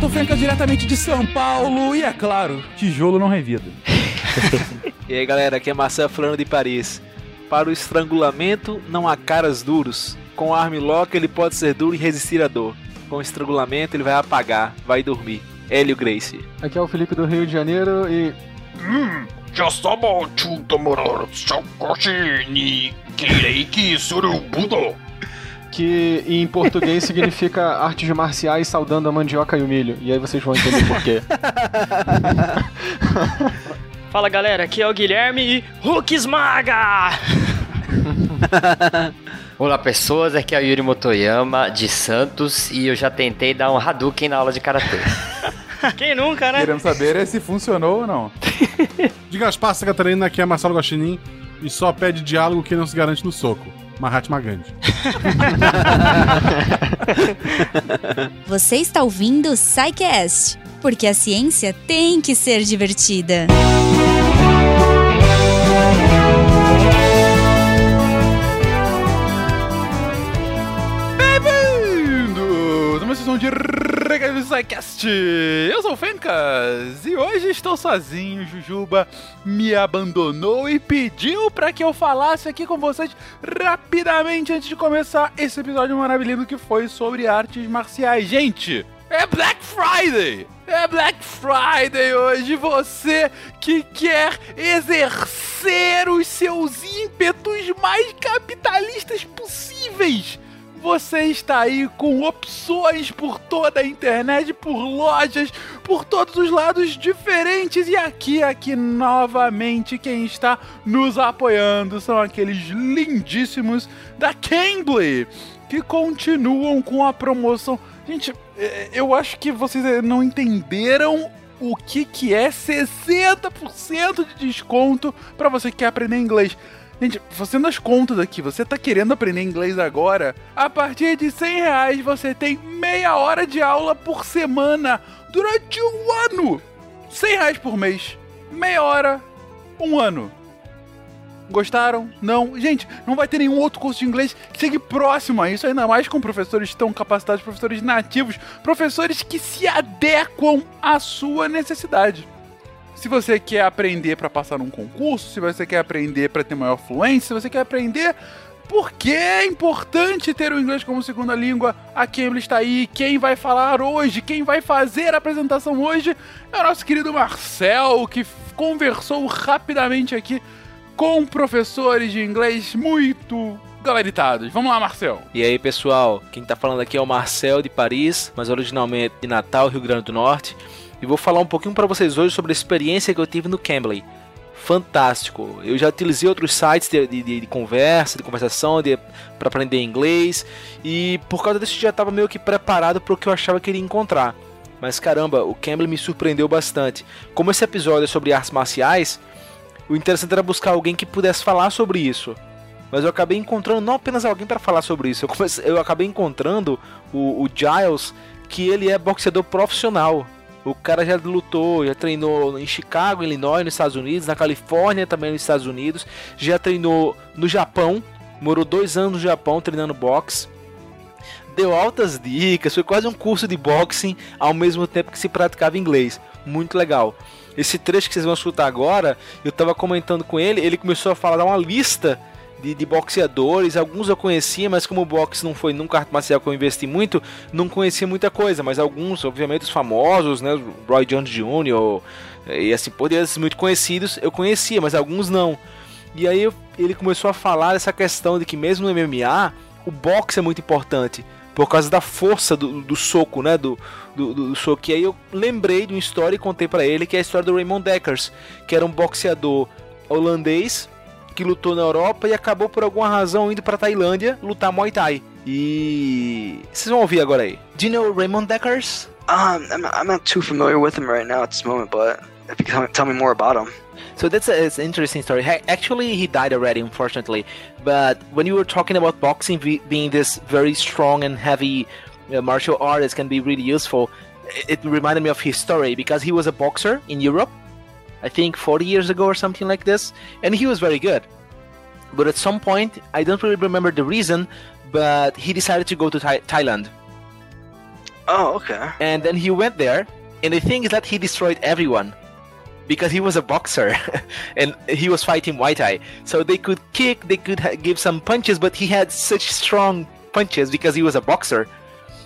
tô Fencas diretamente de São Paulo e é claro, tijolo não revida. e aí galera, aqui é Marcelo falando de Paris. Para o estrangulamento não há caras duros. Com armlock ele pode ser duro e resistir à dor. Com estrangulamento ele vai apagar, vai dormir. Hélio Gracie. Aqui é o Felipe do Rio de Janeiro e. Hum, já sabe chutamoro sakoshi kireiki surubudo. Que em português significa artes marciais saudando a mandioca e o milho. E aí vocês vão entender por quê. Fala galera, aqui é o Guilherme e Hulk esmaga! Olá pessoas, aqui é o Yuri Motoyama de Santos e eu já tentei dar um Hadouken na aula de Karatê. Quem nunca, né? Queremos saber é se funcionou ou não. Diga as passas, Catarina, aqui é Marcelo Guaxinim e só pede diálogo que não se garante no soco. Mahatma Gandhi. Você está ouvindo o Psycast, porque a ciência tem que ser divertida. Bem-vindos! Uma sessão de Psycast! Eu sou o Fencas e hoje estou sozinho. Jujuba me abandonou e pediu para que eu falasse aqui com vocês rapidamente antes de começar esse episódio maravilhoso que foi sobre artes marciais. Gente, é Black Friday! É Black Friday hoje. Você que quer exercer os seus ímpetos mais capitalistas possíveis você está aí com opções por toda a internet, por lojas, por todos os lados diferentes. E aqui, aqui novamente, quem está nos apoiando são aqueles lindíssimos da Cambly, que continuam com a promoção. Gente, eu acho que vocês não entenderam o que, que é 60% de desconto para você que quer aprender inglês. Gente, fazendo as contas aqui, você tá querendo aprender inglês agora? A partir de 100 reais você tem meia hora de aula por semana durante um ano. 100 reais por mês, meia hora, um ano. Gostaram? Não? Gente, não vai ter nenhum outro curso de inglês que chegue próximo a isso, ainda mais com professores tão capacitados, professores nativos, professores que se adequam à sua necessidade. Se você quer aprender para passar num concurso, se você quer aprender para ter maior fluência, se você quer aprender porque é importante ter o inglês como segunda língua, a Cambly está aí. Quem vai falar hoje, quem vai fazer a apresentação hoje é o nosso querido Marcel, que conversou rapidamente aqui com professores de inglês muito gabaritados. Vamos lá, Marcel. E aí, pessoal, quem tá falando aqui é o Marcel de Paris, mas originalmente de Natal, Rio Grande do Norte e vou falar um pouquinho para vocês hoje sobre a experiência que eu tive no Cambly. Fantástico! Eu já utilizei outros sites de, de, de conversa, de conversação, para aprender inglês e por causa disso já estava meio que preparado para o que eu achava que iria encontrar. Mas caramba, o Cambly me surpreendeu bastante. Como esse episódio é sobre artes marciais, o interessante era buscar alguém que pudesse falar sobre isso. Mas eu acabei encontrando não apenas alguém para falar sobre isso, eu, comecei, eu acabei encontrando o, o Giles, que ele é boxeador profissional. O cara já lutou, já treinou em Chicago, Illinois, nos Estados Unidos, na Califórnia também nos Estados Unidos, já treinou no Japão, morou dois anos no Japão treinando boxe. Deu altas dicas, foi quase um curso de boxing ao mesmo tempo que se praticava inglês. Muito legal. Esse trecho que vocês vão escutar agora, eu estava comentando com ele, ele começou a falar uma lista de, de, boxeadores. Alguns eu conhecia, mas como o boxe não foi nunca arte marcial que eu investi muito, não conhecia muita coisa. Mas alguns, obviamente, os famosos, né? Roy Jones Jr. e assim por muito conhecidos, eu conhecia, mas alguns não. E aí ele começou a falar dessa questão de que mesmo no MMA, o boxe é muito importante. Por causa da força do, do soco, né? Do, do, do, soco. E aí eu lembrei de uma história e contei para ele que é a história do Raymond Deckers, que era um boxeador holandês que lutou na Europa e acabou por alguma razão indo para Tailândia lutar Muay Thai. E vocês vão ouvir agora aí. Do you know Raymond Deckers? Um, I'm not, I'm not too familiar with him right now at this moment, but if you can tell me more about him. So that's a, it's an interesting story. Actually, he died already, unfortunately. But when you were talking about boxing being this very strong and heavy uh, martial art that can be really useful, it reminded me of his story because he was a boxer in Europe I think 40 years ago or something like this, and he was very good. But at some point, I don't really remember the reason, but he decided to go to Thailand. Oh, okay. And then he went there, and the thing is that he destroyed everyone because he was a boxer and he was fighting White Eye. So they could kick, they could ha- give some punches, but he had such strong punches because he was a boxer.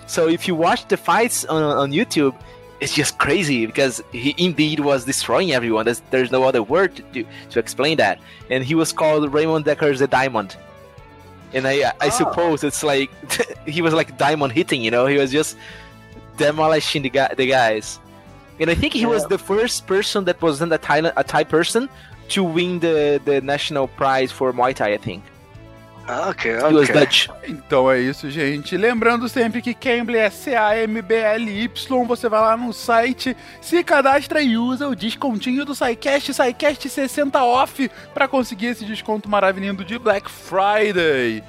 So if you watch the fights on, on YouTube, it's just crazy because he indeed was destroying everyone. There's, there's no other word to, to, to explain that. And he was called Raymond Decker's the Diamond. And I, I ah. suppose it's like he was like diamond hitting, you know. He was just demolishing the guy, the guys. And I think he was the first person that wasn't a Thai, a Thai person to win the, the national prize for Muay Thai, I think. Okay, He was okay. Dutch. Então é isso, gente. Lembrando sempre que Cambly é C-A-M-B-L-Y. Você vai lá no site, se cadastra e usa o descontinho do SciCast, SciCast 60 off, pra conseguir esse desconto maravilhoso de Black Friday.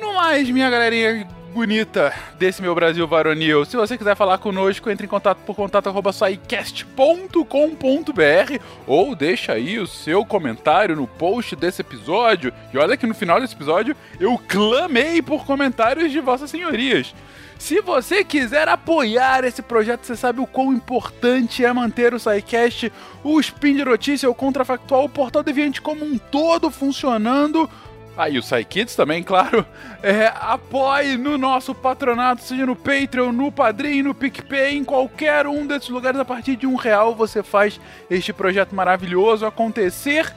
No mais, minha galerinha bonita desse meu Brasil varonil, se você quiser falar conosco, entre em contato por contato arroba saicast.com.br ou deixa aí o seu comentário no post desse episódio. E olha que no final desse episódio eu clamei por comentários de vossas senhorias. Se você quiser apoiar esse projeto, você sabe o quão importante é manter o SciCast, o Spin de Notícia, o Contrafactual, o Portal Deviante como um todo funcionando. Ah, e o SciKids também, claro. É, apoie no nosso patronato, seja no Patreon, no Padrim, no PicPay, em qualquer um desses lugares. A partir de um real você faz este projeto maravilhoso acontecer.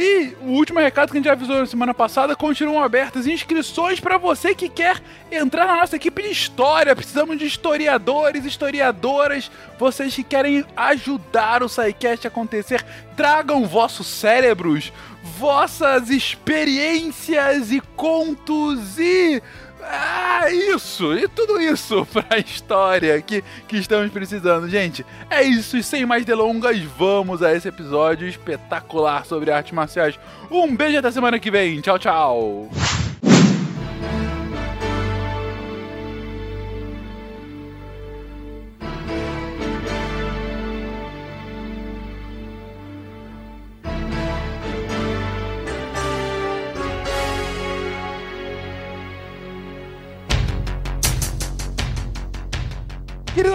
E o último recado que a gente avisou na semana passada, continuam abertas inscrições para você que quer entrar na nossa equipe de história. Precisamos de historiadores, historiadoras, vocês que querem ajudar o SciCast a acontecer, tragam vossos cérebros, vossas experiências e contos e ah, isso! E tudo isso pra história que, que estamos precisando. Gente, é isso. E sem mais delongas, vamos a esse episódio espetacular sobre artes marciais. Um beijo até semana que vem. Tchau, tchau.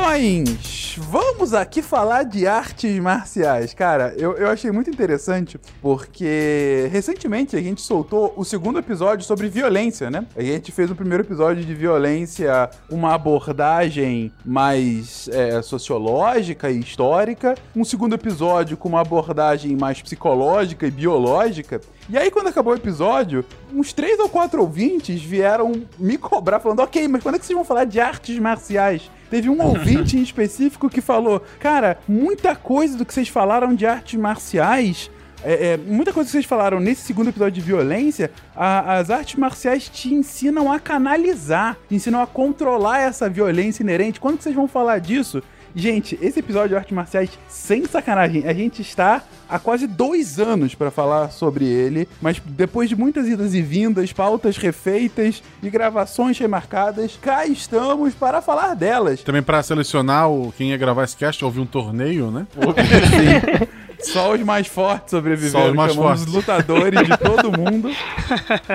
Queridões, vamos aqui falar de artes marciais. Cara, eu, eu achei muito interessante porque recentemente a gente soltou o segundo episódio sobre violência, né? A gente fez o primeiro episódio de violência, uma abordagem mais é, sociológica e histórica, um segundo episódio com uma abordagem mais psicológica e biológica. E aí, quando acabou o episódio, uns três ou quatro ouvintes vieram me cobrar, falando: Ok, mas quando é que vocês vão falar de artes marciais? Teve um ouvinte em específico que falou: Cara, muita coisa do que vocês falaram de artes marciais. é, é, muita coisa que vocês falaram nesse segundo episódio de violência, a- as artes marciais te ensinam a canalizar, ensinam a controlar essa violência inerente. Quando vocês vão falar disso? Gente, esse episódio de artes marciais, sem sacanagem, a gente está há quase dois anos para falar sobre ele, mas depois de muitas idas e vindas, pautas refeitas e gravações remarcadas, cá estamos para falar delas. Também pra selecionar o, quem ia gravar esse cast, houve um torneio, né? Sim. Só os mais fortes sobreviveram. Só os mais chamamos fortes. lutadores de todo mundo.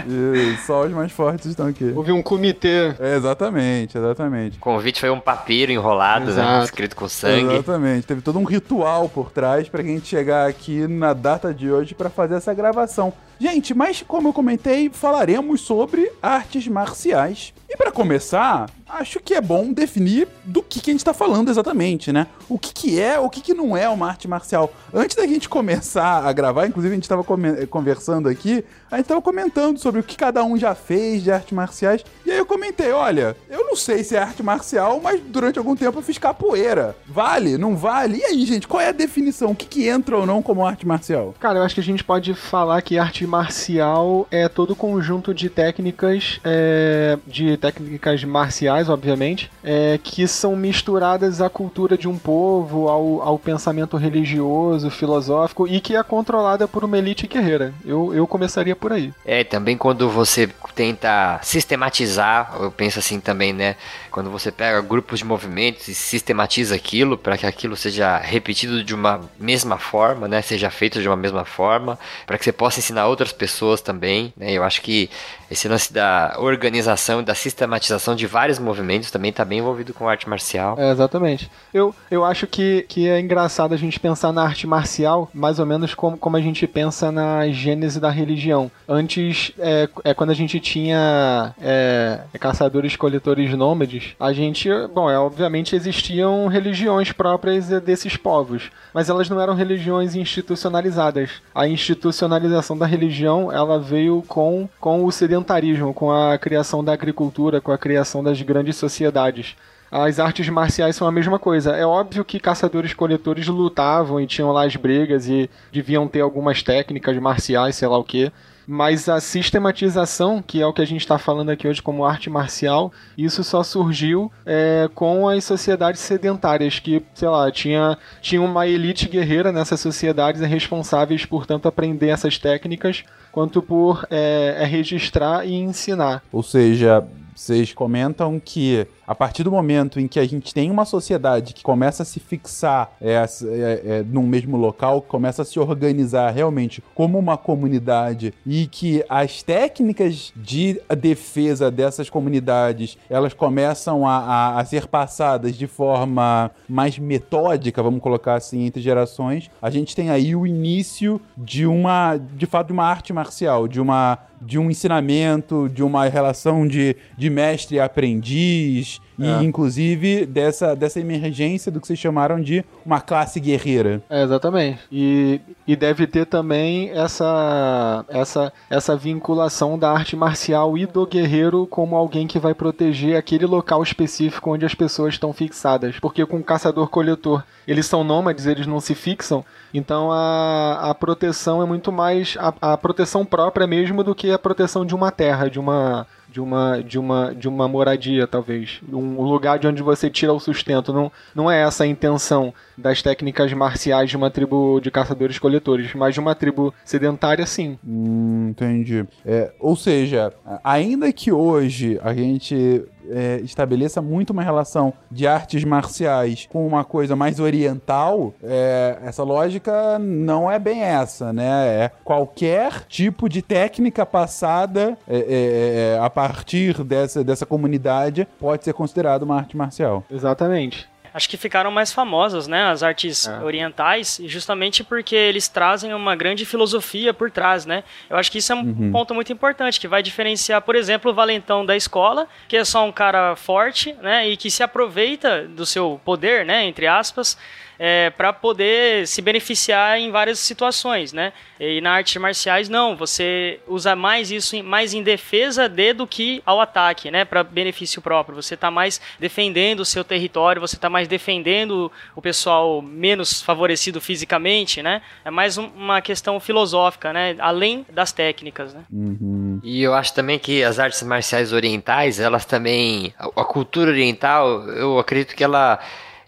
E só os mais fortes estão aqui. Houve um comitê. É, exatamente, exatamente. O convite foi um papiro enrolado, né? Escrito com sangue. Exatamente. Teve todo um ritual por trás pra gente chegar aqui na data de hoje pra fazer essa gravação. Gente, mas como eu comentei, falaremos sobre artes marciais. E pra começar, acho que é bom definir do que, que a gente tá falando exatamente, né? O que, que é, o que, que não é uma arte marcial. Antes da gente começar a gravar, inclusive a gente tava come- conversando aqui, a gente tava comentando sobre o que cada um já fez de artes marciais. E aí eu comentei, olha, eu não sei se é arte marcial, mas durante algum tempo eu fiz capoeira. Vale? Não vale? E aí, gente, qual é a definição? O que, que entra ou não como arte marcial? Cara, eu acho que a gente pode falar que arte marcial é todo conjunto de técnicas, é, de técnicas marciais, obviamente, é, que são misturadas à cultura de um povo, ao, ao pensamento religioso, filosófico e que é controlada por uma elite guerreira. Eu, eu começaria por aí. É, também quando você tenta sistematizar, eu penso assim também, né? Quando você pega grupos de movimentos e sistematiza aquilo para que aquilo seja repetido de uma mesma forma, né? Seja feito de uma mesma forma, para que você possa ensinar outras pessoas também, né? Eu acho que esse lance da organização da sistematização de vários movimentos também tá bem envolvido com arte marcial. É, exatamente. Eu, eu acho que, que é engraçado a gente pensar na arte marcial mais ou menos como, como a gente pensa na gênese da religião. Antes, é, é quando a gente tinha é, caçadores, coletores nômades, a gente, bom, é, obviamente existiam religiões próprias desses povos, mas elas não eram religiões institucionalizadas. A institucionalização da religião, ela veio com, com o sedentarismo, com a criação da agricultura, com a criação das grandes sociedades. As artes marciais são a mesma coisa. É óbvio que caçadores-coletores lutavam e tinham lá as brigas e deviam ter algumas técnicas marciais, sei lá o que. Mas a sistematização, que é o que a gente está falando aqui hoje como arte marcial, isso só surgiu é, com as sociedades sedentárias, que, sei lá, tinha, tinha uma elite guerreira nessas sociedades responsáveis por tanto aprender essas técnicas quanto por é, é registrar e ensinar. Ou seja, vocês comentam que a partir do momento em que a gente tem uma sociedade que começa a se fixar é, é, é, num mesmo local, começa a se organizar realmente como uma comunidade e que as técnicas de defesa dessas comunidades elas começam a, a, a ser passadas de forma mais metódica, vamos colocar assim, entre gerações, a gente tem aí o início de uma, de fato, de uma arte marcial, de uma de um ensinamento, de uma relação de, de mestre e aprendiz, e É. inclusive dessa, dessa emergência do que vocês chamaram de uma classe guerreira. É, exatamente. E, e deve ter também essa, essa, essa vinculação da arte marcial e do guerreiro como alguém que vai proteger aquele local específico onde as pessoas estão fixadas. Porque com o caçador-coletor, eles são nômades, eles não se fixam. Então a, a proteção é muito mais a, a proteção própria mesmo do que a proteção de uma terra, de uma de uma de uma de uma moradia talvez. Um lugar de onde você tira o sustento. Não não é essa a intenção das técnicas marciais de uma tribo de caçadores coletores mas de uma tribo sedentária sim Hum, entendi. É, ou seja, ainda que hoje a gente é, estabeleça muito uma relação de artes marciais com uma coisa mais oriental, é, essa lógica não é bem essa, né? É qualquer tipo de técnica passada é, é, é, a partir dessa, dessa comunidade pode ser considerado uma arte marcial. exatamente Acho que ficaram mais famosas, né, as artes É. orientais, justamente porque eles trazem uma grande filosofia por trás, né? Eu acho que isso é um Uhum. ponto muito importante, que vai diferenciar, por exemplo, o valentão da escola, que é só um cara forte, né, e que se aproveita do seu poder, né, entre aspas, é, para poder se beneficiar em várias situações, né? E na artes marciais não, você usa mais isso em, mais em defesa de do que ao ataque, né? Para benefício próprio. Você está mais defendendo o seu território, você está mais defendendo o pessoal menos favorecido fisicamente, né? É mais um- uma questão filosófica, né? Além das técnicas, né? Uhum. E eu acho também que as artes marciais orientais, elas também. A, a cultura oriental, eu acredito que ela.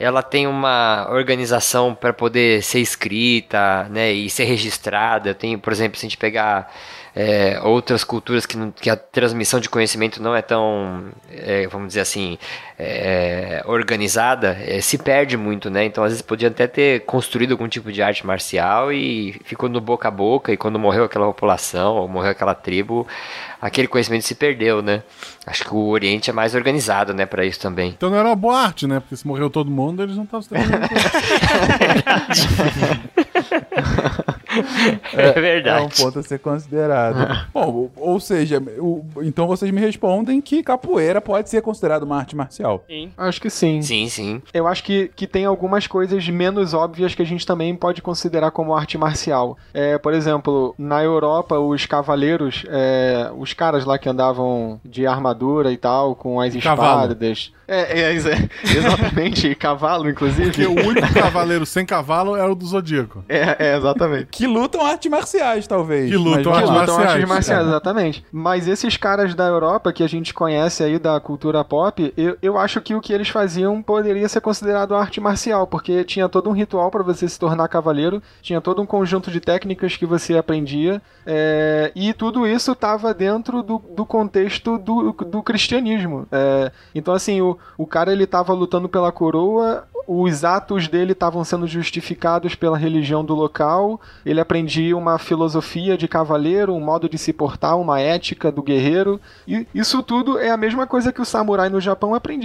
Ela tem uma organização para poder ser escrita, né, e ser registrada. Tenho, por exemplo, se a gente pegar é, outras culturas que, que a transmissão de conhecimento não é tão, é, vamos dizer assim, é, organizada, é, se perde muito, né? Então, às vezes, podia até ter construído algum tipo de arte marcial e ficou no boca a boca, e quando morreu aquela população, ou morreu aquela tribo, aquele conhecimento se perdeu, né? Acho que o Oriente é mais organizado, né, para isso também. Então não era uma boa arte, né? Porque se morreu todo mundo, eles não estavam se É, verdade. É um ponto a ser considerado. Bom, ou- seja, o- então vocês me respondem que capoeira pode ser considerado uma arte marcial. Sim. acho que sim Sim, sim. Eu acho que, que tem algumas coisas menos óbvias que a gente também pode considerar como arte marcial. É, por exemplo, na Europa, os cavaleiros, é, os caras lá que andavam de armadura e tal, com as Cavalo. espadas. É, é, é, exatamente, cavalo, inclusive. Porque o único cavaleiro sem cavalo era o do Zodíaco. É, é, exatamente. Que lutam artes marciais, talvez. Que lutam Mas artes marciais. artes marciais, É. exatamente. Mas esses caras da Europa que a gente conhece aí da cultura pop, eu, eu acho que o que eles faziam poderia ser considerado arte marcial, porque tinha todo um ritual para você se tornar cavaleiro, tinha todo um conjunto de técnicas que você aprendia, é, e tudo isso estava dentro do, do contexto do, do cristianismo. É, então, assim, o, o cara ele estava lutando pela coroa, os atos dele estavam sendo justificados pela religião do local, ele aprendia uma filosofia de cavaleiro, um modo de se portar, uma ética do guerreiro. E isso tudo é a mesma coisa que o samurai no Japão aprendia.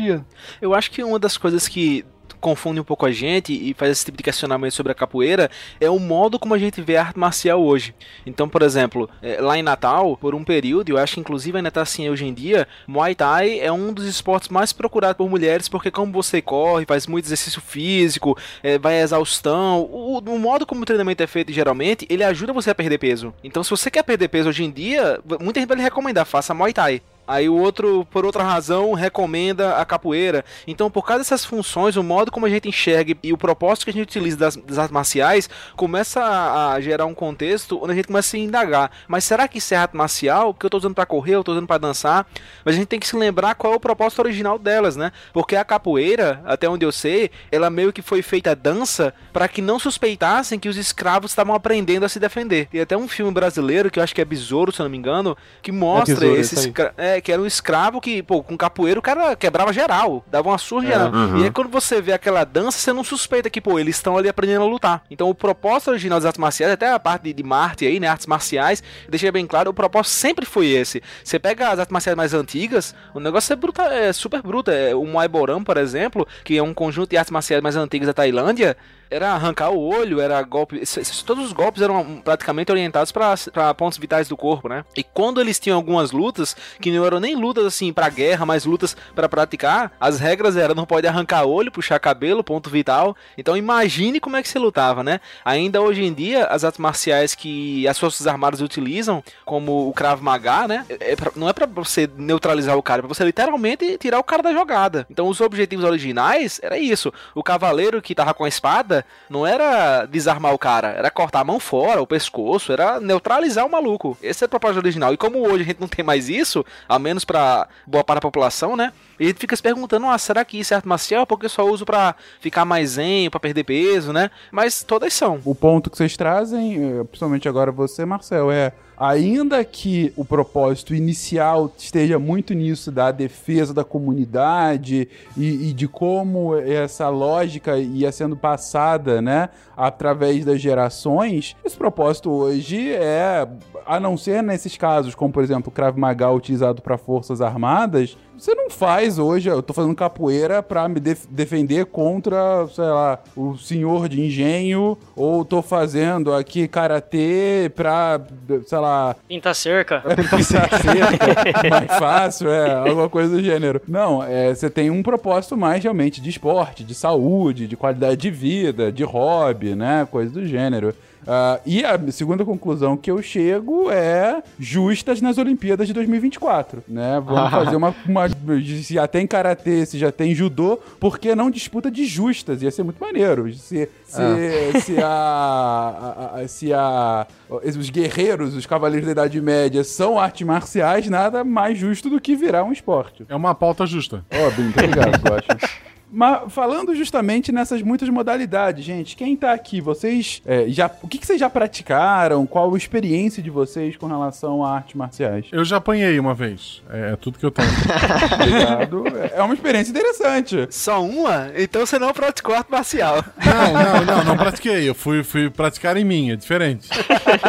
Eu acho que uma das coisas que confunde um pouco a gente e faz esse tipo de questionamento sobre a capoeira é o modo como a gente vê a arte marcial hoje. Então, por exemplo, é, lá em Natal, por um período, eu acho que inclusive ainda está assim hoje em dia, Muay Thai é um dos esportes mais procurados por mulheres, porque como você corre, faz muito exercício físico, é, vai à exaustão, o, o modo como o treinamento é feito geralmente, ele ajuda você a perder peso. Então, se você quer perder peso hoje em dia, muita gente vai lhe recomendar, faça Muay Thai. Aí o outro, por outra razão, recomenda a capoeira. Então, por causa dessas funções, o modo como a gente enxerga e o propósito que a gente utiliza das, das artes marciais começa a, a, gerar um contexto onde a gente começa a se indagar. Mas será que isso é arte marcial? Que eu estou usando para correr, eu estou usando para dançar? Mas a gente tem que se lembrar qual é o propósito original delas, né? Porque a capoeira, até onde eu sei, ela meio que foi feita dança para que não suspeitassem que os escravos estavam aprendendo a se defender. E até um filme brasileiro que eu acho que é Besouro, se eu não me engano, que mostra é tesouro, esses é, que era um escravo que, pô, com capoeira o cara quebrava geral, dava uma surra é, geral. Uhum. E aí quando você vê aquela dança, você não suspeita que, pô, eles estão ali aprendendo a lutar. Então o propósito original das artes marciais, até a parte de, de Marte aí, né, artes marciais, deixei bem claro, o propósito sempre foi esse. Você pega as artes marciais mais antigas, o negócio é, bruta, é super bruto. É, o Muay Boran, por exemplo, que é um conjunto de artes marciais mais antigas da Tailândia, era arrancar o olho, era golpe. Todos os golpes eram praticamente orientados para pontos vitais do corpo, né? E quando eles tinham algumas lutas, que não eram nem lutas assim para guerra, mas lutas para praticar, as regras eram não pode arrancar olho, puxar cabelo, ponto vital. Então imagine como é que se lutava, né? Ainda hoje em dia, as artes marciais que as forças armadas utilizam, como o Krav Maga, né? É pra, não é para você neutralizar o cara, é pra você literalmente tirar o cara da jogada. Então os objetivos originais era isso. O cavaleiro que tava com a espada não era desarmar o cara, era cortar a mão fora, o pescoço, era neutralizar o maluco. Esse é o propósito original. E como hoje a gente não tem mais isso, a menos para boa parte da população, né? E a gente fica se perguntando, ah, será que isso é arte marcial? Porque eu só uso para ficar mais zen, para perder peso, né? Mas todas são. O ponto que vocês trazem, eh, principalmente agora você, Marcel, é ainda que o propósito inicial esteja muito nisso da defesa da comunidade e, e, de como essa lógica ia sendo passada, né, através das gerações, esse propósito hoje é, a não ser nesses casos, como por exemplo o Krav Maga utilizado para forças armadas, você não faz hoje, eu tô fazendo capoeira pra me def defender contra, sei lá, o senhor de engenho, ou tô fazendo aqui karatê pra, sei lá. Pintar cerca. É, pintar cerca. mais fácil, é, alguma coisa do gênero. Não, é, você tem um propósito mais realmente de esporte, de saúde, de qualidade de vida, de hobby, né? Coisa do gênero. Uh, e a segunda conclusão que eu chego é justas nas Olimpíadas de 2024, né? Vamos fazer uma, uma se já tem karatê, se já tem judô, por que não disputa de justas? Ia ser muito maneiro. Se, se, ah. se, a, a, a, se a, os guerreiros, os cavaleiros da Idade Média são artes marciais, nada mais justo do que virar um esporte. É uma pauta justa. Ó, oh, bem, obrigado, eu acho. Mas falando justamente nessas muitas modalidades, gente, quem tá aqui, vocês é, já. O que, que, vocês já praticaram? Qual a experiência de vocês com relação a artes marciais? Eu já apanhei uma vez. É, é tudo que eu tenho. Obrigado. É uma experiência interessante. Só uma? Então você não praticou arte marcial. Não, não, não, não pratiquei. Eu fui, fui praticar em mim, é diferente.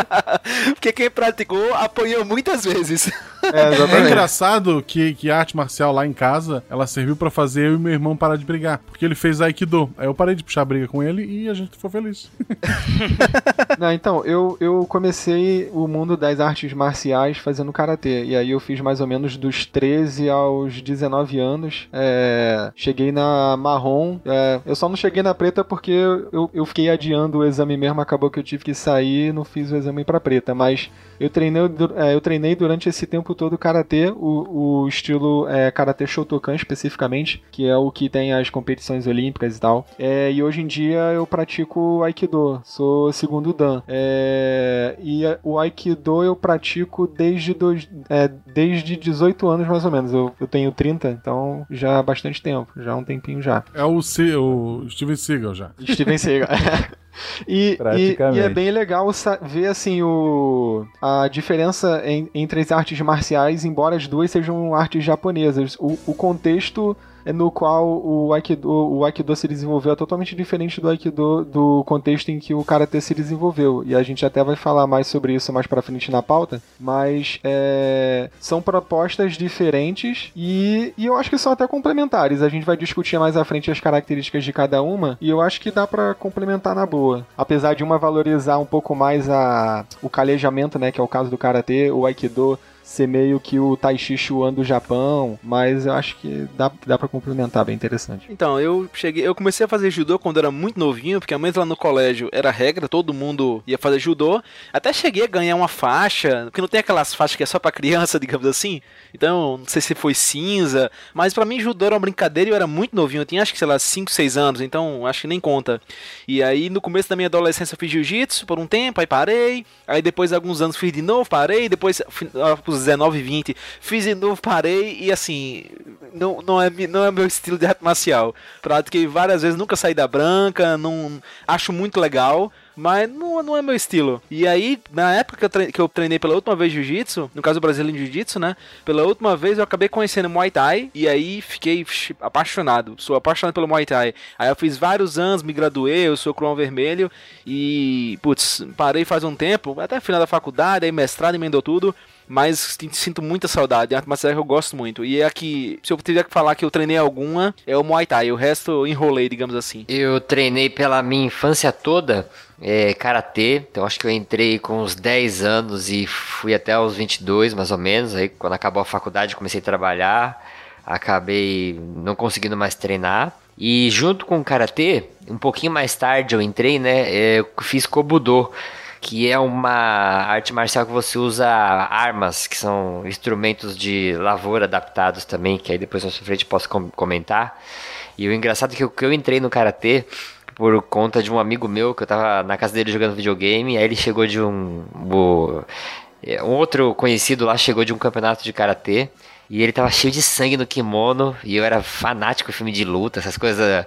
Porque quem praticou apanhou muitas vezes. É, é engraçado que, que a arte marcial lá em casa, ela serviu para fazer eu e meu irmão parar de brigar. Porque ele fez Aikido. Aí eu parei de puxar briga com ele e a gente ficou feliz. Não, então, eu, eu comecei o mundo das artes marciais fazendo karatê. E aí eu fiz mais ou menos dos 13 aos 19 anos. É, cheguei na marrom. É, eu só não cheguei na preta porque eu, eu fiquei adiando o exame mesmo. Acabou que eu tive que sair e não fiz o exame pra preta. Mas eu treinei, eu treinei durante esse tempo todo karatê, o, o estilo é, karatê Shotokan especificamente, que é o que tem as competições olímpicas e tal. É, e hoje em dia eu pratico Aikido, sou segundo Dan. É, e o Aikido eu pratico desde, dois, é, desde 18 anos mais ou menos. Eu, eu tenho 30, então já há bastante tempo, já há um tempinho já. É o, C, o Steven Seagal já. Steven Seagal. E, e, e, é bem legal ver assim o, a diferença em, entre as artes marciais, embora as duas sejam artes japonesas. O, o contexto no qual o Aikido, o Aikido se desenvolveu é totalmente diferente do Aikido do contexto em que o Karatê se desenvolveu. E a gente até vai falar mais sobre isso mais pra frente na pauta, mas é, são propostas diferentes e, e eu acho que são até complementares. A gente vai discutir mais à frente as características de cada uma e eu acho que dá para complementar na boa. Apesar de uma valorizar um pouco mais a, o calejamento, né, que é o caso do Karatê, o Aikido ser meio que o Tai Chi Chuan do Japão, mas eu acho que dá, dá para complementar, bem interessante. Então, eu cheguei, eu comecei a fazer judô quando era muito novinho, porque a mãe lá no colégio era regra, todo mundo ia fazer judô. Até cheguei a ganhar uma faixa, porque não tem aquelas faixas que é só para criança, digamos assim. Então, não sei se foi cinza, mas para mim judô era uma brincadeira e eu era muito novinho, eu tinha acho que sei lá 5, 6 anos, então acho que nem conta. E aí no começo da minha adolescência eu fiz jiu-jitsu por um tempo, aí parei. Aí depois alguns anos fiz de novo, parei, depois os 19, 20, fiz de novo, parei e assim, não, não, é, não é meu estilo de arte marcial. Pratiquei várias vezes, nunca saí da branca, não acho muito legal, mas não, não é meu estilo. E aí, na época que eu, treinei, que eu treinei pela última vez jiu-jitsu, no caso brasileiro jiu-jitsu, né? Pela última vez eu acabei conhecendo Muay Thai e aí fiquei apaixonado. Sou apaixonado pelo Muay Thai. Aí eu fiz vários anos, me graduei, eu sou cruão vermelho e, putz, parei faz um tempo, até final da faculdade, aí mestrado, emendou tudo mas sinto muita saudade. É uma marcial que eu gosto muito. E é que, se eu tiver que falar que eu treinei alguma, é o Muay Thai. O resto eu enrolei, digamos assim. Eu treinei pela minha infância toda é, karatê. Então acho que eu entrei com uns 10 anos e fui até os 22, mais ou menos. Aí quando acabou a faculdade, comecei a trabalhar. Acabei não conseguindo mais treinar. E junto com o karatê, um pouquinho mais tarde eu entrei, né? Eu fiz kobudo que é uma arte marcial que você usa armas, que são instrumentos de lavoura adaptados também, que aí depois na sua frente posso com comentar. E o engraçado é que eu, que eu entrei no karatê por conta de um amigo meu que eu tava na casa dele jogando videogame, aí ele chegou de um um outro conhecido lá chegou de um campeonato de karatê e ele tava cheio de sangue no kimono e eu era fanático filme de luta, essas coisas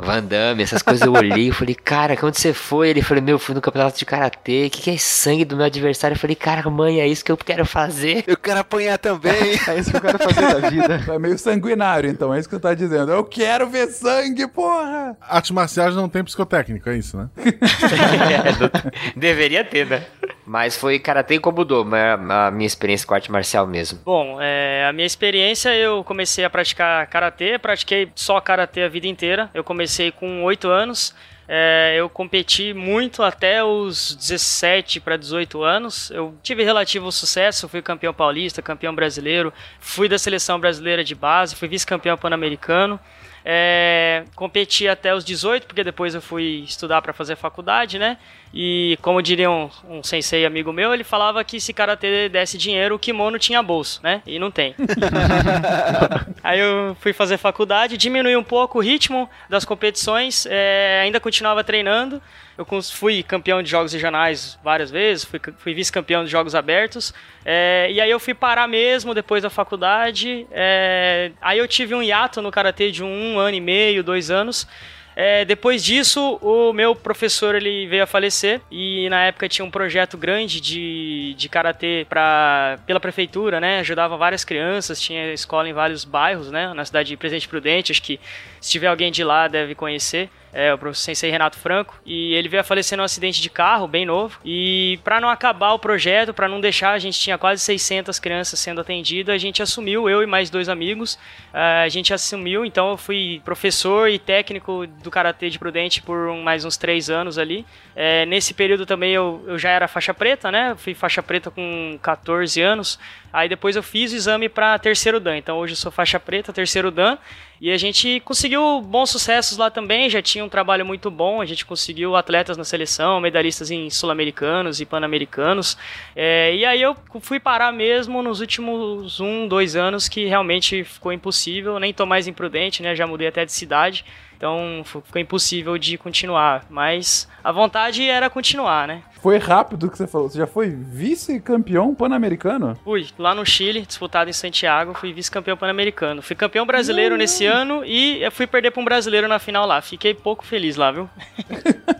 Van Damme, essas coisas eu olhei e falei, cara, onde você foi? Ele falou, meu, fui no campeonato de karatê, o que, que é sangue do meu adversário? Eu falei, cara, mãe, é isso que eu quero fazer. Eu quero apanhar também. é isso que eu quero fazer da vida. É meio sanguinário, então, é isso que você tá dizendo. Eu quero ver sangue, porra! Artes marciais não tem psicotécnico, é isso, né? é, deveria ter, né? Mas foi karatê e kobudo, a minha experiência com arte marcial mesmo. Bom, é, a minha experiência, eu comecei a praticar karatê, pratiquei só karatê a vida inteira. Eu comecei com 8 anos. É, eu competi muito até os 17 para 18 anos. Eu tive relativo sucesso, fui campeão paulista, campeão brasileiro, fui da seleção brasileira de base, fui vice-campeão pan-americano. É, competi até os 18, porque depois eu fui estudar para fazer faculdade, né? E como diria um, um, sensei amigo meu, ele falava que se karatê desse dinheiro, o kimono tinha bolso, né? E não tem. Aí eu fui fazer faculdade, diminui um pouco o ritmo das competições, é, ainda continuava treinando. Eu fui campeão de jogos regionais várias vezes, fui, fui vice-campeão de jogos abertos. É, e aí eu fui parar mesmo depois da faculdade. É, aí eu tive um hiato no karatê de um ano e meio, dois anos. É, depois disso, o meu professor ele veio a falecer e na época tinha um projeto grande de, de karatê pra, pela prefeitura, né? Ajudava várias crianças, tinha escola em vários bairros, né? Na cidade de Presidente Prudente, acho que se tiver alguém de lá deve conhecer é, o professor sensei Renato Franco, e ele veio a falecer num acidente de carro, bem novo. E para não acabar o projeto, para não deixar, a gente tinha quase 600 crianças sendo atendidas, a gente assumiu, eu e mais dois amigos, é, a gente assumiu, então eu fui professor e técnico do Karatê de Prudente por mais uns três anos ali. É, nesse período também eu, eu já era faixa preta, né? Fui faixa preta com 14 anos. Aí depois eu fiz o exame para terceiro Dan. Então hoje eu sou faixa preta, terceiro Dan. E a gente conseguiu bons sucessos lá também, já tinha um trabalho muito bom, a gente conseguiu atletas na seleção, medalhistas em sul-americanos e pan-americanos. É, e aí eu fui parar mesmo nos últimos um, dois anos que realmente ficou impossível, nem tô mais imprudente, né? Já mudei até de cidade. Então ficou impossível de continuar. Mas a vontade era continuar, né? Foi rápido o que você falou. Você já foi vice-campeão pan-americano? Fui lá no Chile, disputado em Santiago, fui vice-campeão pan-americano. Fui campeão brasileiro nesse ano e fui perder pra um brasileiro na final lá. Fiquei pouco feliz lá, viu?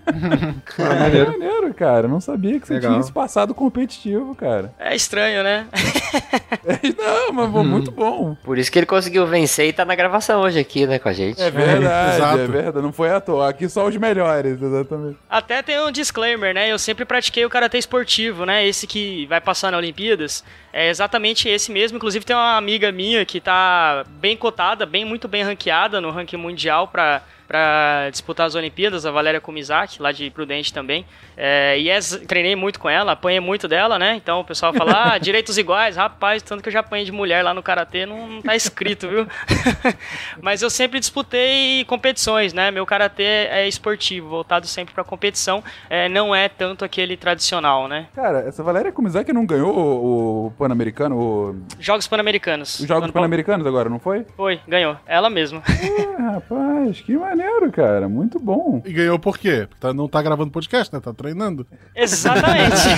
Ah, maneiro. maneiro, cara. Não sabia que você Legal. tinha esse passado competitivo, cara. É estranho, né? Não, mas pô, muito bom. Por isso que ele conseguiu vencer e tá na gravação hoje aqui, né, com a gente. É verdade, exato. é verdade. Não foi à toa. Aqui só os melhores, exatamente. Até tem um disclaimer, né? Eu sempre pratiquei o karatê esportivo, né? Esse que vai passar na Olimpíadas. É exatamente esse mesmo. Inclusive tem uma amiga minha que tá bem cotada, bem muito bem ranqueada no ranking mundial pra, pra disputar as Olimpíadas, a Valéria Kumizaki, lá de Prudente também. É, e é- treinei muito com ela, apanhei muito dela, né? Então o pessoal fala, ah, direitos iguais, rapaz, tanto que eu já apanhei de mulher lá no karatê, não, não tá escrito, viu? Mas eu sempre disputei competições, né? Meu karatê é esportivo, voltado sempre pra competição, é, não é tanto aquele tradicional, né? Cara, essa Valéria Kumizaki não ganhou o, o Pan-Americano, o- Jogos Pan-Americanos. os Jogos Ano- Pan-Americanos agora, não foi? Foi, ganhou. Ela mesma. Ah, rapaz, que maneiro, cara. Muito bom. E ganhou por quê? Porque tá- não tá gravando podcast, né? Tá treinando. Exatamente.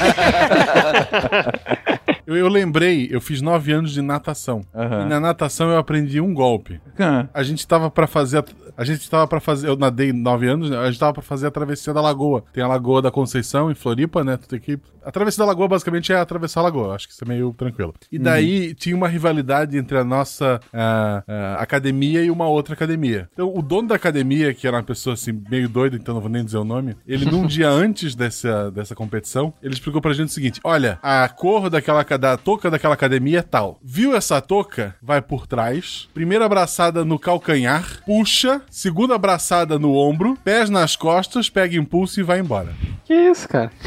Eu, eu lembrei, eu fiz nove anos de natação. Aham. E na natação eu aprendi um golpe. Ah, A gente tava pra fazer. A, a gente tava para fazer. Eu nadei nove anos, né? a gente tava pra fazer a travessia da lagoa. Tem a Lagoa da Conceição em Floripa, né? Tu tem que. A travessia da lagoa basicamente é atravessar a lagoa. Acho que isso é meio tranquilo. E daí tinha uma rivalidade entre a nossa ah, ah, academia e uma outra academia. Então o dono da academia, que era uma pessoa assim, meio doida, então não vou nem dizer o nome, ele num dia antes dessa, dessa competição, ele explicou pra gente o seguinte: olha, a cor daquela da touca daquela academia é tal. Viu essa touca? Vai por trás. Primeira abraçada no calcanhar, puxa. Segunda abraçada no ombro, pés nas costas, pega impulso e vai embora. Que isso, cara?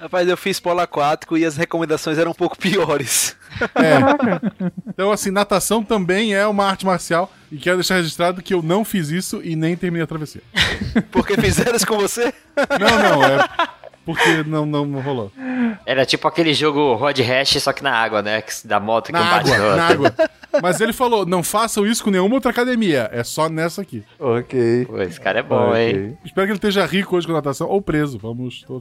Rapaz, eu fiz polo aquático e as recomendações eram um pouco piores. É. Então, assim, natação também é uma arte marcial. E quero deixar registrado que eu não fiz isso e nem terminei a travessia. Porque fizeram isso com você? Não, não, é. Porque não, não, não rolou. Era tipo aquele jogo Rod Hash, só que na água, né? Que- Da moto que Na um bate água, no outro. na água. Mas ele falou: não façam isso com nenhuma outra academia. É só nessa aqui. ok. Pô, esse cara é bom, hein? Ok. Espero que ele esteja rico hoje com natação ou preso. Vamos.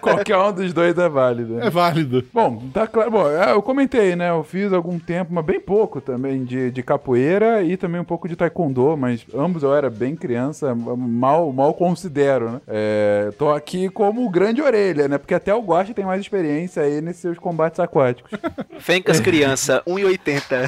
Qualquer um dos dois é válido. É válido. Bom, tá claro. Bom, é, eu comentei, né? Eu fiz algum tempo, mas bem pouco também, de, de capoeira e também um pouco de taekwondo, mas ambos eu era bem criança, mal, mal considero, né? É, tô aqui como grande orelha, né? Porque até o Guache tem mais experiência aí nesses seus combates aquáticos. Fencas criança, 1,80.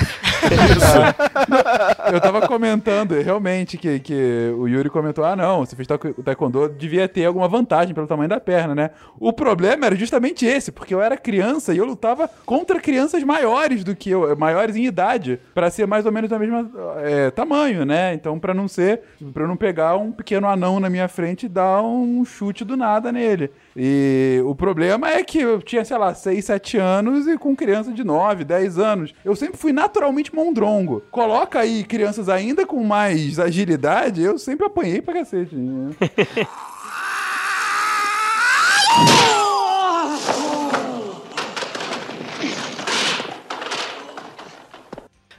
Eu tava comentando, realmente, que, que o Yuri comentou: ah, não, você fez taekw- taekwondo, devia ter alguma vantagem pelo tamanho da perna, né? O problema era justamente esse, porque eu era criança e eu lutava contra crianças maiores do que eu, maiores em idade, pra ser mais ou menos do mesmo é, tamanho, né? Então, pra não ser, eu não pegar um pequeno anão na minha frente e dar um chute do nada nele. E o problema é que eu tinha, sei lá, 6, 7 anos e com criança de 9, 10 anos. Eu sempre fui naturalmente mondrongo. Coloca aí crianças ainda com mais agilidade, eu sempre apanhei pra cacete. né?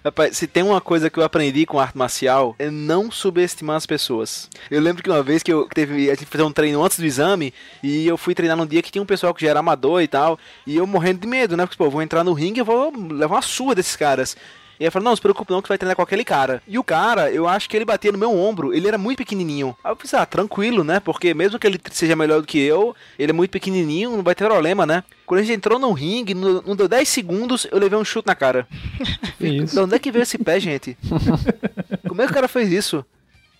Rapaz, se tem uma coisa que eu aprendi com arte marcial é não subestimar as pessoas. Eu lembro que uma vez que eu teve a gente fez um treino antes do exame e eu fui treinar num dia que tinha um pessoal que já era amador e tal, e eu morrendo de medo, né? Porque pô, vou entrar no ringue e vou levar uma surra desses caras. E eu falei, não, se preocupe não que tu vai treinar com aquele cara. E o cara, eu acho que ele batia no meu ombro, ele era muito pequenininho. Aí eu pensei, ah, tranquilo, né? Porque mesmo que ele seja melhor do que eu, ele é muito pequenininho, não vai ter problema, né? Quando a gente entrou no ringue, não deu 10 segundos, eu levei um chute na cara. Isso? De onde é que veio esse pé, gente? Como é que o cara fez isso?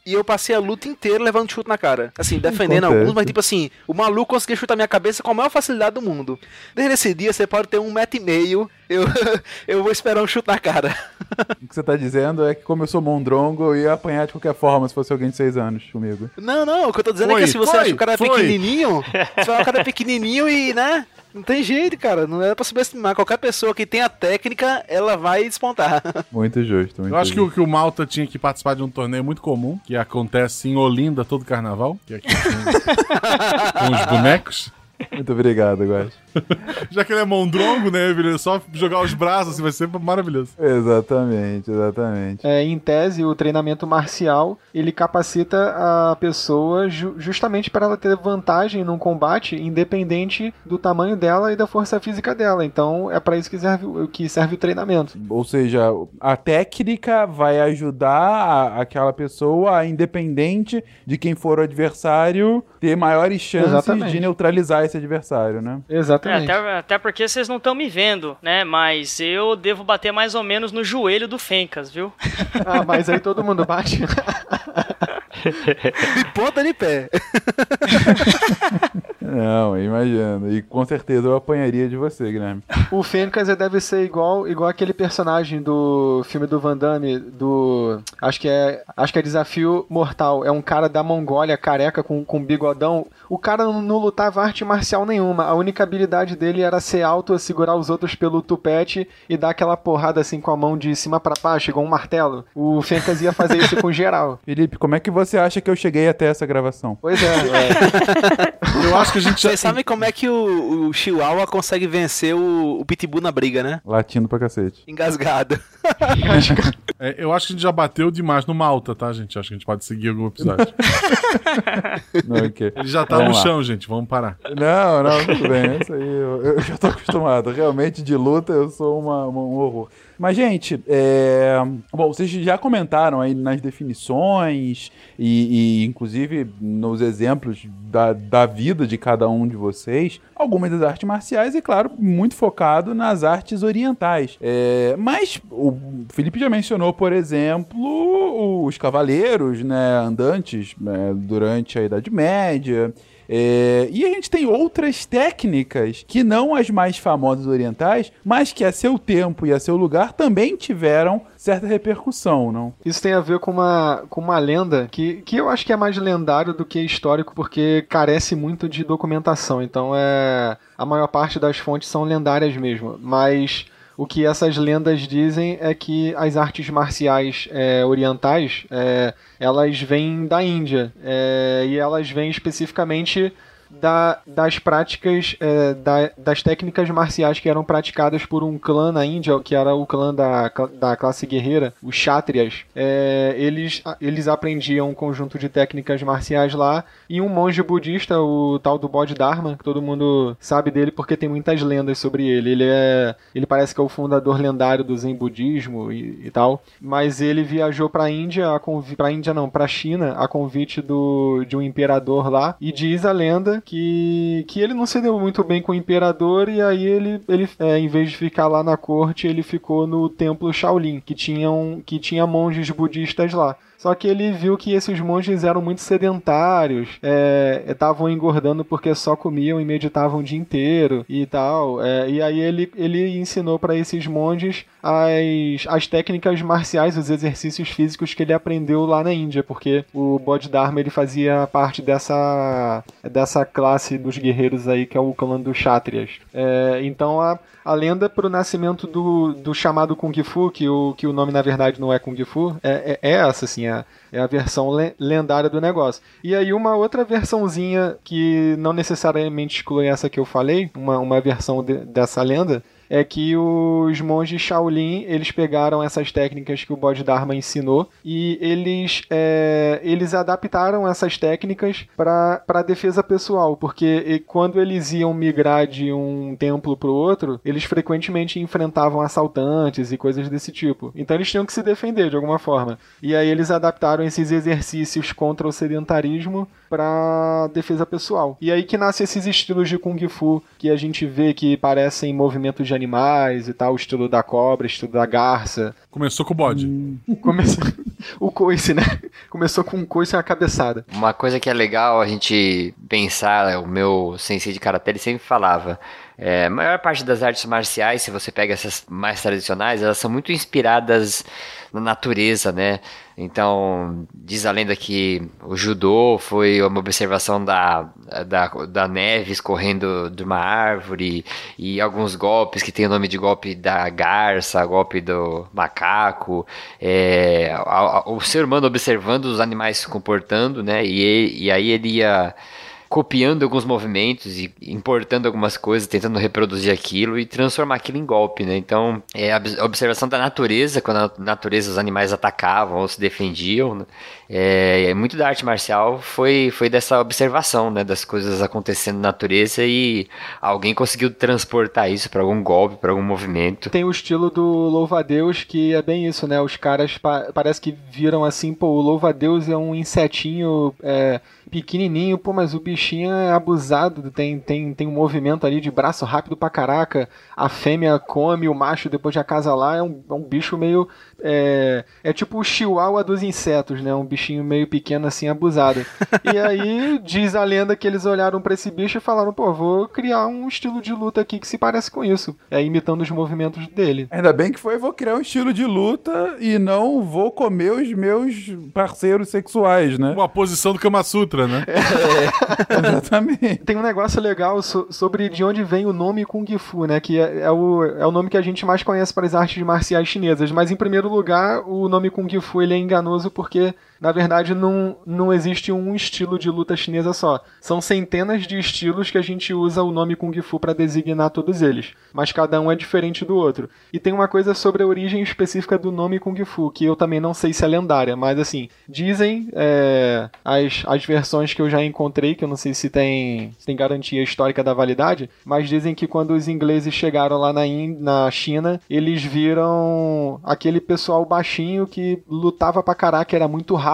E eu passei a luta inteira levando chute na cara. Assim, defendendo Acontece. alguns, mas tipo assim, o maluco conseguiu chutar minha cabeça com a maior facilidade do mundo. Desde esse dia, você pode ter um metro e meio, eu, eu vou esperar um chute na cara. O que você tá dizendo é que, como eu sou mondrongo, eu ia apanhar de qualquer forma se fosse alguém de 6 anos comigo. Não, não, o que eu tô dizendo é Foi, que se você foi, acha que o cara é foi. pequenininho, você fala que o cara é pequenininho e, né? Não tem jeito, cara. Não é pra subestimar. Qualquer pessoa que tenha técnica, ela vai despontar. Muito justo, muito Eu acho que justo. o, que o Malta tinha que participar de um torneio muito comum, que acontece em Olinda todo carnaval, que é aqui com, com os bonecos. Muito obrigado, Guax. Já que ele é mondrongo, né, ele só jogar os braços assim, vai ser maravilhoso. Exatamente, exatamente. É, em tese, o treinamento marcial ele capacita a pessoa ju- justamente para ela ter vantagem num combate, independente do tamanho dela e da força física dela. Então, é para isso que serve, o- que serve o treinamento. Ou seja, a técnica vai ajudar a- aquela pessoa, independente de quem for o adversário, ter maiores chances Exatamente. de neutralizar esse adversário, né? É, Exatamente. até, até porque vocês não estão me vendo, né? Mas eu devo bater mais ou menos no joelho do Fencas, viu? Ah, mas aí todo mundo bate. De ponta de pé. Não, imagino. E com certeza eu apanharia de você, Guilherme. O Fencas deve ser igual, igual aquele personagem do filme do Van Damme, do. Acho que é. Acho que é Desafio Mortal. É um cara da Mongólia, careca, com, com bigodão. O cara não, não lutava arte marcial nenhuma. A única habilidade dele era ser alto, segurar os outros pelo tupete e dar aquela porrada assim com a mão de cima pra baixo, igual um martelo. O Fencas ia fazer isso com geral. Felipe, como é que você acha que eu cheguei até essa gravação? Pois é. Eu acho que a gente já. Vocês sabem como é que o, o Chihuahua consegue vencer o, o Pitbull na briga, né? Latindo pra cacete. Engasgado. É, eu acho que a gente já bateu demais no Malta, tá, gente? Acho que a gente pode seguir algum episódio. Não, ok. Ele já tá Vamos no lá. chão, gente. Vamos parar. Não, não, tudo bem. Isso aí eu, eu já tô acostumado. Realmente, de luta, eu sou uma, uma- um horror. Mas, gente, é... bom, vocês já comentaram aí nas definições e, e, inclusive, nos exemplos da, da vida de cada um de vocês, algumas das artes marciais e, claro, muito focado nas artes orientais. É, mas o Felipe já mencionou, por exemplo, os cavaleiros, né, andantes né, durante a Idade Média. É, e a gente tem outras técnicas que não as mais famosas orientais, mas que a seu tempo e a seu lugar também tiveram certa repercussão, não? Isso tem a ver com uma, com uma lenda que, que eu acho que é mais lendário do que histórico, porque carece muito de documentação. Então é. A maior parte das fontes são lendárias mesmo. Mas o que essas lendas dizem é que as artes marciais é, orientais é, elas vêm da Índia. é, e elas vêm especificamente da- das práticas, é, da- das técnicas marciais que eram praticadas por um clã na Índia, que era o clã da, da classe guerreira, os Kshatriyas. É, eles, eles aprendiam um conjunto de técnicas marciais lá, e um monge budista, o tal do Bodhidharma, que todo mundo sabe dele porque tem muitas lendas sobre ele. Ele é, ele parece que é o fundador lendário do Zen budismo e, e tal, mas ele viajou para a Índia, a Índia não, para China, a convite do, de um imperador lá, e diz a lenda que, que ele não se deu muito bem com o imperador e aí ele, ele é, em vez de ficar lá na corte, ele ficou no templo Shaolin, que, tinham, que tinha monges budistas lá. Só que ele viu que esses monges eram muito sedentários, é, estavam engordando porque só comiam e meditavam o dia inteiro e tal. é, e aí ele, ele ensinou para esses monges as, as técnicas marciais, os exercícios físicos que ele aprendeu lá na Índia, porque o Bodhidharma ele fazia parte dessa, dessa classe dos guerreiros aí que é o clã dos Kshatriyas. É, então a, a lenda pro nascimento do, do chamado Kung Fu, que o, que o nome na verdade não é Kung Fu, é, é, é essa, assim, é, é a versão le- lendária do negócio. E aí uma outra versãozinha que não necessariamente exclui essa que eu falei, uma, uma versão de- dessa lenda, é que os monges Shaolin eles pegaram essas técnicas que o Bodhidharma ensinou e eles, é, eles adaptaram essas técnicas para defesa pessoal, porque quando eles iam migrar de um templo para o outro, eles frequentemente enfrentavam assaltantes e coisas desse tipo. Então eles tinham que se defender de alguma forma. E aí eles adaptaram esses exercícios contra o sedentarismo para defesa pessoal. E aí que nasce esses estilos de kung fu que a gente vê que parecem movimentos de animais e tal, o estilo da cobra, o estilo da garça. Começou com o bode. Começou o coice, né? Começou com um coice e uma cabeçada. Uma coisa que é legal a gente pensar, o meu sensei de karatê ele sempre falava, é, a maior parte das artes marciais, se você pega essas mais tradicionais, elas são muito inspiradas na natureza, né? Então, diz a lenda que o judô foi uma observação da, da, da neve escorrendo de uma árvore e alguns golpes que tem o nome de golpe da garça, golpe do macaco, é, a- a- o ser humano observando os animais se comportando, né? E, e aí ele ia copiando alguns movimentos e importando algumas coisas, tentando reproduzir aquilo e transformar aquilo em golpe, né? Então, é a ob- a observação da natureza, quando a natureza os animais atacavam ou se defendiam, né? é muito da arte marcial foi, foi dessa observação, né? Das coisas acontecendo na natureza e alguém conseguiu transportar isso para algum golpe, para algum movimento. Tem o estilo do louva-a-Deus, que é bem isso, né? Os caras pa- parece que viram assim, pô, o louva-a-Deus é um insetinho é, pequenininho, pô, mas o bichinho é abusado, tem, tem, tem um movimento ali de braço rápido pra caraca, a fêmea come o macho depois de acasalar, é um, é um bicho meio... É, é tipo o chihuahua dos insetos, né? Um bichinho meio pequeno assim, abusado. E aí diz a lenda que eles olharam pra esse bicho e falaram, pô, vou criar um estilo de luta aqui que se parece com isso. É imitando os movimentos dele. Ainda bem que foi, vou criar um estilo de luta e não vou comer os meus parceiros sexuais, né? Uma posição do Kama Sutra, né? Exatamente. Tem um negócio legal so- sobre de onde vem o nome Kung Fu, né? Que é, é o, é o nome que a gente mais conhece para as artes marciais chinesas. Mas em primeiro lugar, o nome Kung Fu ele é enganoso porque, na verdade, não, não existe um estilo de luta chinesa só. São centenas de estilos que a gente usa o nome Kung Fu para designar todos eles. Mas cada um é diferente do outro. E tem uma coisa sobre a origem específica do nome Kung Fu, que eu também não sei se é lendária, mas assim, dizem é, as, as versões que eu já encontrei, que eu não sei se tem, se tem garantia histórica da validade, mas dizem que quando os ingleses chegaram lá na, In- na China, eles viram aquele pessoal baixinho que lutava pra caraca, era muito rápido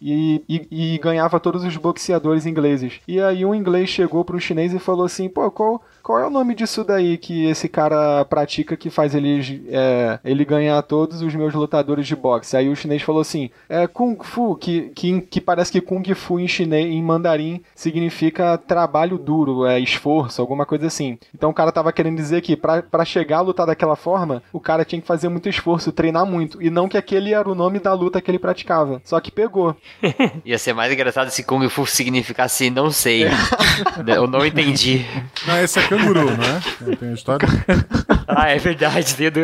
e, e, e ganhava todos os boxeadores ingleses. E aí um inglês chegou para um chinês e falou assim, pô, qual, qual é o nome disso daí que esse cara pratica que faz ele, é, ele ganhar todos os meus lutadores de boxe? Aí o chinês falou assim, é Kung Fu, que, que, que parece que Kung Fu em chinês, em mandarim, significa trabalho duro, é esforço, alguma coisa assim. Então o cara tava querendo dizer que pra pra chegar a lutar daquela forma, o cara tinha que fazer muito esforço, treinar muito, e não que aquele era o nome da luta que ele praticava. Só que pegou. Ia ser mais engraçado se Kung Fu significasse não sei. Eu não entendi. Não, esse é canguru, não é? Não Tem a história? Ah, é verdade, dedo.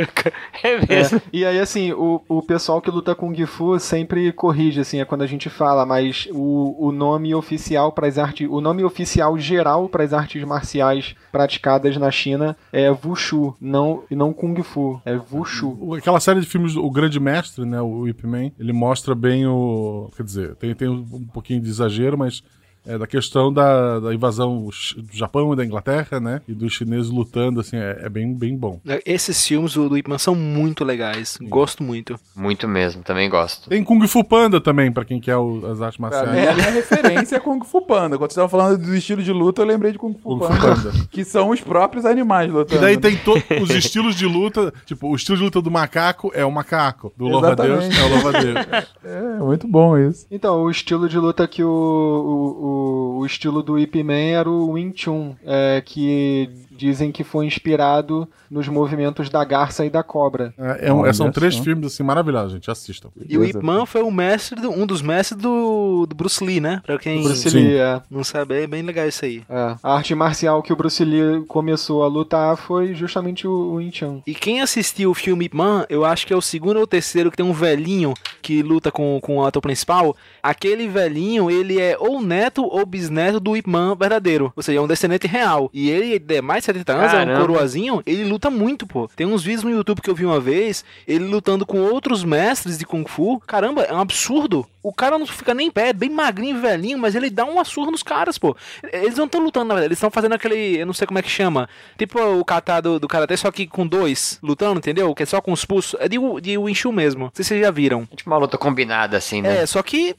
É mesmo. É. E aí, assim, o, o pessoal que luta Kung Fu sempre corrige, assim, é quando a gente fala, mas o, o nome oficial para as artes, o nome oficial geral para as artes marciais praticadas na China é Wushu, não, e não Kung Fu, é Wushu. Aquela série de filmes, O Grande Mestre, né? O Ip Man, ele mostra bem o. Quer dizer, tem, tem um pouquinho de exagero, mas é da questão da, da invasão do Japão e da Inglaterra, né? E dos chineses lutando, assim, é, é bem, bem bom. Esses filmes do, do Ip Man são muito legais. Gosto muito. Muito mesmo, também gosto. Tem Kung Fu Panda também, pra quem quer o- as artes marciais. mim, a minha referência é Kung Fu Panda. Quando você tava falando do estilo de luta, eu lembrei de Kung Fu, Kung Fu Panda, Panda. Que são os próprios animais E lutando. daí tem to- os estilos de luta, tipo, o estilo de luta do macaco é o macaco, do louva-a-Deus Exatamente. é o louva-a-Deus. É, muito bom isso. Então, o estilo de luta que o, o, o, o estilo do Ip Man era o Wing Chun, é, que dizem que foi inspirado nos movimentos da garça e da cobra. É, é um- Olha são três só. filmes assim maravilhosos, gente. Assistam. E o Ip Man foi o mestre, do- um dos mestres do, do Bruce Lee, né? Pra quem Bruce. Lee, é. não sabe, é bem legal isso aí. É, a arte marcial que o Bruce Lee começou a lutar foi justamente o, o Wing Chun. E quem assistiu o filme Ip Man, eu acho que é o segundo ou o terceiro que tem um velhinho que luta com, com o ator principal. Aquele velhinho, ele é ou neto ou bisneto do Ip Man verdadeiro. Ou seja, é um descendente real. E ele é mais 70 anos, é um Caramba. coroazinho, ele luta muito, pô. Tem uns vídeos no YouTube que eu vi uma vez, ele lutando com outros mestres de Kung Fu. Caramba, é um absurdo. O cara não fica nem em pé, é bem magrinho, velhinho, mas ele dá uma surra nos caras, pô. Eles não estão lutando, na verdade, eles estão fazendo aquele, eu não sei como é que chama, tipo o kata do, do karatê, só que com dois, lutando, entendeu? Que é só com os pulsos. É de, de Wing mesmo. Não sei se vocês já viram. Tipo uma luta combinada, assim, né? É, só que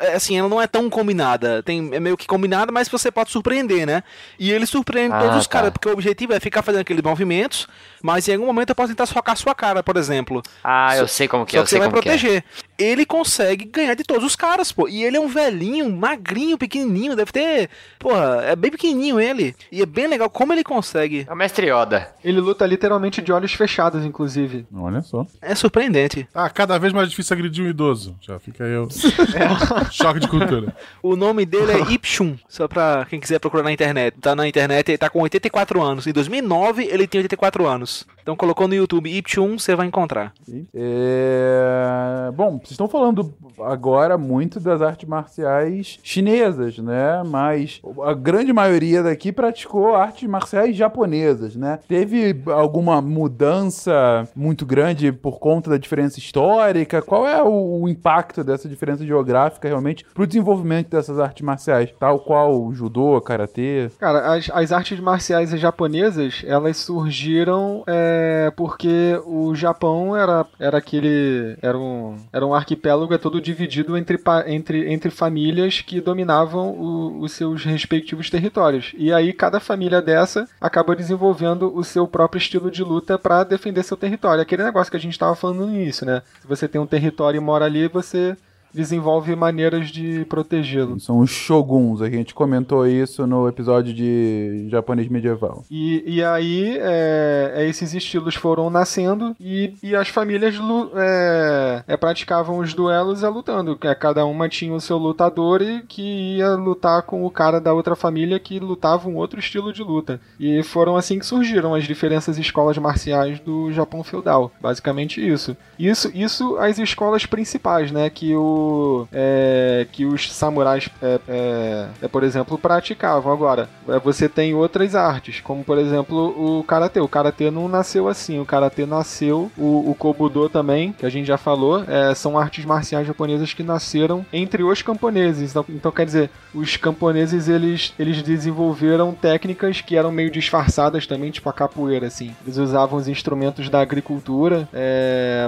é assim, ela não é tão combinada. Tem, é meio que combinada, mas você pode surpreender, né? E ele surpreende Ah, todos os tá. caras, porque o objetivo é ficar fazendo aqueles movimentos, mas em algum momento eu posso tentar socar a sua cara, por exemplo. Ah, eu sei como que é, Só eu que sei você vai como que é. Ele consegue ganhar de todos os caras, pô. E ele é um velhinho, magrinho, pequenininho. Deve ter. Porra, é bem pequenininho ele. E é bem legal como ele consegue. É o mestre Yoda. Ele luta literalmente de olhos fechados, inclusive. Olha só. É surpreendente. Ah, cada vez mais difícil agredir um idoso. Já fica aí o choque de cultura. O nome dele é Ipchun, só pra quem quiser procurar na internet. Tá na internet, ele tá com 84 anos. Em 2009, ele tem 84 anos. Então colocou no YouTube Ipchun, você vai encontrar. É... Bom, vocês estão falando agora muito das artes marciais chinesas, né? Mas a grande maioria daqui praticou artes marciais japonesas, né? Teve alguma mudança muito grande por conta da diferença histórica? Qual é o, o impacto dessa diferença geográfica realmente pro desenvolvimento dessas artes marciais, tal qual o judô, karatê? Cara, as, as artes marciais japonesas, elas surgiram é, porque o Japão era, era aquele. Era um, era um arquipélago é todo dividido entre, entre, entre famílias que dominavam o- os seus respectivos territórios. E aí cada família dessa acaba desenvolvendo o seu próprio estilo de luta para defender seu território. Aquele negócio que a gente estava falando no início, né? Se você tem um território e mora ali, você desenvolve maneiras de protegê-lo. São os shoguns, a gente comentou isso no episódio de japonês medieval. E, e aí é, é, esses estilos foram nascendo e, e as famílias é, é, praticavam os duelos é, lutando. É, cada uma tinha o seu lutador e que ia lutar com o cara da outra família que lutava um outro estilo de luta. E foram assim que surgiram as diferentes escolas marciais do Japão feudal. Basicamente isso. Isso, isso as escolas principais, né? Que o é, que os samurais, é, é, é, por exemplo, praticavam. Agora, é, você tem outras artes, como por exemplo o karatê. O karatê não nasceu assim. O karatê nasceu, o, o kobudo também, que a gente já falou, é, são artes marciais japonesas que nasceram entre os camponeses. Então, então, quer dizer, os camponeses eles, eles desenvolveram técnicas que eram meio disfarçadas também, tipo a capoeira, assim. Eles usavam os instrumentos da agricultura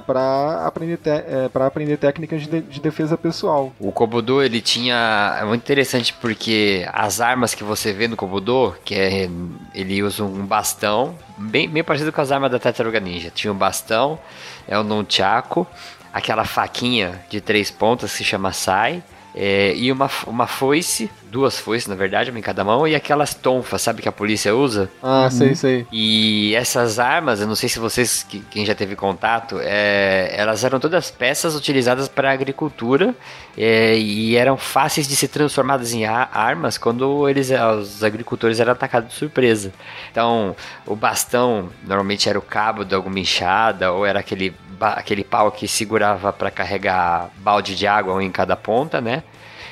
para aprender, te- aprender técnicas de, de defesa pessoal. O Kobudo, ele tinha. É muito interessante porque as armas que você vê no Kobudo, que é. Ele usa um bastão, bem, bem parecido com as armas da Tartaruga Ninja. Tinha um bastão, é o Nunchaku, aquela faquinha de três pontas que se chama Sai. é, e uma, uma foice, duas foices na verdade, uma em cada mão, e aquelas tonfas, sabe que a polícia usa? Ah, sei, sei. E essas armas, eu não sei se vocês, que- quem já teve contato, é, elas eram todas peças utilizadas para agricultura é, e eram fáceis de ser transformadas em armas quando eles, os agricultores eram atacados de surpresa. Então, o bastão normalmente era o cabo de alguma enxada ou era aquele, aquele pau que segurava para carregar balde de água um em cada ponta, né?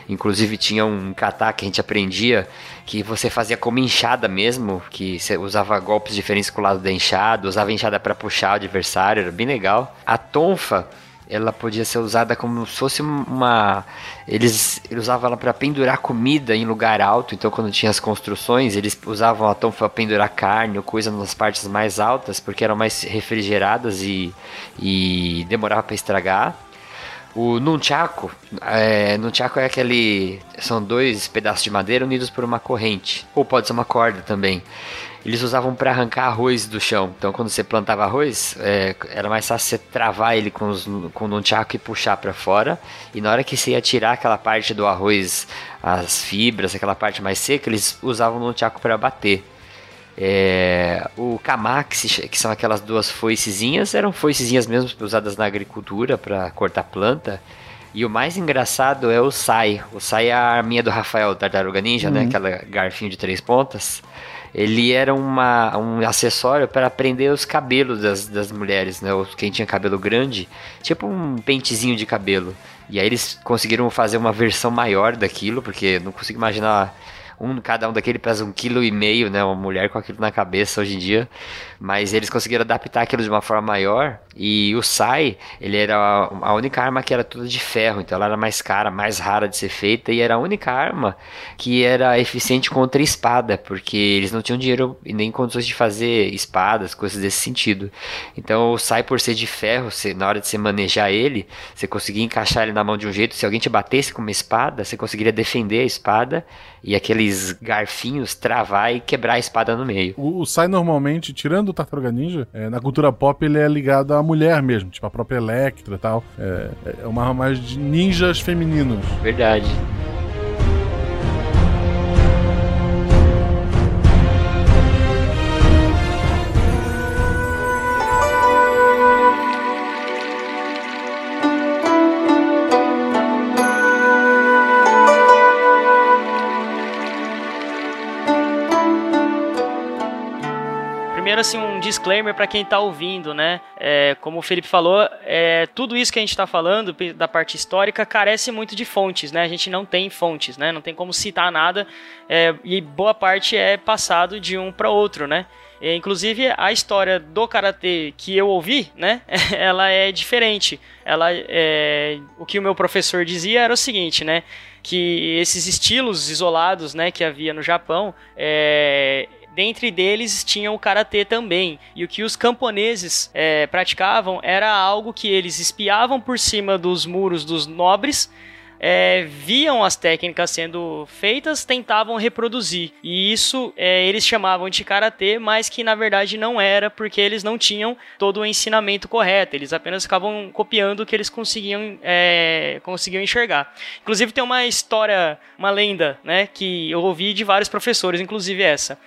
Inclusive tinha um kata que a gente aprendia que você fazia como enxada mesmo, que você usava golpes diferentes com o lado da enxada, usava enxada para puxar o adversário, era bem legal. A tonfa, ela podia ser usada como se fosse uma eles, eles usavam ela para pendurar comida em lugar alto, então quando tinha as construções, eles usavam a tonfa para pendurar carne ou coisa nas partes mais altas, porque eram mais refrigeradas e, e demorava para estragar. O nunchaku, é, nunchaku é aquele, são dois pedaços de madeira unidos por uma corrente, ou pode ser uma corda também. Eles usavam para arrancar arroz do chão. Então, quando você plantava arroz, é, era mais fácil você travar ele com, os, com o nunchaku e puxar para fora. E na hora que você ia tirar aquela parte do arroz, as fibras, aquela parte mais seca, eles usavam o nunchaku para bater. É, o kama, que, são aquelas duas foicezinhas, eram foicezinhas mesmo usadas na agricultura para cortar planta. E o mais engraçado é o sai. O sai é a arminha do Rafael Tartaruga Ninja, né? Aquela garfinho de três pontas. Ele era uma, um acessório para prender os cabelos das, das mulheres, né? Quem tinha cabelo grande, tipo um pentezinho de cabelo. E aí eles conseguiram fazer uma versão maior daquilo, porque não consigo imaginar um, cada um daquele pesa um quilo e meio, né? Uma mulher com aquilo na cabeça hoje em dia. Mas eles conseguiram adaptar aquilo de uma forma maior. E o Sai, ele era a- única arma que era toda de ferro. Então ela era mais cara, mais rara de ser feita. E era a única arma que era eficiente contra espada. Porque eles não tinham dinheiro e nem condições de fazer espadas, coisas desse sentido. Então o Sai, por ser de ferro, você- na hora de você manejar ele, você conseguia encaixar ele na mão de um jeito. Se alguém te batesse com uma espada, você conseguiria defender a espada. E aqueles garfinhos travar e quebrar a espada no meio. O, o Sai normalmente, tirando o Tartaruga Ninja, é, na cultura pop ele é ligado à mulher mesmo, tipo a própria Electra e tal. É, é uma arma mais de ninjas femininos. Verdade. Primeiro, assim, um disclaimer para quem tá ouvindo, né? É, como o Felipe falou, é, tudo isso que a gente tá falando da parte histórica carece muito de fontes, né? A gente não tem fontes, né? Não tem como citar nada é, e boa parte é passado de um para outro, né? É, inclusive, a história do karatê que eu ouvi, né? Ela é diferente. Ela é, o que o meu professor dizia era o seguinte, né? Que esses estilos isolados, né, que havia no Japão, é, dentre deles tinha o karatê também. E o que os camponeses é, praticavam era algo que eles espiavam por cima dos muros dos nobres é, viam as técnicas sendo feitas, tentavam reproduzir. E isso é, eles chamavam de karatê, mas que na verdade não era, porque eles não tinham todo o ensinamento correto. Eles apenas ficavam copiando o que eles conseguiam, é, conseguiam enxergar. Inclusive tem uma história, uma lenda, né, que eu ouvi de vários professores, inclusive essa.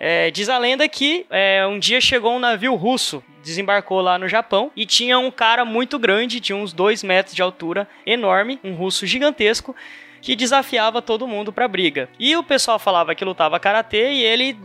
É, diz a lenda que é, um dia chegou um navio russo, desembarcou lá no Japão e tinha um cara muito grande, de uns 2 metros de altura, enorme, um russo gigantesco, que desafiava todo mundo para briga. E o pessoal falava que lutava karatê e ele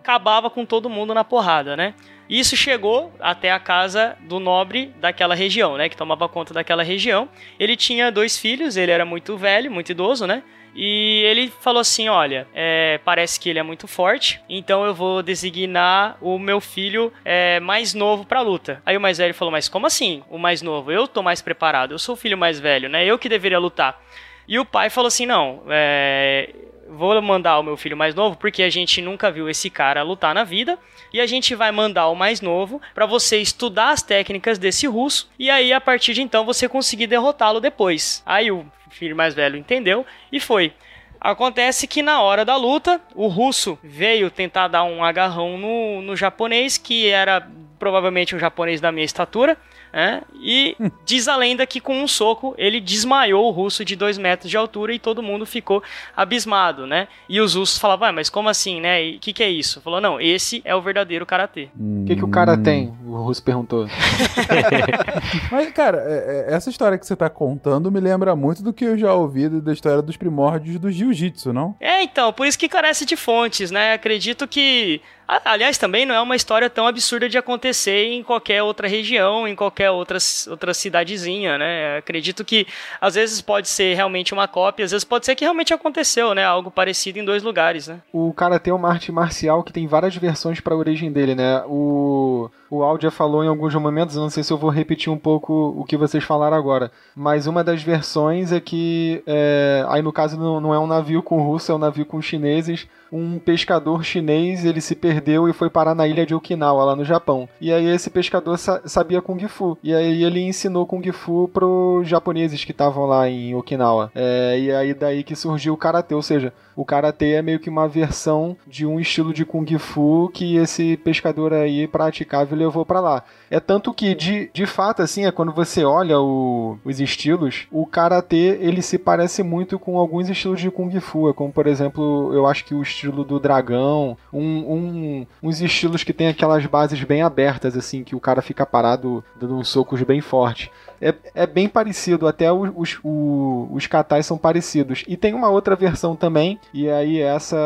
acabava com todo mundo na porrada, né? Isso chegou até a casa do nobre daquela região, né? Que tomava conta daquela região. Ele tinha dois filhos, ele era muito velho, muito idoso, né? E ele falou assim: Olha, é, parece que ele é muito forte, então eu vou designar o meu filho é, mais novo pra luta. Aí o mais velho falou: Mas como assim? O mais novo? Eu tô mais preparado, eu sou o filho mais velho, né? Eu que deveria lutar. E o pai falou assim: Não, é, vou mandar o meu filho mais novo porque a gente nunca viu esse cara lutar na vida e a gente vai mandar o mais novo para você estudar as técnicas desse russo e aí a partir de então você conseguir derrotá-lo depois. Aí o filho mais velho entendeu e foi. Acontece que na hora da luta, o russo veio tentar dar um agarrão no, no japonês, que era provavelmente um japonês da minha estatura, é, e diz a lenda que com um soco ele desmaiou o russo de 2 metros de altura e todo mundo ficou abismado, né? E os russos falavam, ah, mas como assim, né? O que, que é isso? Falou, não, esse é o verdadeiro karatê. O que, que o cara tem? O russo perguntou. mas, cara, é, é, essa história que você tá contando me lembra muito do que eu já ouvi da história dos primórdios do jiu-jitsu, não? É, então, por isso que carece de fontes, né? Acredito que Aliás, também não é uma história tão absurda de acontecer em qualquer outra região, em qualquer outra, outra cidadezinha, né? Acredito que às vezes pode ser realmente uma cópia, às vezes pode ser que realmente aconteceu, né? Algo parecido em dois lugares, né? O cara tem uma arte marcial que tem várias versões para a origem dele, né? O o Al já falou em alguns momentos, não sei se eu vou repetir um pouco o que vocês falaram agora, mas uma das versões é que, é, aí no caso não, não é um navio com russo, é um navio com chineses, um pescador chinês ele se perdeu e foi parar na ilha de Okinawa, lá no Japão. E aí esse pescador sa sabia Kung Fu. E aí ele ensinou Kung Fu pros japoneses que estavam lá em Okinawa. É, e aí daí que surgiu o Karatê, ou seja, o Karatê é meio que uma versão de um estilo de Kung Fu que esse pescador aí praticava e levou para lá. É tanto que, de, de fato, assim, é quando você olha o, os estilos, o Karatê, ele se parece muito com alguns estilos de Kung Fu. É como, por exemplo, eu acho que o estilo do dragão, um, um, uns estilos que tem aquelas bases bem abertas, assim, que o cara fica parado dando uns socos bem fortes é, é bem parecido, até os, os, os, katais são parecidos. E tem uma outra versão também, e aí essa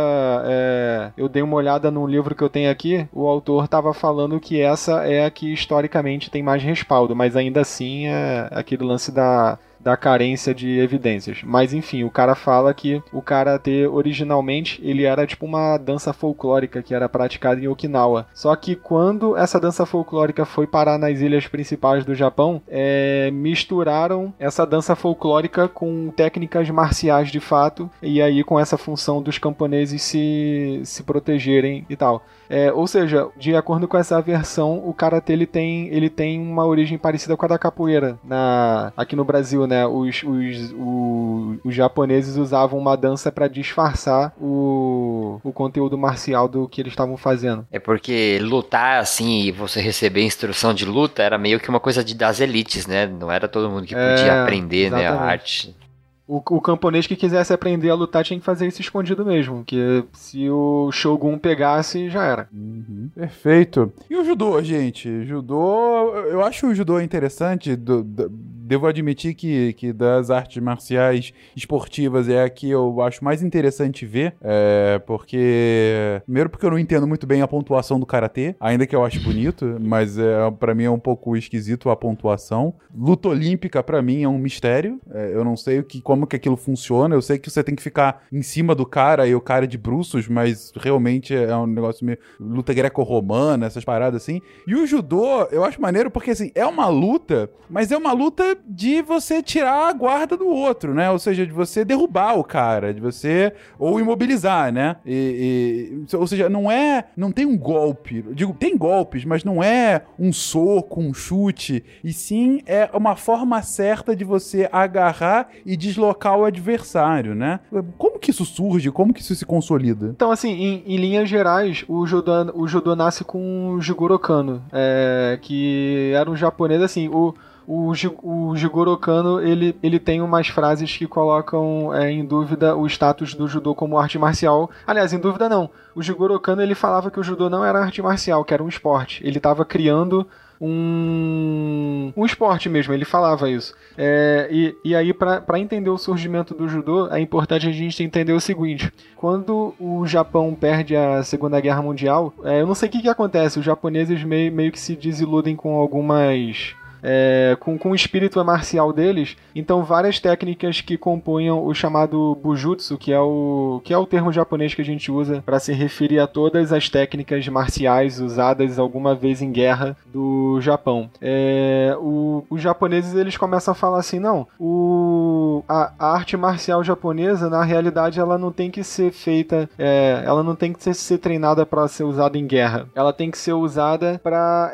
é, eu dei uma olhada no livro que eu tenho aqui, o autor estava falando que essa é a que historicamente tem mais respaldo, mas ainda assim é aquele lance da da carência de evidências. Mas enfim, o cara fala que o karatê originalmente ele era tipo uma dança folclórica que era praticada em Okinawa. Só que quando essa dança folclórica foi parar nas ilhas principais do Japão, é, misturaram essa dança folclórica com técnicas marciais de fato e aí com essa função dos camponeses se, se protegerem e tal. É, ou seja, de acordo com essa versão, o karatê ele tem, ele tem uma origem parecida com a da capoeira na, aqui no Brasil, né? Os, os, os, os japoneses usavam uma dança para disfarçar o, o conteúdo marcial do que eles estavam fazendo. É porque lutar assim e você receber instrução de luta era meio que uma coisa de, das elites, né? Não era todo mundo que podia é, aprender né, a arte. O, o, camponês que quisesse aprender a lutar tinha que fazer isso escondido mesmo, que se o Shogun pegasse, já era. Uhum. Perfeito. E o judô, gente? Judô, eu acho o judô interessante do, do devo admitir que, que das artes marciais esportivas é a que eu acho mais interessante ver, é, porque primeiro porque eu não entendo muito bem a pontuação do karatê, ainda que eu acho bonito, mas é, para mim é um pouco esquisito a pontuação. Luta olímpica para mim é um mistério. É, eu não sei o que, como que aquilo funciona. Eu sei que você tem que ficar em cima do cara e o cara é de bruços, mas realmente é um negócio meio luta greco-romana, essas paradas assim. E o judô, eu acho maneiro porque assim, é uma luta, mas é uma luta de você tirar a guarda do outro, né? Ou seja, de você derrubar o cara, de você ou imobilizar, né? E, e- ou seja, não é, não tem um golpe. Digo, tem golpes, mas não é um soco, um chute, e sim é uma forma certa de você agarrar e deslocar o adversário, né? Como que isso surge? Como que isso se consolida? Então, assim, em, em linhas gerais, o judô, o judô nasce com o Jigoro Kano, é, que era um japonês, assim, o, o, o Jigoro Kano, ele, ele tem umas frases que colocam é, em dúvida o status do judô como arte marcial. Aliás, em dúvida não. O Jigoro Kano, ele falava que o judô não era arte marcial, que era um esporte. Ele estava criando um, um esporte mesmo, ele falava isso. É, e, e aí, para entender o surgimento do judô, é importante a gente entender o seguinte: quando o Japão perde a Segunda Guerra Mundial, é, eu não sei o que, que acontece, os japoneses meio, meio que se desiludem com algumas. É, com, com o espírito marcial deles, então várias técnicas que compunham o chamado bujutsu, que é o, que é o termo japonês que a gente usa para se referir a todas as técnicas marciais usadas alguma vez em guerra do Japão. É, o- os japoneses eles começam a falar assim, não, o, a, a arte marcial japonesa na realidade ela não tem que ser feita, é, ela não tem que ser, ser treinada para ser usada em guerra. Ela tem que ser usada para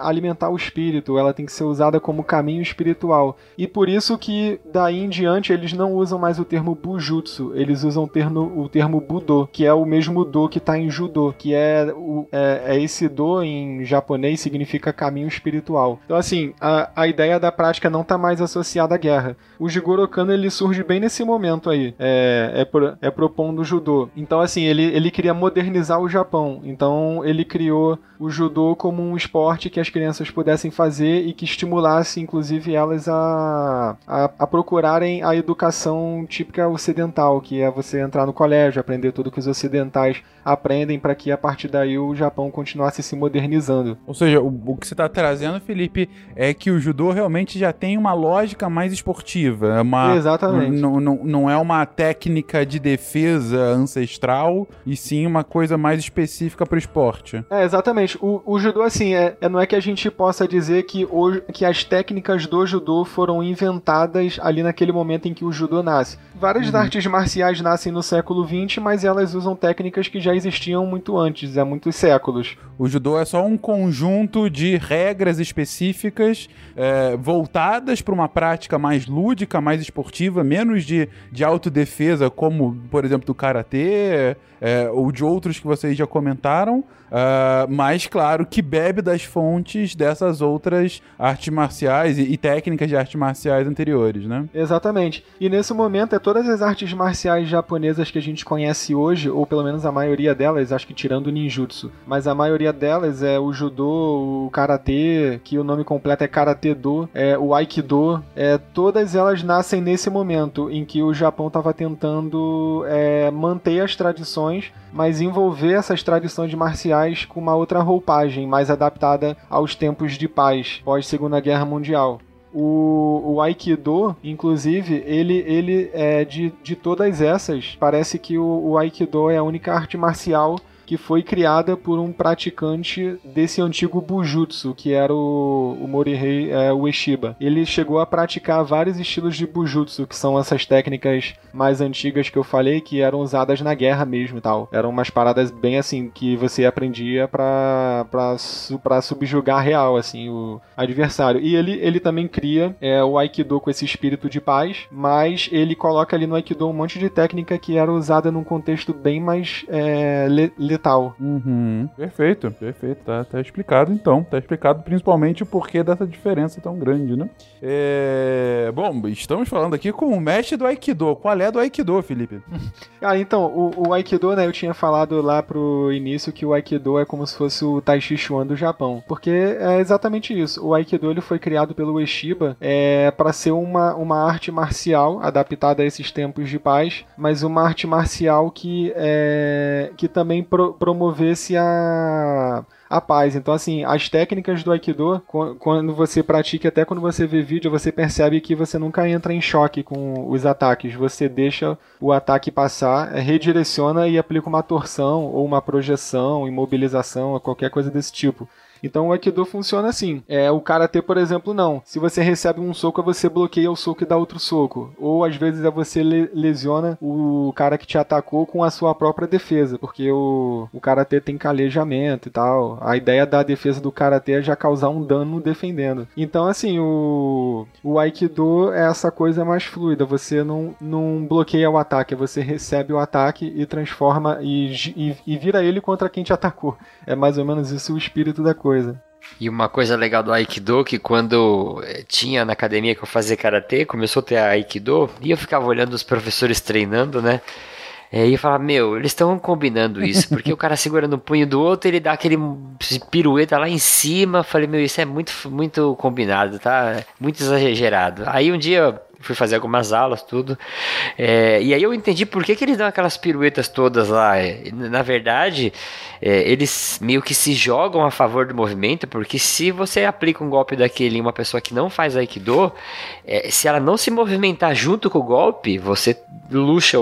alimentar o espírito. Ela tem que ser usada como caminho espiritual. E por isso que daí em diante eles não usam mais o termo bujutsu, eles usam o termo, o termo budo, que é o mesmo do que está em judô, que é, o, é, é esse do em japonês significa caminho espiritual. Então assim, a, a ideia da prática não está mais associada à guerra. O Jigoro Kano ele surge bem nesse momento aí, é, é, pro- é propondo o judô. Então assim, ele, ele queria modernizar o Japão, então ele criou o judô como um esporte que as crianças pudessem fazer e que estimulasse inclusive elas a, a, a procurarem a educação típica ocidental, que é você entrar no colégio, aprender tudo que os ocidentais aprendem para que a partir daí o Japão continuasse se modernizando. Ou seja, o, o que você está trazendo, Felipe, é que o judô realmente já tem uma lógica mais esportiva. É uma, Exatamente. Não, é uma técnica de defesa ancestral, e sim uma coisa mais específica para o esporte. É, exatamente. O, o judô, assim, é, é- não é que a gente possa dizer que, o, que as técnicas do judô foram inventadas ali naquele momento em que o judô nasce. Várias artes marciais nascem no século XX, mas elas usam técnicas que já existiam muito antes, há muitos séculos. O judô é só um conjunto de regras específicas é, voltadas para uma prática mais lúdica, mais esportiva, menos de, de autodefesa, como, por exemplo, do karatê é, ou de outros que vocês já comentaram. Ah, mas, claro, que bebe das fontes dessas outras artes marciais e, e técnicas de artes marciais anteriores, né? Exatamente. E nesse momento é todas as artes marciais japonesas que a gente conhece hoje, ou pelo menos a maioria delas, acho que tirando o ninjutsu, mas a maioria delas é o judô, o karatê, que o nome completo é karate do, é o aikido, é todas elas nascem nesse momento em que o Japão estava tentando é, manter as tradições, mas envolver essas tradições marciais com uma outra roupagem mais adaptada aos tempos de paz pós Segunda Guerra Mundial. O, o Aikido, inclusive, ele, ele é de, de todas essas, parece que o, o Aikido é a única arte marcial que foi criada por um praticante desse antigo Bujutsu, que era o, o Morihei é, Ueshiba. Ele chegou a praticar vários estilos de Bujutsu, que são essas técnicas mais antigas que eu falei, que eram usadas na guerra mesmo e tal. Eram umas paradas bem assim, que você aprendia pra, pra, pra subjugar real, assim, o adversário. E ele, ele também cria é, o Aikido com esse espírito de paz, mas ele coloca ali no Aikido um monte de técnica que era usada num contexto bem mais é, le- letal tal. Uhum, perfeito, perfeito. Tá, tá explicado então. Tá explicado principalmente o porquê dessa diferença tão grande, né? É... Bom, estamos falando aqui com o mestre do Aikido. Qual é do Aikido, Felipe? Ah, então, o, o Aikido, né, eu tinha falado lá pro início que o Aikido é como se fosse o Tai Chi Chuan do Japão. Porque é exatamente isso. O Aikido ele foi criado pelo Ueshiba é, para ser uma, uma arte marcial adaptada a esses tempos de paz, mas uma arte marcial que, é, que também pro, promovesse a a paz. Então, assim, as técnicas do Aikido, quando você pratica, até quando você vê vídeo, você percebe que você nunca entra em choque com os ataques. Você deixa o ataque passar, redireciona e aplica uma torção ou uma projeção, imobilização, qualquer coisa desse tipo. Então o Aikido funciona assim. É, o Karatê, por exemplo, não. Se você recebe um soco, você bloqueia o soco e dá outro soco. Ou às vezes é você lesiona o cara que te atacou com a sua própria defesa, porque o, o Karatê tem calejamento e tal. A ideia da defesa do Karatê é já causar um dano defendendo. Então, assim, o, o Aikido é essa coisa mais fluida. Você não, não bloqueia o ataque, você recebe o ataque e transforma e, e, e vira ele contra quem te atacou. É mais ou menos isso o espírito da coisa coisa. E uma coisa legal do Aikido, que quando eh, tinha na academia que eu fazia Karatê, começou a ter Aikido, e eu ficava olhando os professores treinando, né? É, e eu falava, meu, eles estão combinando isso, porque o cara segurando o punho do outro, ele dá aquele pirueta lá em cima. Falei, meu, isso é muito, muito combinado, tá? Muito exagerado. Aí um dia fui fazer algumas aulas, tudo. É, e aí eu entendi por que, que eles dão aquelas piruetas todas lá. É, na verdade, é, eles meio que se jogam a favor do movimento, porque se você aplica um golpe daquele em uma pessoa que não faz Aikido, é, se ela não se movimentar junto com o golpe, você luxa,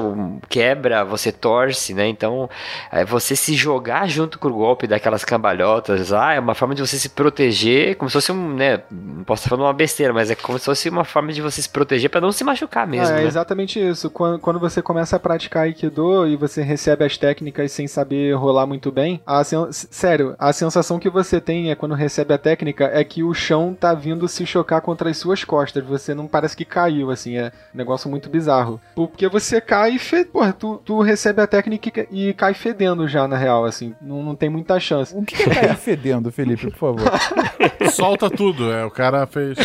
quebra, você torce, né? Então, é, você se jogar junto com o golpe daquelas cambalhotas lá é uma forma de você se proteger, como se fosse um, né? Não posso estar falando uma besteira, mas é como se fosse uma forma de você se proteger para não se machucar mesmo. É, né? exatamente isso. Quando, quando você começa a praticar Aikido e você recebe as técnicas sem saber rolar muito bem, a, sério, a sensação que você tem é quando recebe a técnica é que o chão tá vindo se chocar contra as suas costas. Você não parece que caiu, assim, é um negócio muito bizarro. Porque você cai e fe... Porra, tu, tu recebe a técnica e cai fedendo já, na real, assim. Não, não tem muita chance. O que é cair fedendo, Felipe, por favor? Solta tudo, é. O cara fez.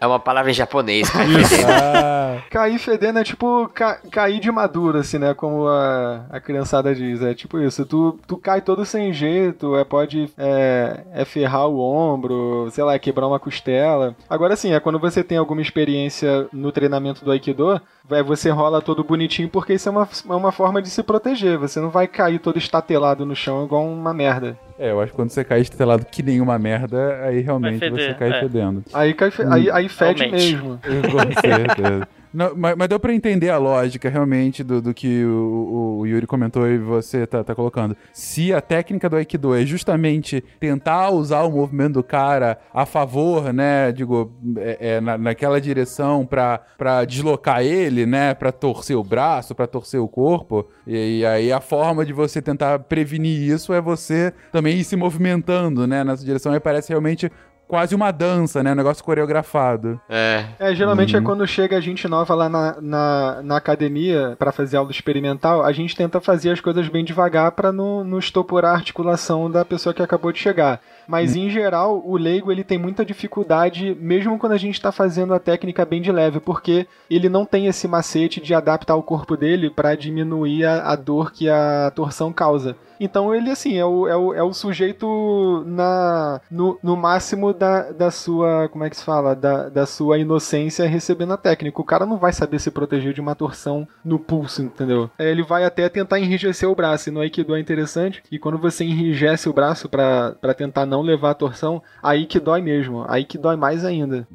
É uma palavra em japonês, cair ah. Cair fedendo é tipo ca cair de madura, assim, né? Como a, a criançada diz. É tipo isso. Tu, tu cai todo sem jeito, é, pode é, é ferrar o ombro, sei lá, é quebrar uma costela. Agora sim, é quando você tem alguma experiência no treinamento do Aikido, é, você rola todo bonitinho, porque isso é uma, é uma forma de se proteger. Você não vai cair todo estatelado no chão igual uma merda. É, eu acho que quando você cai estelado que nem uma merda, aí realmente você cai é. fedendo. Aí, cai fe... hum. aí, aí fede Realmente. mesmo. Com certeza. Não, mas, mas, deu pra entender a lógica realmente do, do que o, o, Yuri comentou e você tá, tá, colocando. Se a técnica do Aikido é justamente tentar usar o movimento do cara a favor, né? Digo, é, é na, naquela direção pra deslocar ele, né? Pra torcer o braço, pra torcer o corpo. E, e aí a forma de você tentar prevenir isso é você também ir se movimentando, né? Nessa direção. Aí parece realmente quase uma dança, né? Um negócio coreografado. É. É, geralmente é uhum. é quando chega a gente nova lá na, na, na academia para fazer aula experimental, a gente tenta fazer as coisas bem devagar para não, não estoporar a articulação da pessoa que acabou de chegar. Mas em geral, o leigo ele tem muita dificuldade, mesmo quando a gente está fazendo a técnica bem de leve, porque ele não tem esse macete de adaptar o corpo dele para diminuir a, a dor que a torção causa. Então ele, assim, é o, é o, é o sujeito na, no, no máximo da, da sua, como é que se fala? Da, da sua inocência recebendo a técnica. O cara não vai saber se proteger de uma torção no pulso, entendeu? É, ele vai até tentar enrijecer o braço. E no Aikido é interessante e quando você enrijece o braço para tentar não levar a torção, aí que dói mesmo. Aí que dói mais ainda.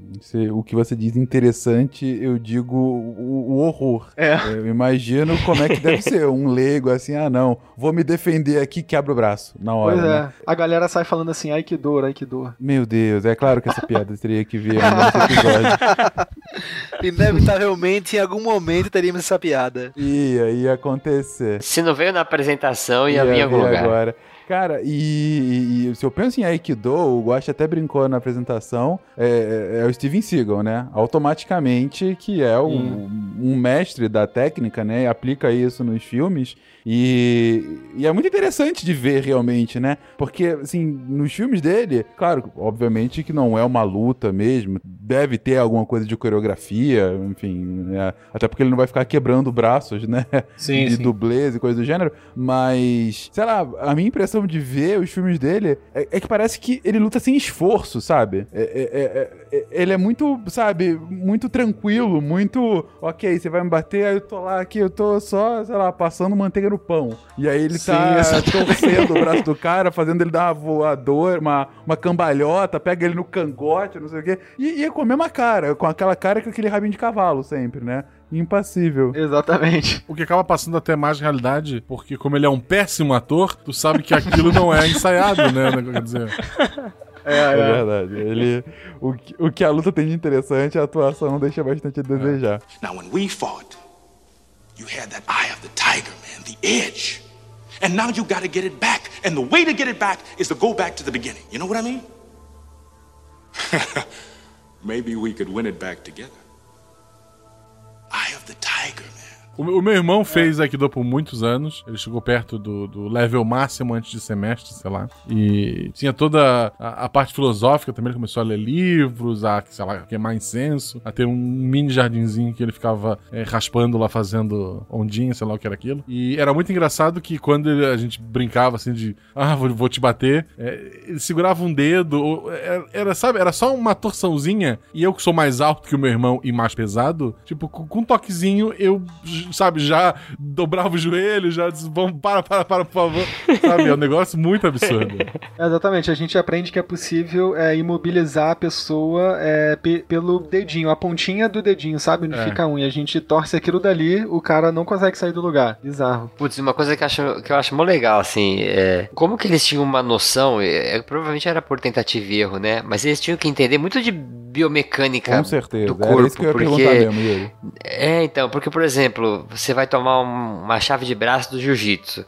o que você diz interessante, eu digo o, o horror. É. Eu imagino como é que deve ser um leigo assim, ah não, vou me defender aqui quebra o braço na hora. Pois é. Né? A galera sai falando assim, ai que dor, ai que dor. Meu Deus, é claro que essa piada teria que vir nesse episódio. Inevitavelmente, em algum momento, teríamos essa piada. Ia, ia acontecer. Se não veio na apresentação, ia, vir em algum lugar. agora. Cara, e, e- se eu penso em Aikido, o Guache até brincou na apresentação, é, é- é o Steven Seagal, né? Automaticamente, que é o- um mestre da técnica, né? E aplica isso nos filmes. E, e é muito interessante de ver realmente, né? Porque, assim, nos filmes dele, claro, obviamente que não é uma luta mesmo, deve ter alguma coisa de coreografia, enfim, né? até porque ele não vai ficar quebrando braços, né? Sim, de sim. dublês e coisa do gênero, mas, sei lá, a minha impressão de ver os filmes dele é, é que parece que ele luta sem esforço, sabe? É- é- é- é- ele é muito, sabe, muito tranquilo, muito, ok, você vai me bater, aí eu tô lá aqui, eu tô só, sei lá, passando manteiga no pão. E aí ele Sim, tá torcendo o braço do cara, fazendo ele dar uma voadora, uma, uma cambalhota, pega ele no cangote, não sei o quê. E, e é com a mesma cara, com aquela cara com aquele rabinho de cavalo sempre, né? Impassível. Exatamente. O que acaba passando até mais realidade, porque como ele é um péssimo ator, tu sabe que aquilo não é ensaiado, né? Quer dizer, É, verdade. Ele, o, que- o que a luta tem de interessante, a atuação deixa bastante a desejar. Now, when we fought, you had that eye of the tiger, the edge. And now you gotta get it back. And the way to get it back is to go back to the beginning. You know what I mean? Maybe we could win it back together. O, meu- o meu irmão fez Aikido por muitos anos. Ele chegou perto do, do level máximo antes de semestre, sei lá. E tinha toda a, a parte filosófica também. Ele começou a ler livros, a, sei lá, queimar incenso, a ter um mini jardinzinho que ele ficava é, raspando lá, fazendo ondinha, sei lá o que era aquilo. E era muito engraçado que quando ele- a gente brincava assim de, ah, vou, vou te bater, é, ele segurava um dedo, ou- era, era, sabe, era só uma torçãozinha. E eu que sou mais alto que o meu irmão e mais pesado, tipo, com, com um toquezinho, eu, sabe, já dobrava o joelho, já disse, vamos, para, para, para, por favor. Sabe, é um negócio muito absurdo. Exatamente, a gente aprende que é possível é, imobilizar a pessoa é, pe- pelo dedinho, a pontinha do dedinho, sabe? Não É. fica um. E a gente torce aquilo dali, o cara não consegue sair do lugar. Bizarro. Putz, uma coisa que eu acho, que eu acho mó legal, assim, é. Como que eles tinham uma noção, é, é, provavelmente era por tentativa e erro, né? Mas eles tinham que entender muito de biomecânica Com certeza. do Era corpo. isso que eu ia porque... perguntar mesmo, Yuri. É, então, porque, por exemplo, você vai tomar um- uma chave de braço do jiu-jitsu.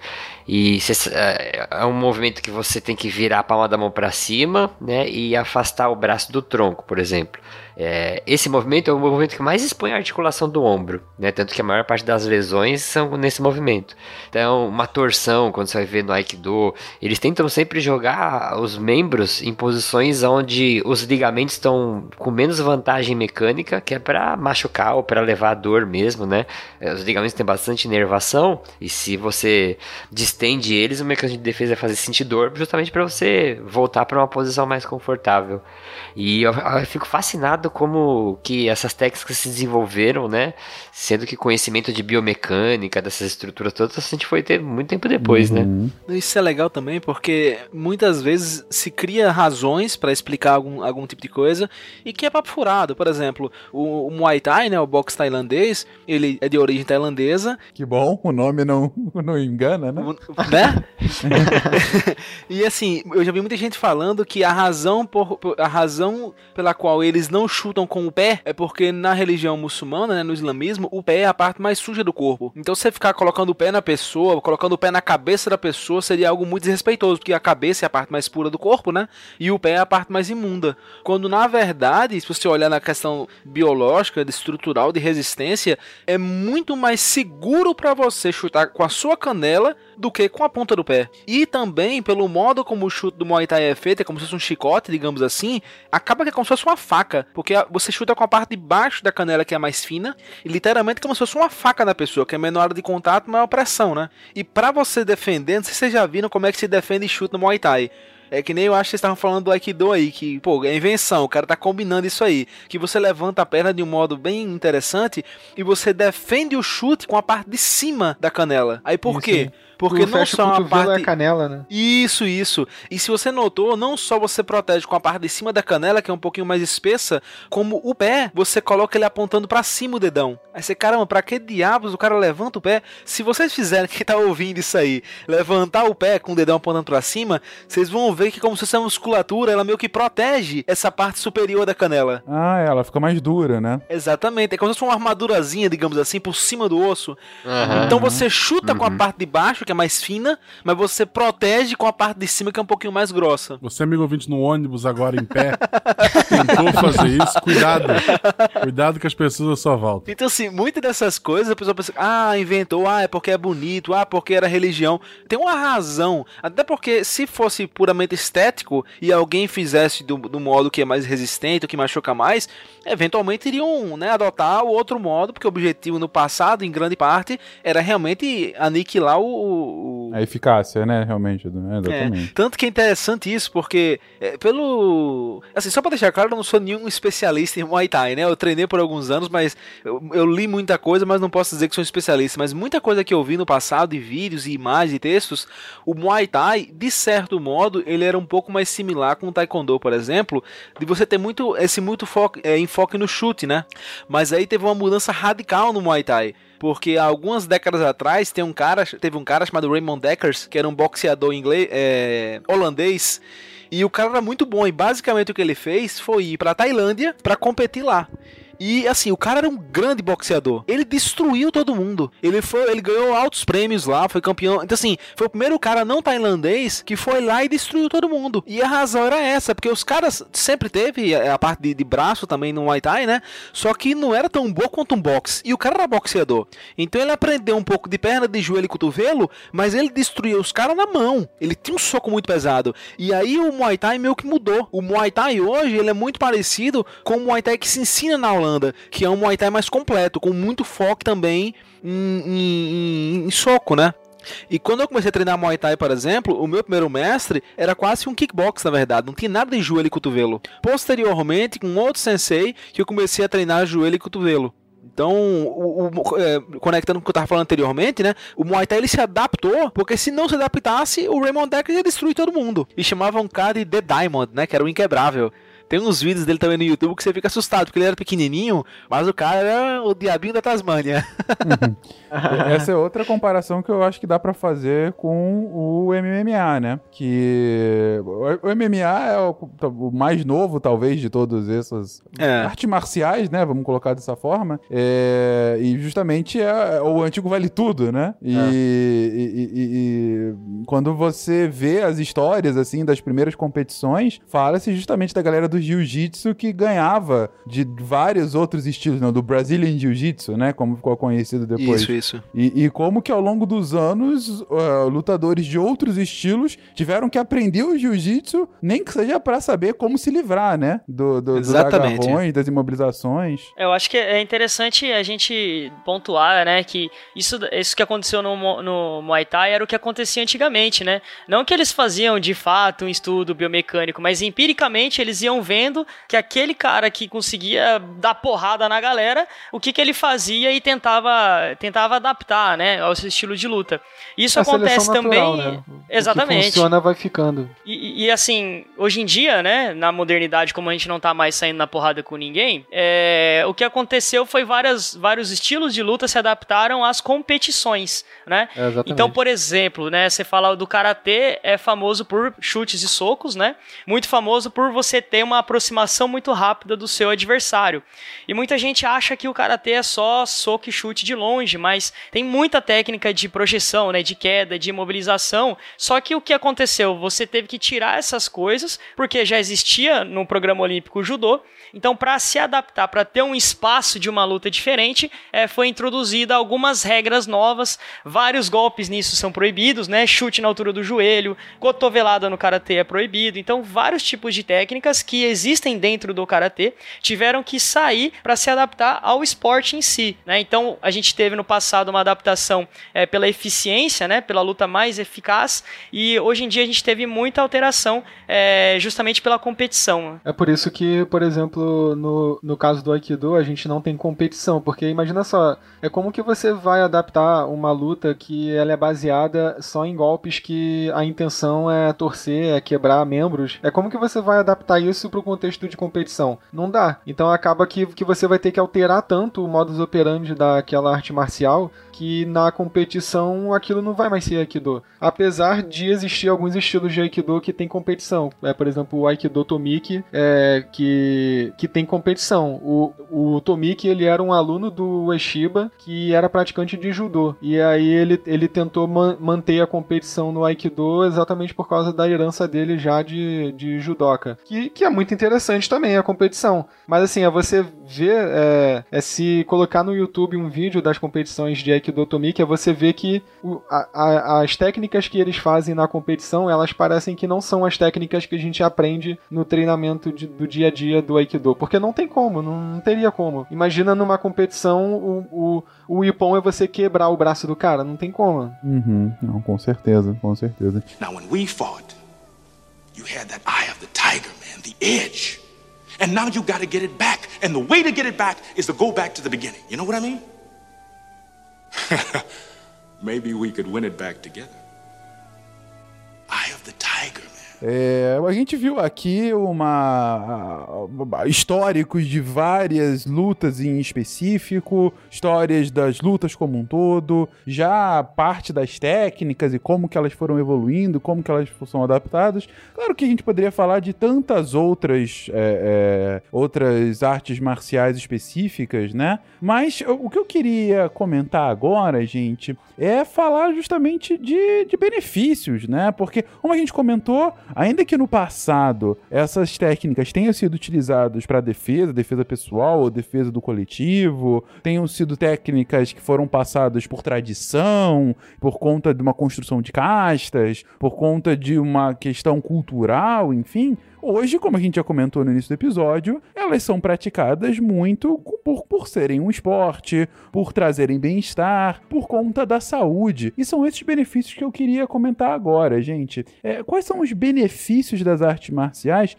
E você- é é um movimento que você tem que virar a palma da mão para cima, né? E afastar o braço do tronco, por exemplo. É, esse movimento é o movimento que mais expõe a articulação do ombro, né? Tanto que a maior parte das lesões são nesse movimento. Então, uma torção, quando você vai ver no Aikido, eles tentam sempre jogar os membros em posições onde os ligamentos estão com menos vantagem mecânica, que é para machucar ou para levar dor mesmo, né? É, Os ligamentos têm bastante inervação e se você distende eles, o mecanismo de defesa vai fazer sentir dor, justamente para você voltar para uma posição mais confortável. E eu, eu fico fascinado como que essas técnicas se desenvolveram, né? Sendo que conhecimento de biomecânica, dessas estruturas todas, a gente foi ter muito tempo depois, né? Isso é legal também porque muitas vezes se cria razões pra explicar algum, algum tipo de coisa e que é papo furado. Por exemplo, o, o Muay Thai, né, o boxe tailandês, ele é de origem tailandesa, Que bom, o nome não, não engana, né? né? e assim, eu já vi muita gente falando que a razão por, por- a razão pela qual eles não chutam com o pé é porque na religião muçulmana, né, no islamismo, o pé é a parte mais suja do corpo. Então você ficar colocando o pé na pessoa, colocando o pé na cabeça da pessoa seria algo muito desrespeitoso, porque a cabeça é a parte mais pura do corpo, né? E o pé é a parte mais imunda. Quando na verdade, se você olhar na questão biológica, estrutural, de resistência, é muito mais seguro para você chutar com a sua canela do que com a ponta do pé. E também pelo modo como o chute do Muay Thai é feito, é como se fosse um chicote, digamos assim, acaba que é como se fosse uma faca, porque você chuta com a parte de baixo da canela que é mais fina, e literalmente como se fosse uma faca na pessoa, que é menor área de contato, maior pressão, né? E pra você defender, não sei se vocês já viram como é que se defende e chuta no Muay Thai. É que nem eu acho que vocês estavam falando do Aikido aí, que, pô, é invenção, o cara tá combinando isso aí. Que você levanta a perna de um modo bem interessante e você defende o chute com a parte de cima da canela. Aí por Isso quê? Porque não só o a parte. a canela, né? Isso, isso. E se você notou, não só você protege com a parte de cima da canela, que é um pouquinho mais espessa, como o pé, você coloca ele apontando pra cima o dedão. Aí você, caramba, pra que diabos o cara levanta o pé? Se vocês fizerem, quem tá ouvindo isso aí, levantar o pé com o dedão apontando pra cima, vocês vão ver que como se fosse a musculatura, ela meio que protege essa parte superior da canela. Ah, ela fica mais dura, né? Exatamente, é como se fosse uma armadurazinha, digamos assim, por cima do osso. Aham. Então você chuta com a parte de baixo, que é mais fina, mas você protege com a parte de cima, que é um pouquinho mais grossa. Você, amigo ouvinte, no ônibus agora em pé, tentou fazer isso, cuidado. Cuidado que as pessoas à sua volta. Então, assim, muitas dessas coisas a pessoa pensa, ah, inventou, ah, é porque é bonito, ah, porque era religião. Tem uma razão. Até porque se fosse puramente estético e alguém fizesse do, do modo que é mais resistente, o que machuca mais, eventualmente iriam né, adotar o outro modo, porque o objetivo no passado, em grande parte, era realmente aniquilar o- o, A eficácia, né? Realmente, né? é, exatamente. tanto que é interessante isso, porque é, pelo. Assim, só pra deixar claro, eu não sou nenhum especialista em Muay Thai, né? Eu treinei por alguns anos, mas eu, eu li muita coisa, mas não posso dizer que sou um especialista. Mas muita coisa que eu vi no passado, e vídeos, e imagens e textos, o Muay Thai, de certo modo, ele era um pouco mais similar com o Taekwondo, por exemplo, de você ter muito esse muito foco, é, enfoque no chute, né? Mas aí teve uma mudança radical no Muay Thai. Porque algumas décadas atrás tem um cara, teve um cara chamado Raymond Deckers, que era um boxeador inglês, é, holandês, e o cara era muito bom. E basicamente o que ele fez foi ir pra Tailândia pra competir lá. E assim, o cara era um grande boxeador. Ele destruiu todo mundo. Ele foi, ele ganhou altos prêmios lá, foi campeão. Então assim, foi o primeiro cara não tailandês que foi lá e destruiu todo mundo. E a razão era essa, porque os caras sempre teve a parte de, de braço também no Muay Thai, né? Só que não era tão bom quanto um boxe. E o cara era boxeador. Então ele aprendeu um pouco de perna, de joelho e cotovelo, mas ele destruía os caras na mão. Ele tinha um soco muito pesado. E aí o Muay Thai meio que mudou. O Muay Thai hoje, ele é muito parecido com o Muay Thai que se ensina na Holanda, que é um Muay Thai mais completo, com muito foco também em, em- em- soco, né? E quando eu comecei a treinar Muay Thai, por exemplo, o meu primeiro mestre era quase um kickbox, na verdade. Não tinha nada de joelho e cotovelo. Posteriormente, com outro sensei, que eu comecei a treinar joelho e cotovelo. Então, o, o- é, conectando com o que eu estava falando anteriormente, né? O Muay Thai ele se adaptou, porque se não se adaptasse, o Raymond Decker ia destruir todo mundo. E chamavam um cara de The Diamond, né? Que era o inquebrável. Tem uns vídeos dele também no YouTube que você fica assustado, porque ele era pequenininho, mas o cara era o diabinho da Tasmânia. Essa é outra comparação que eu acho que dá pra fazer com o MMA, né? Que o MMA é o, mais novo, talvez, de todos essas É. artes marciais, né? Vamos colocar dessa forma. É, e justamente é o antigo vale tudo, né? E, e- e- e- e quando você vê as histórias, assim, das primeiras competições, fala-se justamente da galera do jiu-jitsu que ganhava de vários outros estilos, não, do Brazilian Jiu-Jitsu, né? Como ficou conhecido depois. Isso, isso. E, e como que ao longo dos anos, uh, lutadores de outros estilos tiveram que aprender o jiu-jitsu, nem que seja pra saber como se livrar, né? Do, do, dos Exatamente. agarrões, das imobilizações. Eu acho que é interessante a gente pontuar, né, que isso, isso que aconteceu no, no Muay Thai era o que acontecia antigamente, né? Não que eles faziam de fato um estudo biomecânico, mas empiricamente eles iam vendo que aquele cara que conseguia dar porrada na galera, o que, que ele fazia e tentava, tentava adaptar, né, ao seu estilo de luta. Isso a acontece seleção natural, também. né? O Exatamente. funciona vai ficando. E, e, assim, hoje em dia, né, na modernidade, como a gente não tá mais saindo na porrada com ninguém, é, o que aconteceu foi várias, vários estilos de luta se adaptaram às competições, né? É. Então, por exemplo, né, você fala do karatê é famoso por chutes e socos, né? Muito famoso por você ter uma aproximação muito rápida do seu adversário. E muita gente acha que o karatê é só soco e chute de longe, mas tem muita técnica de projeção, né, de queda, de imobilização. Só que o que aconteceu? Você teve que tirar essas coisas porque já existia no programa olímpico o judô. Então, para se adaptar, para ter um espaço de uma luta diferente, é, foi introduzida algumas regras novas. Vários golpes nisso são proibidos, né? Chute na altura do joelho, cotovelada no karatê é proibido. Então, vários tipos de técnicas que existem dentro do karatê tiveram que sair para se adaptar ao esporte em si, né? Então, a gente teve no passado uma adaptação é, pela eficiência, né? Pela luta mais eficaz. E hoje em dia a gente teve muita alteração é, justamente pela competição. É por isso que, por exemplo, no, no caso do Aikido, a gente não tem competição, porque imagina só, é como que você vai adaptar uma luta que ela é baseada só em golpes que a intenção é torcer, é quebrar membros. É como que você vai adaptar isso pro contexto de competição? Não dá. Então acaba que, que você vai ter que alterar tanto o modus operandi daquela arte marcial que na competição aquilo não vai mais ser Aikido. Apesar de existir alguns estilos de Aikido que tem competição. É, por exemplo, o Aikido Tomiki, é, que, que tem competição. O, o Tomiki, ele era um aluno do Ueshiba que era praticante de judô. E aí ele, ele tentou man, manter a competição no Aikido exatamente por causa da herança dele já de, de judoca. Que, que é muito interessante também a competição. Mas assim, é você ver, é, é se colocar no YouTube um vídeo das competições de Aikido Tomiki, é você ver que o, a, a, as técnicas que eles fazem na competição, elas parecem que não são as técnicas que a gente aprende no treinamento de, do dia a dia do Aikido. Porque não tem como, não, não teria como. Imagina numa competição o, o, o Ippon é você quebrar o braço do cara, não tem como. Uhum, não, com certeza, com certeza. Now, when we fought, you had that eye of the tiger, man, the edge. And now you gotta get it back. And the way to get it back is to go back to the beginning. You know what I mean? Maybe we could win it back together. Eye of the tiger. É, a gente viu aqui uma, históricos de várias lutas em específico, histórias das lutas como um todo, já parte das técnicas e como que elas foram evoluindo, como que elas são adaptadas. Claro que a gente poderia falar de tantas outras é, é, outras artes marciais específicas, né? Mas o que eu queria comentar agora, gente, é falar justamente de, de benefícios, né? Porque como a gente comentou Ainda que no passado essas técnicas tenham sido utilizadas para defesa, defesa pessoal ou defesa do coletivo, tenham sido técnicas que foram passadas por tradição, por conta de uma construção de castas, por conta de uma questão cultural, enfim, Hoje, como a gente já comentou no início do episódio, elas são praticadas muito por, por serem um esporte, por trazerem bem-estar, por conta da saúde. E são esses benefícios que eu queria comentar agora, gente. É, quais são os benefícios das artes marciais,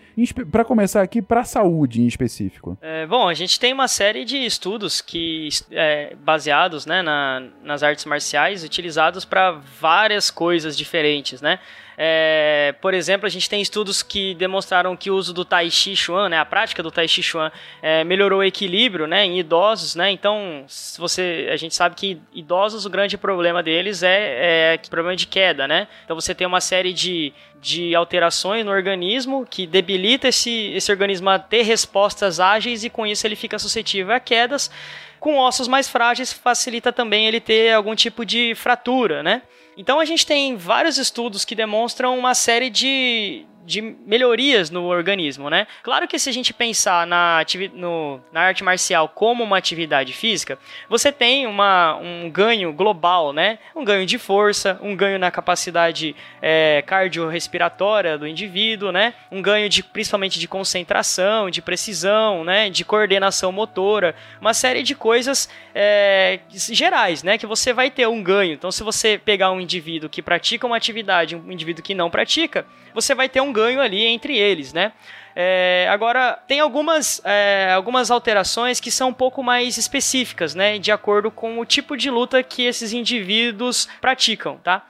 para começar aqui, para a saúde em específico? É, bom, a gente tem uma série de estudos que é, baseados né, na, nas artes marciais, utilizados para várias coisas diferentes, né? É, por exemplo, a gente tem estudos que demonstraram que o uso do Tai Chi Chuan, né, a prática do Tai Chi Chuan, é, melhorou o equilíbrio né, em idosos. Né, então, você, a gente sabe que idosos, o grande problema deles é, é problema de queda. Né? Então, você tem uma série de, de alterações no organismo que debilita esse, esse organismo a ter respostas ágeis e com isso ele fica suscetível a quedas. Com ossos mais frágeis, facilita também ele ter algum tipo de fratura, né? Então a gente tem vários estudos que demonstram uma série de, de melhorias no organismo, né? Claro que se a gente pensar na, no, na arte marcial como uma atividade física, você tem uma, um ganho global, né? Um ganho de força, um ganho na capacidade é, cardiorrespiratória do indivíduo, né? Um ganho de, principalmente de concentração, de precisão, né? De coordenação motora, uma série de coisas é, gerais, né? Que você vai ter um ganho. Então, se você pegar um indivíduo que pratica uma atividade, um indivíduo que não pratica, você vai ter um ganho ali entre eles, né? É, agora, tem algumas, é, algumas alterações que são um pouco mais específicas, né? De acordo com o tipo de luta que esses indivíduos praticam, tá?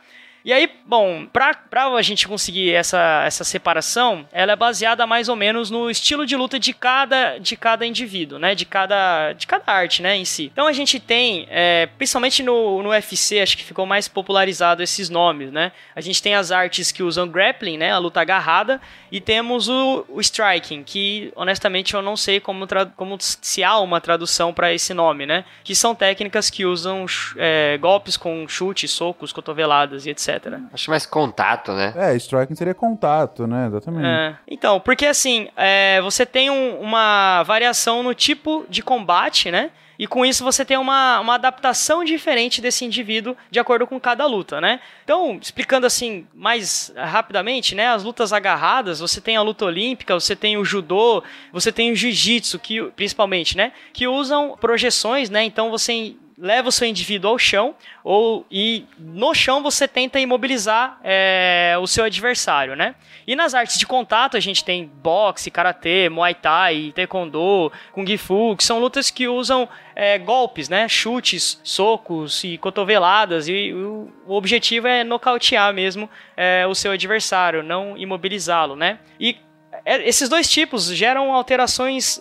E aí, bom, pra, pra a gente conseguir essa, essa separação, ela é baseada mais ou menos no estilo de luta de cada, de cada indivíduo, né? De cada, de cada arte, né, em si. Então a gente tem, é, principalmente no, no UFC, acho que ficou mais popularizado esses nomes, né? A gente tem as artes que usam grappling, né? A luta agarrada, e temos o, o striking, que honestamente eu não sei como, como se há uma tradução para esse nome, né? Que são técnicas que usam é, golpes com chutes, socos, cotoveladas e etc. Acho mais contato, né? É, striking seria contato, né? Exatamente. É. Então, porque assim, é, você tem um, uma variação no tipo de combate, né? E com isso você tem uma, uma adaptação diferente desse indivíduo de acordo com cada luta, né? Então, explicando assim mais rapidamente, né? As lutas agarradas, você tem a luta olímpica, você tem o judô, você tem o jiu-jitsu, que principalmente, né? Que usam projeções, né? Então você leva o seu indivíduo ao chão ou e no chão você tenta imobilizar é, o seu adversário, né? E nas artes de contato a gente tem boxe, karatê, muay thai, taekwondo, kung fu, que são lutas que usam é, golpes, né? Chutes, socos e cotoveladas e o, o objetivo é nocautear mesmo é, o seu adversário, não imobilizá-lo, né? E esses dois tipos geram alterações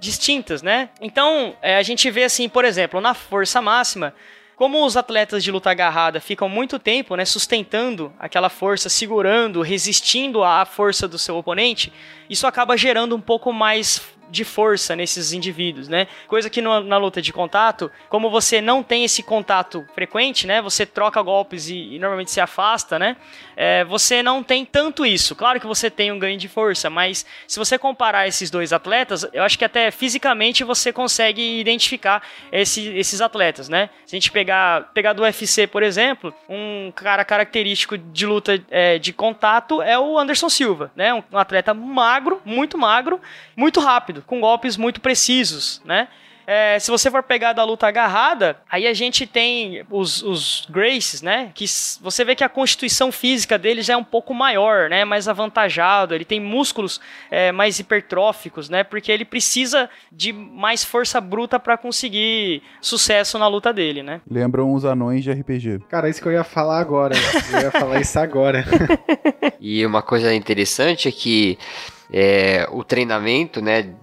distintas, né? Então, é, a gente vê assim, por exemplo, na força máxima, Como os atletas de luta agarrada ficam muito tempo, né, sustentando aquela força, segurando, resistindo à força do seu oponente, isso acaba gerando um pouco mais de força nesses indivíduos, né? Coisa que no, na luta de contato, como você não tem esse contato frequente, né? Você troca golpes e, e normalmente se afasta, né? É, você não tem tanto isso. Claro que você tem um ganho de força, mas se você comparar esses dois atletas, eu acho que até fisicamente você consegue identificar esse, esses atletas, né? Se a gente pegar, pegar do UFC, por exemplo, um cara característico de luta é, de contato é o Anderson Silva, né? Um, um atleta magro, muito magro, muito rápido com golpes muito precisos, né? É, se você for pegar da luta agarrada, aí a gente tem os, os Graces, né? Que você vê que a constituição física dele já é um pouco maior, né? Mais avantajado, ele tem músculos é, mais hipertróficos, né? Porque ele precisa de mais força bruta para conseguir sucesso na luta dele, né? Lembram os anões de RPG. Cara, isso que eu ia falar agora. eu ia falar isso agora. e uma coisa interessante é que é, o treinamento, né?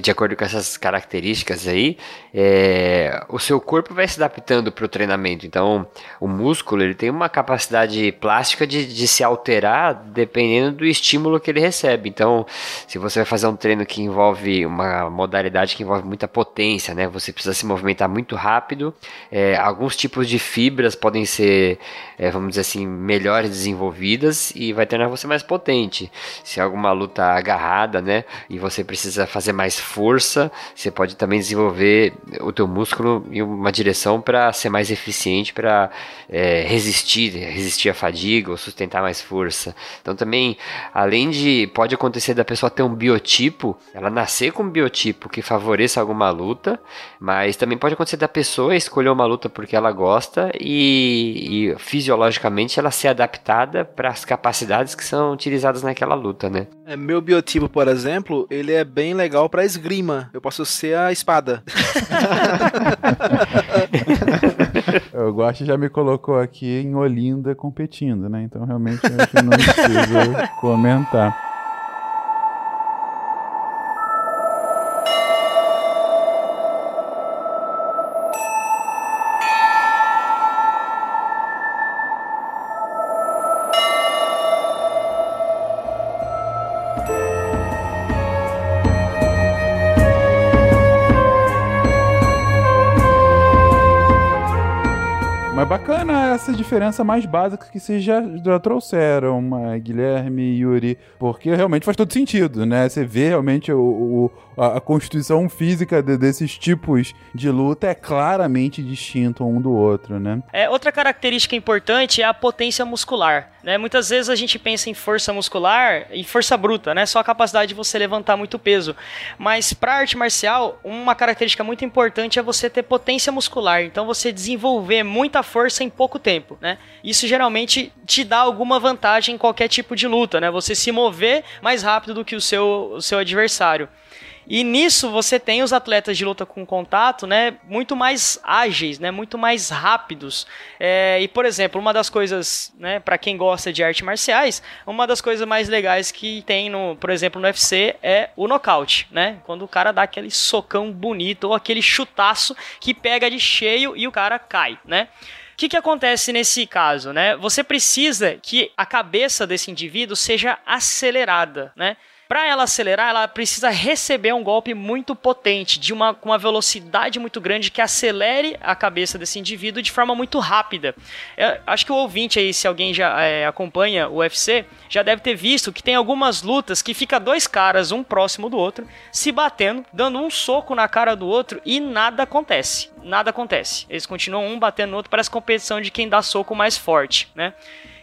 De acordo com essas características aí, é, o seu corpo vai se adaptando para o treinamento. Então, o músculo ele tem uma capacidade plástica de, de se alterar dependendo do estímulo que ele recebe. Então, se você vai fazer um treino que envolve uma modalidade que envolve muita potência, né, você precisa se movimentar muito rápido. É, alguns tipos de fibras podem ser, é, vamos dizer assim, melhores desenvolvidas e vai tornar você mais potente. Se é alguma luta agarrada, né, e você precisa fazer mais força, você pode também desenvolver o teu músculo em uma direção para ser mais eficiente, para é, resistir, resistir à fadiga ou sustentar mais força. Então também, além de pode acontecer da pessoa ter um biotipo, ela nascer com um biotipo que favoreça alguma luta, mas também pode acontecer da pessoa escolher uma luta porque ela gosta e, e fisiologicamente ela ser adaptada para as capacidades que são utilizadas naquela luta, né? É, meu biotipo, por exemplo, ele é bem legal para esgrima. Eu posso ser a espada. o Guache já me colocou aqui em Olinda competindo, né? Então realmente eu não preciso comentar. Essa diferença mais básica que vocês já, já trouxeram, Guilherme e Yuri, porque realmente faz todo sentido, né? Você vê realmente o, o a, a, constituição física de, desses tipos de luta é claramente distinto um do outro, né? É, outra característica importante é a potência muscular, né? Muitas vezes a gente pensa em força muscular e força bruta, né? Só a capacidade de você levantar muito peso. Mas para arte marcial, uma característica muito importante é você ter potência muscular. Então você desenvolver muita força em pouco tempo né? Isso geralmente te dá alguma vantagem em qualquer tipo de luta, né? Você se mover mais rápido do que o seu, o seu adversário. E nisso você tem os atletas de luta com contato, né, muito mais ágeis, né, muito mais rápidos. É, e por exemplo, uma das coisas, né, para quem gosta de artes marciais, uma das coisas mais legais que tem no, por exemplo, no UFC é o nocaute, né? Quando o cara dá aquele socão bonito ou aquele chutaço que pega de cheio e o cara cai, né? que, que acontece nesse caso, né? Você precisa que a cabeça desse indivíduo seja acelerada, né? Para ela acelerar, ela precisa receber um golpe muito potente, de uma, com uma velocidade muito grande que acelere a cabeça desse indivíduo de forma muito rápida. Eu acho que o ouvinte aí, se alguém já é, acompanha o UFC, já deve ter visto que tem algumas lutas que fica dois caras, um próximo do outro, se batendo, dando um soco na cara do outro e nada acontece. Nada acontece. Eles continuam um batendo no outro, parece competição de quem dá soco mais forte, né?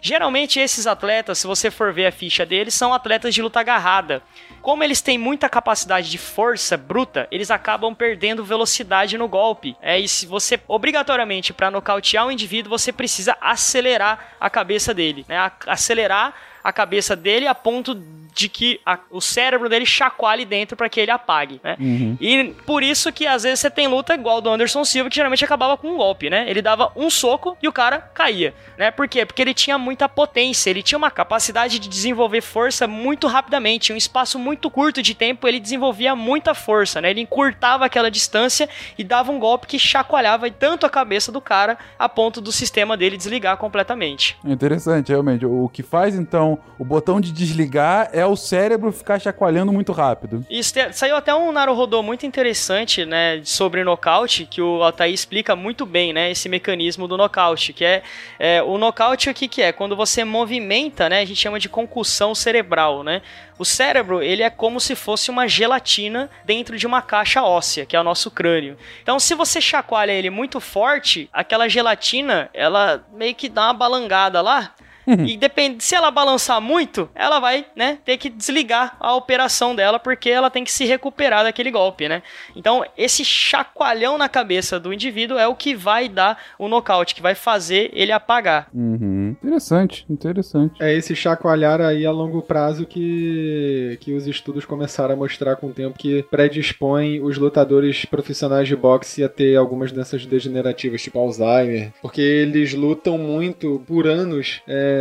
Geralmente esses atletas, se você for ver a ficha deles, são atletas de luta agarrada. Como eles têm muita capacidade de força bruta, eles acabam perdendo velocidade no golpe. É, e se você, obrigatoriamente, para nocautear um indivíduo, você precisa acelerar a cabeça dele, né? acelerar a cabeça dele a ponto de que a- o cérebro dele chacoalhe dentro para que ele apague, né? Uhum. E por isso que às vezes você tem luta igual do Anderson Silva, que geralmente acabava com um golpe, né? Ele dava um soco e o cara caía, né? Por quê? Porque ele tinha muita potência, ele tinha uma capacidade de desenvolver força muito rapidamente, em um espaço muito curto de tempo ele desenvolvia muita força, né? Ele encurtava aquela distância e dava um golpe que chacoalhava tanto a cabeça do cara a ponto do sistema dele desligar completamente. Interessante, realmente. O que faz, então, o botão de desligar é o cérebro ficar chacoalhando muito rápido. Isso te- saiu até um Naruhodô muito interessante, né, sobre nocaute, que o Altair explica muito bem, né, esse mecanismo do nocaute, que é, é, o nocaute o que que é? Quando você movimenta, né, a gente chama de concussão cerebral, né? O cérebro, ele é como se fosse uma gelatina dentro de uma caixa óssea, que é o nosso crânio. Então, se você chacoalha ele muito forte, aquela gelatina, ela meio que dá uma balangada lá, e depende, se ela balançar muito, ela vai, né, ter que desligar a operação dela porque ela tem que se recuperar daquele golpe, né? Então, esse chacoalhão na cabeça do indivíduo é o que vai dar o nocaute, que vai fazer ele apagar. Uhum. Interessante, interessante. É esse chacoalhar aí a longo prazo que, que os estudos começaram a mostrar com o tempo que predispõe os lutadores profissionais de boxe a ter algumas doenças degenerativas, tipo Alzheimer. Porque eles lutam muito por anos, é,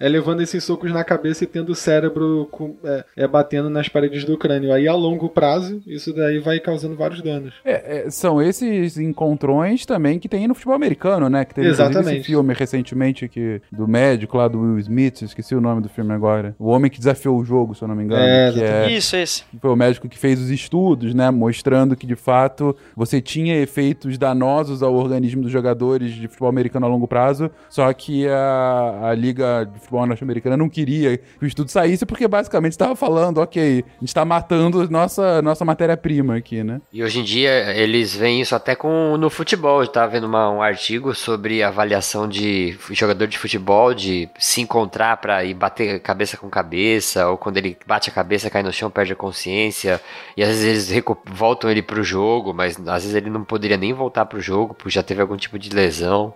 é levando esses socos na cabeça e tendo o cérebro com- é, é batendo nas paredes do crânio. Aí a longo prazo, isso daí vai causando vários danos. É, é, são esses encontrões também que tem no futebol americano, né? Que teve Exatamente. esse filme recentemente que, do médico lá do Will Smith, esqueci o nome do filme agora. O Homem que Desafiou o Jogo, se eu não me engano. É, que é, Isso, esse. foi o médico que fez os estudos, né? Mostrando que de fato você tinha efeitos danosos ao organismo dos jogadores de futebol americano a longo prazo, só que a, a Liga de Futebol Norte-Americana não queria que o estudo saísse, porque basicamente estava falando, ok, a gente está matando nossa, nossa matéria-prima aqui, né? E hoje em dia eles veem isso até com no futebol. Eu tava vendo uma- um artigo sobre avaliação de jogador de futebol, de se encontrar pra ir bater cabeça com cabeça, ou quando ele bate a cabeça, cai no chão, perde a consciência. E às vezes eles voltam ele pro jogo, mas às vezes ele não poderia nem voltar pro jogo, porque já teve algum tipo de lesão.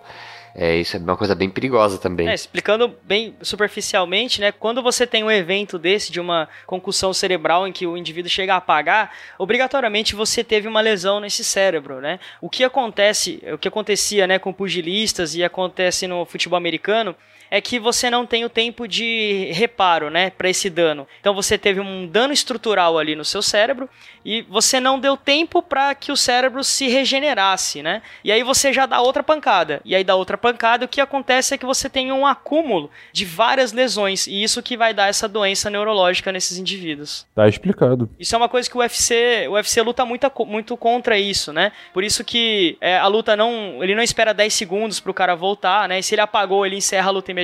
É, isso é uma coisa bem perigosa também. É, explicando bem superficialmente, né? Quando você tem um evento desse, de uma concussão cerebral em que o indivíduo chega a apagar, obrigatoriamente você teve uma lesão nesse cérebro, né? O que acontece, o que acontecia, né, com pugilistas e acontece no futebol americano é que você não tem o tempo de reparo, né, para esse dano. Então você teve um dano estrutural ali no seu cérebro e você não deu tempo para que o cérebro se regenerasse, né? E aí você já dá outra pancada. E aí da outra pancada, o que acontece é que você tem um acúmulo de várias lesões e isso que vai dar essa doença neurológica nesses indivíduos. Tá explicado. Isso é uma coisa que o UFC, o UFC luta muito, muito contra isso, né? Por isso que é, a luta não, ele não espera 10 segundos pro cara voltar, né? E se ele apagou, ele encerra a luta imediatamente.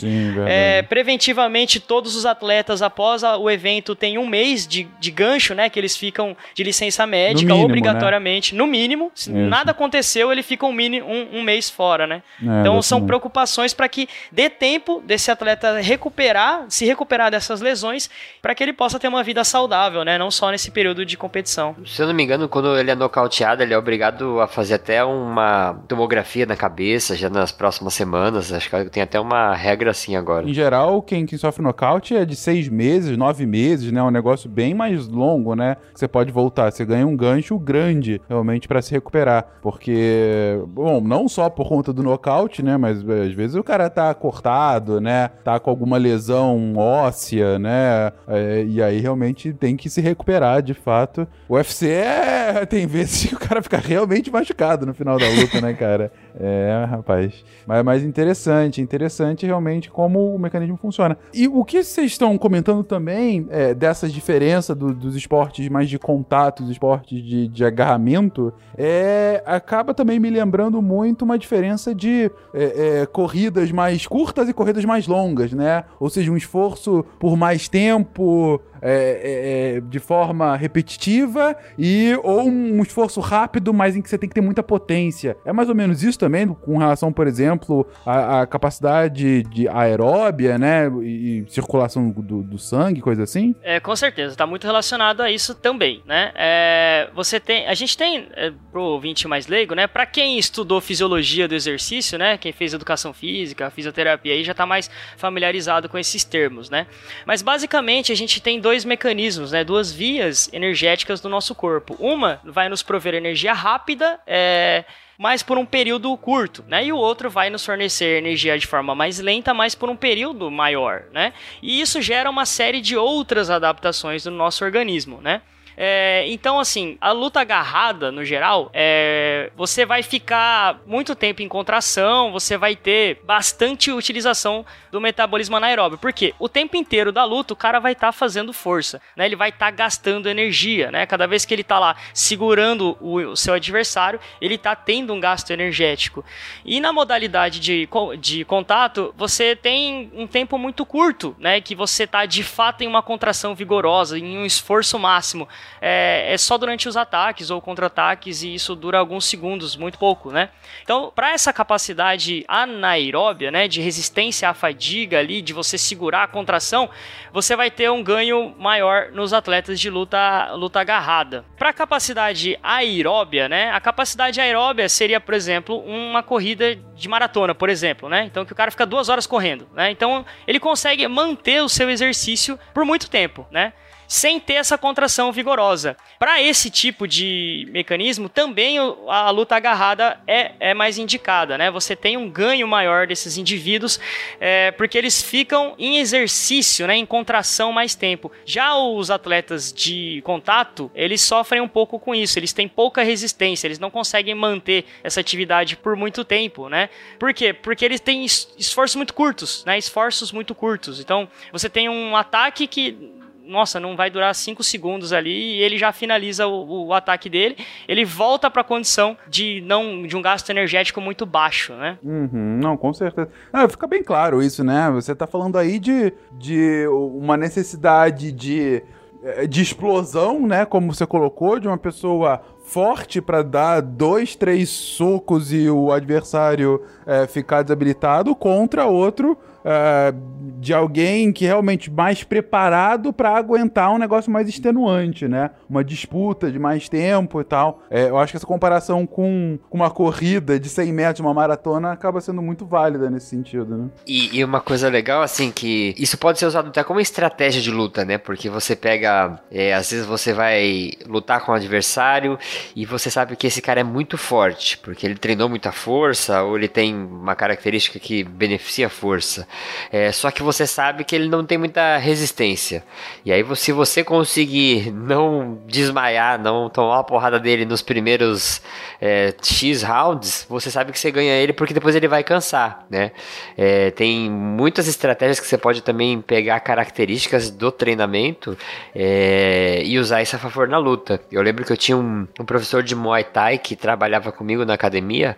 Sim, verdade. É, preventivamente, todos os atletas, após a- o evento, têm um mês de, de gancho, né? Que eles ficam de licença médica, mínimo, obrigatoriamente. No mínimo. Se Isso. nada aconteceu, ele fica um, mini, um, um mês fora, né? É, então são preocupações para que dê tempo desse atleta recuperar, se recuperar dessas lesões, para que ele possa ter uma vida saudável, né? Não só nesse período de competição. Se eu não me engano, quando ele é nocauteado, ele é obrigado a fazer até uma tomografia na cabeça já nas próximas semanas. Acho que tem até uma regra assim agora. Em geral, quem, quem sofre nocaute é de seis meses, nove meses, né? Um negócio bem mais longo, né? Você pode voltar. Você ganha um gancho grande, realmente, pra se recuperar. Porque, bom, não só por conta do nocaute, né? Mas é, às vezes o cara tá cortado, né? Tá com alguma lesão óssea, né? É, e aí realmente tem que se recuperar, de fato. O UFC é... tem vezes que o cara fica realmente machucado no final da luta, né, cara? É, rapaz. Mas, mas interessante, interessante realmente como o mecanismo funciona. E o que vocês estão comentando também é, diferença do- dos esportes mais de contato, dos esportes de, de agarramento, é, acaba também me lembrando muito uma diferença de é, é, corridas mais curtas e corridas mais longas, né? Ou seja, um esforço por mais tempo, é, é, é, de forma repetitiva e ou um esforço rápido, mas em que você tem que ter muita potência. É mais ou menos isso também, com relação, por exemplo, à, capacidade de aeróbia, né? E, e circulação do, do, sangue, coisa assim? É, com certeza, está muito relacionado a isso também, né? É, você tem, a gente tem, é, pro ouvinte mais leigo, né? Para quem estudou fisiologia do exercício, né? Quem fez educação física, fisioterapia aí já está mais familiarizado com esses termos, né? Mas basicamente a gente tem dois mecanismos, né? Duas vias energéticas do nosso corpo. Uma vai nos prover energia rápida, é, mas por um período curto, né? E o outro vai nos fornecer energia de forma mais lenta, mas por um período maior, né? E isso gera uma série de outras adaptações do nosso organismo, né? É, então, assim, a luta agarrada, no geral, é, você vai ficar muito tempo em contração, você vai ter bastante utilização do metabolismo anaeróbio. Por quê? O tempo inteiro da luta, o cara vai estar tá fazendo força, né? Ele vai estar tá gastando energia, né? Cada vez que ele está lá segurando o, o, seu adversário, ele está tendo um gasto energético. E na modalidade de, de contato, você tem um tempo muito curto, né? Que você está de fato em uma contração vigorosa, em um esforço máximo é, é só durante os ataques ou contra-ataques e isso dura alguns segundos, muito pouco, né? Então, para essa capacidade anaeróbia, né, de resistência à fadiga ali, de você segurar a contração, você vai ter um ganho maior nos atletas de luta, luta agarrada. Para a capacidade aeróbia, né, a capacidade aeróbia seria, por exemplo, uma corrida de maratona, por exemplo, né? Então que o cara fica duas horas correndo, né? Então ele consegue manter o seu exercício por muito tempo, né? Sem ter essa contração vigorosa. Para esse tipo de mecanismo, também a luta agarrada é, é mais indicada, né? Você tem um ganho maior desses indivíduos, é, porque eles ficam em exercício, né, em contração mais tempo. Já os atletas de contato, eles sofrem um pouco com isso, eles têm pouca resistência, eles não conseguem manter essa atividade por muito tempo, né? Por quê? Porque eles têm esforços muito curtos, né? Esforços muito curtos. Então, você tem um ataque que nossa, não vai durar 5 segundos ali e ele já finaliza o, o ataque dele. Ele volta para a condição de não de um gasto energético muito baixo, né? Uhum, não, com certeza. Não, fica bem claro isso, né? Você está falando aí de, de uma necessidade de eh, de explosão, né? Como você colocou, de uma pessoa forte para dar dois, três socos e o adversário é, ficar desabilitado contra outro uh, de alguém que realmente mais preparado para aguentar um negócio mais extenuante, né? Uma disputa de mais tempo e tal. É, eu acho que essa comparação com, uma corrida de 100 metros, uma maratona, acaba sendo muito válida nesse sentido, né? E, e, uma coisa legal, assim, que isso pode ser usado até como estratégia de luta, né? Porque você pega, é, às vezes você vai lutar com o adversário e você sabe que esse cara é muito forte, porque ele treinou muita força ou ele tem uma característica que beneficia a força. É, só que você sabe que ele não tem muita resistência. E aí, se você conseguir não desmaiar, não tomar uma porrada dele nos primeiros é, X rounds, você sabe que você ganha ele porque depois ele vai cansar, né? É, tem muitas estratégias que você pode também pegar características do treinamento é, e usar isso a favor na luta. Eu lembro que eu tinha um, um professor de Muay Thai que trabalhava comigo na academia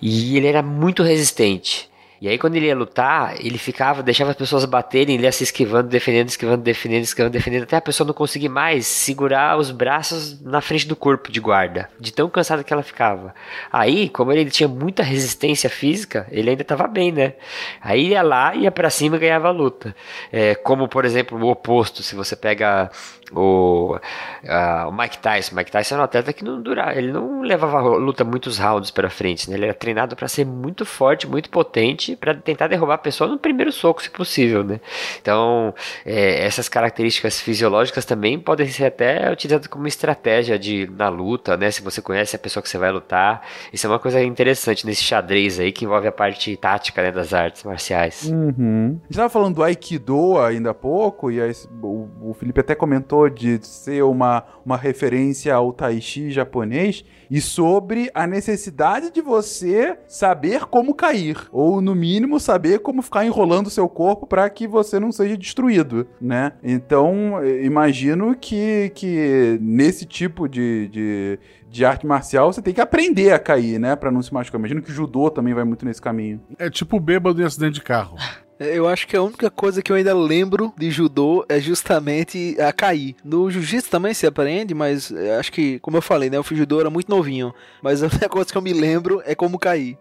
e ele era muito resistente. E aí quando ele ia lutar, ele ficava, deixava as pessoas baterem, ele ia se esquivando, defendendo, esquivando, defendendo, esquivando, defendendo, até a pessoa não conseguir mais segurar os braços na frente do corpo de guarda, de tão cansada que ela ficava. Aí, como ele tinha muita resistência física, ele ainda estava bem, né? Aí ia lá, ia para cima e ganhava a luta. É, como, por exemplo, o oposto, se você pega o, uh, o Mike Tyson. Mike Tyson era um atleta que não durava, ele não levava luta muitos rounds para frente, né? Ele era treinado para ser muito forte, muito potente, para tentar derrubar a pessoa no primeiro soco, se possível, né? Então, é, essas características fisiológicas também podem ser até utilizadas como estratégia de na luta, né? Se você conhece a pessoa que você vai lutar, isso é uma coisa interessante nesse xadrez aí que envolve a parte tática né, das artes marciais. Uhum. A gente tava falando do Aikido ainda há pouco e aí, o, o Felipe até comentou de ser uma, uma referência ao Tai Chi japonês e sobre a necessidade de você saber como cair, ou no mínimo saber como ficar enrolando o seu corpo para que você não seja destruído, né? Então, imagino que, que nesse tipo de, de, de arte marcial você tem que aprender a cair, né? Pra não se machucar. Imagino que o judô também vai muito nesse caminho. É tipo bêbado em acidente de carro. Eu acho que a única coisa que eu ainda lembro de judô é justamente a cair. No jiu-jitsu também se aprende, mas eu acho que, como eu falei, né, eu fiz judô era muito novinho, mas a única coisa que eu me lembro é como cair.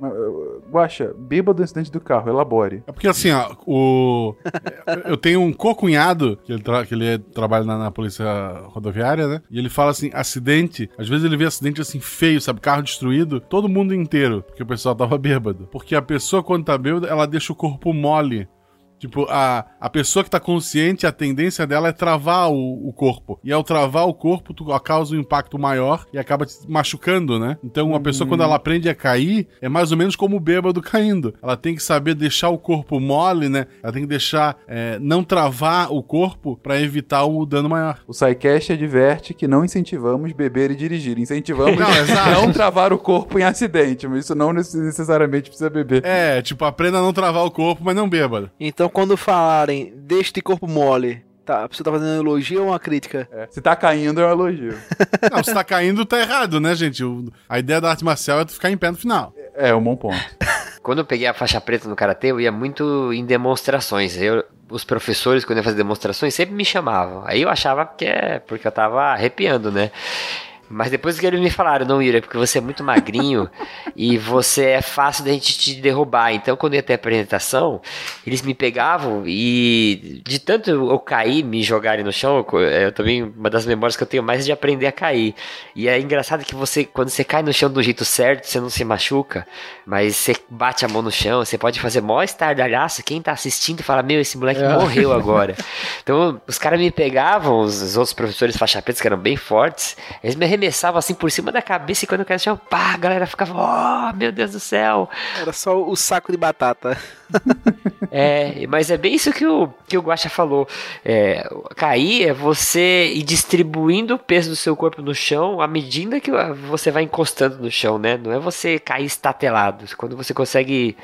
Guaxa, bêbado do incidente do carro, elabore. É porque assim, ó, o. eu tenho um co-cunhado, que ele, tra- que ele trabalha na, na polícia rodoviária, né? E ele fala assim: acidente. Às vezes ele vê acidente assim feio, sabe? Carro destruído, todo mundo inteiro, porque o pessoal tava bêbado. Porque a pessoa, quando tá bêbada, ela deixa o corpo mole. Tipo, a, a pessoa que tá consciente, a tendência dela é travar o, o corpo. E ao travar o corpo, tu causa um impacto maior e acaba te machucando, né? Então, uma pessoa, quando ela aprende a cair, é mais ou menos como o bêbado caindo. Ela tem que saber deixar o corpo mole, né? Ela tem que deixar, é, não travar o corpo pra evitar o dano maior. O SciCast adverte que não incentivamos beber e dirigir. Incentivamos Não, não travar o corpo em acidente, mas isso não necessariamente precisa beber. É, tipo, aprenda a não travar o corpo, mas não bêbado. Então, quando falarem deixe de corpo mole, tá, a pessoa tá fazendo um elogio ou uma crítica? Se tá caindo, é um elogio. Não, se tá caindo, tá errado, né, gente? O- a ideia da arte marcial é tu ficar em pé no final. É, um bom ponto. Quando eu peguei a faixa preta no karatê, eu ia muito em demonstrações. Eu, os professores, quando eu ia fazer demonstrações, sempre me chamavam. Aí eu achava que é porque eu tava arrepiando, né? Mas depois que eles me falaram, não, Ira, é porque você é muito magrinho e você é fácil da gente te derrubar. Então, quando ia ter apresentação, eles me pegavam e de tanto eu cair, me jogarem no chão, eu, eu também, uma das memórias que eu tenho mais é de aprender a cair. E é engraçado que você, quando você cai no chão do jeito certo, você não se machuca, mas você bate a mão no chão, você pode fazer mó estardalhaço, quem tá assistindo fala, meu, esse moleque É. morreu agora. Então, os caras me pegavam, os, os outros professores faixa preta, que eram bem fortes, eles me arremessavam assim por cima da cabeça e quando caía no chão, pá, a galera ficava, oh, meu Deus do céu. Era só o saco de batata. É, mas é bem isso que o, que o Guaxa falou. É, cair é você ir distribuindo o peso do seu corpo no chão à medida que você vai encostando no chão, né? Não é você cair estatelado. Quando você consegue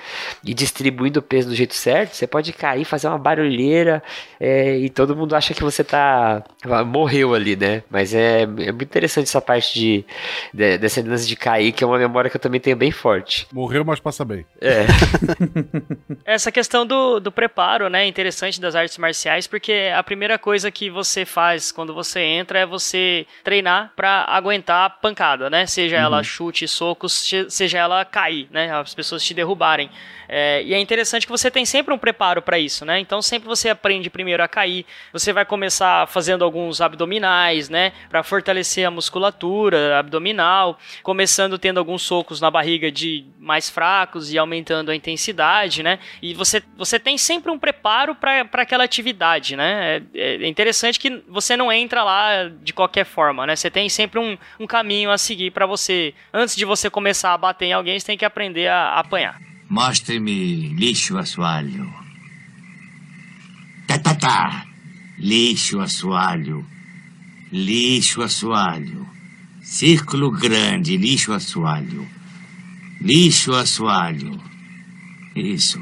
ir distribuindo o peso do jeito certo, você pode cair, fazer uma barulheira é, e todo mundo acha que você tá. morreu ali, né? Mas é, é muito interessante essa parte de, de, dessa lance de cair, que é uma memória que eu também tenho bem forte. Morreu, mas passa bem. É. Essa questão do, do preparo, né, é interessante das artes marciais, porque a primeira coisa que você faz quando você entra é você treinar pra aguentar a pancada, né? Seja ela chute, socos, se- seja ela cair, né? As pessoas te derrubarem. É, e é interessante que você tem sempre um preparo pra isso, né? Então sempre você aprende primeiro a cair, você vai começar fazendo alguns abdominais, né? Pra fortalecer a musculatura abdominal, começando tendo alguns socos na barriga de mais fracos e aumentando a intensidade, né? E você, você tem sempre um preparo para aquela atividade, né? É, é interessante que você não entra lá de qualquer forma, né? Você tem sempre um, um caminho a seguir para você. Antes de você começar a bater em alguém, você tem que aprender a, a apanhar. Mostre-me lixo assoalho. Tá, tá, tá. Lixo assoalho. Lixo assoalho. Círculo grande, lixo assoalho. Lixo assoalho. Isso.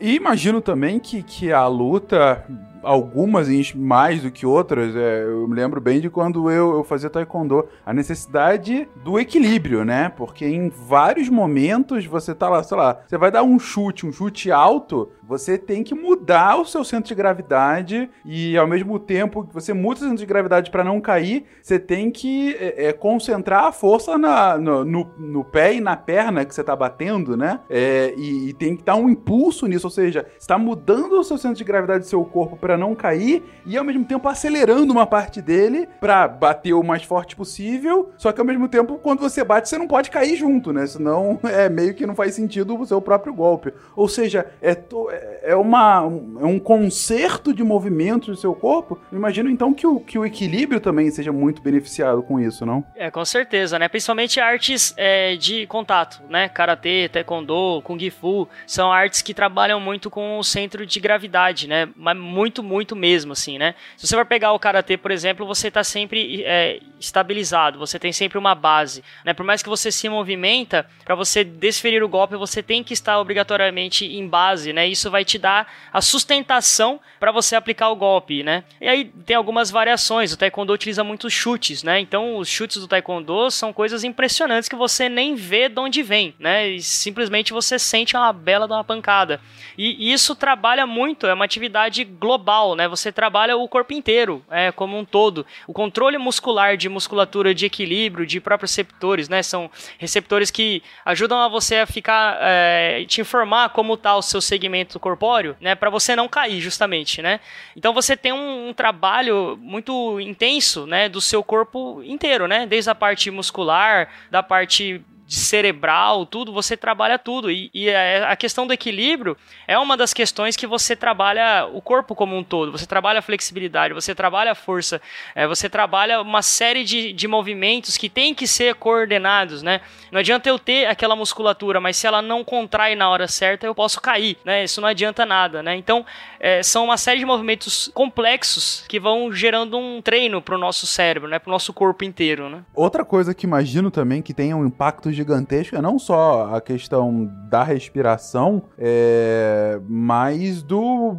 E imagino também que, que a luta, algumas mais do que outras, é, eu me lembro bem de quando eu, eu fazia taekwondo, a necessidade do equilíbrio, né? Porque em vários momentos você tá lá, sei lá, você vai dar um chute, um chute alto, você tem que mudar o seu centro de gravidade e ao mesmo tempo que você muda o centro de gravidade para não cair, você tem que é, é, concentrar a força na- no, no- no pé e na perna que você tá batendo, né? É, e, e tem que dar um impulso nisso, ou seja, está mudando o seu centro de gravidade do seu corpo para não cair e ao mesmo tempo acelerando uma parte dele para bater o mais forte possível. Só que ao mesmo tempo, quando você bate, você não pode cair junto, né? Senão é meio que não faz sentido o seu próprio golpe. Ou seja, é, to- é- é, uma, um, é um concerto de movimentos do seu corpo. Eu imagino então que o, que o equilíbrio também seja muito beneficiado com isso, não? É, com certeza, né? Principalmente artes é, de contato, né? Karatê, Taekwondo, Kung Fu, são artes que trabalham muito com o centro de gravidade, né? Mas muito muito mesmo, assim, né? Se você vai pegar o karatê, por exemplo, você está sempre é, estabilizado, você tem sempre uma base, né? Por mais que você se movimenta, para você desferir o golpe, você tem que estar obrigatoriamente em base, né? Isso vai te dar a sustentação para você aplicar o golpe, né? E aí tem algumas variações. O taekwondo utiliza muitos chutes, né? Então os chutes do taekwondo são coisas impressionantes que você nem vê de onde vem, né? E simplesmente você sente uma bela de uma pancada. E isso trabalha muito, é uma atividade global, né? Você trabalha o corpo inteiro, é, como um todo. O controle muscular de musculatura de equilíbrio, de próprios receptores, né? São receptores que ajudam a você a ficar, é, te informar como está o seu segmento corpóreo, né? Para você não cair, justamente, né? Então você tem um, um trabalho muito intenso, né? Do seu corpo inteiro, né? Desde a parte muscular, da parte de cerebral, tudo, você trabalha tudo. E, e, a questão do equilíbrio é uma das questões que você trabalha o corpo como um todo. Você trabalha a flexibilidade, você trabalha a força, é, você trabalha uma série de, de movimentos que tem que ser coordenados, né? Não adianta eu ter aquela musculatura, mas se ela não contrai na hora certa, eu posso cair, né? Isso não adianta nada, né? Então, é, são uma série de movimentos complexos que vão gerando um treino para o nosso cérebro, né? Para o nosso corpo inteiro, né? Outra coisa que imagino também que tenha um impacto gigantesca, não só a questão da respiração, é, mas do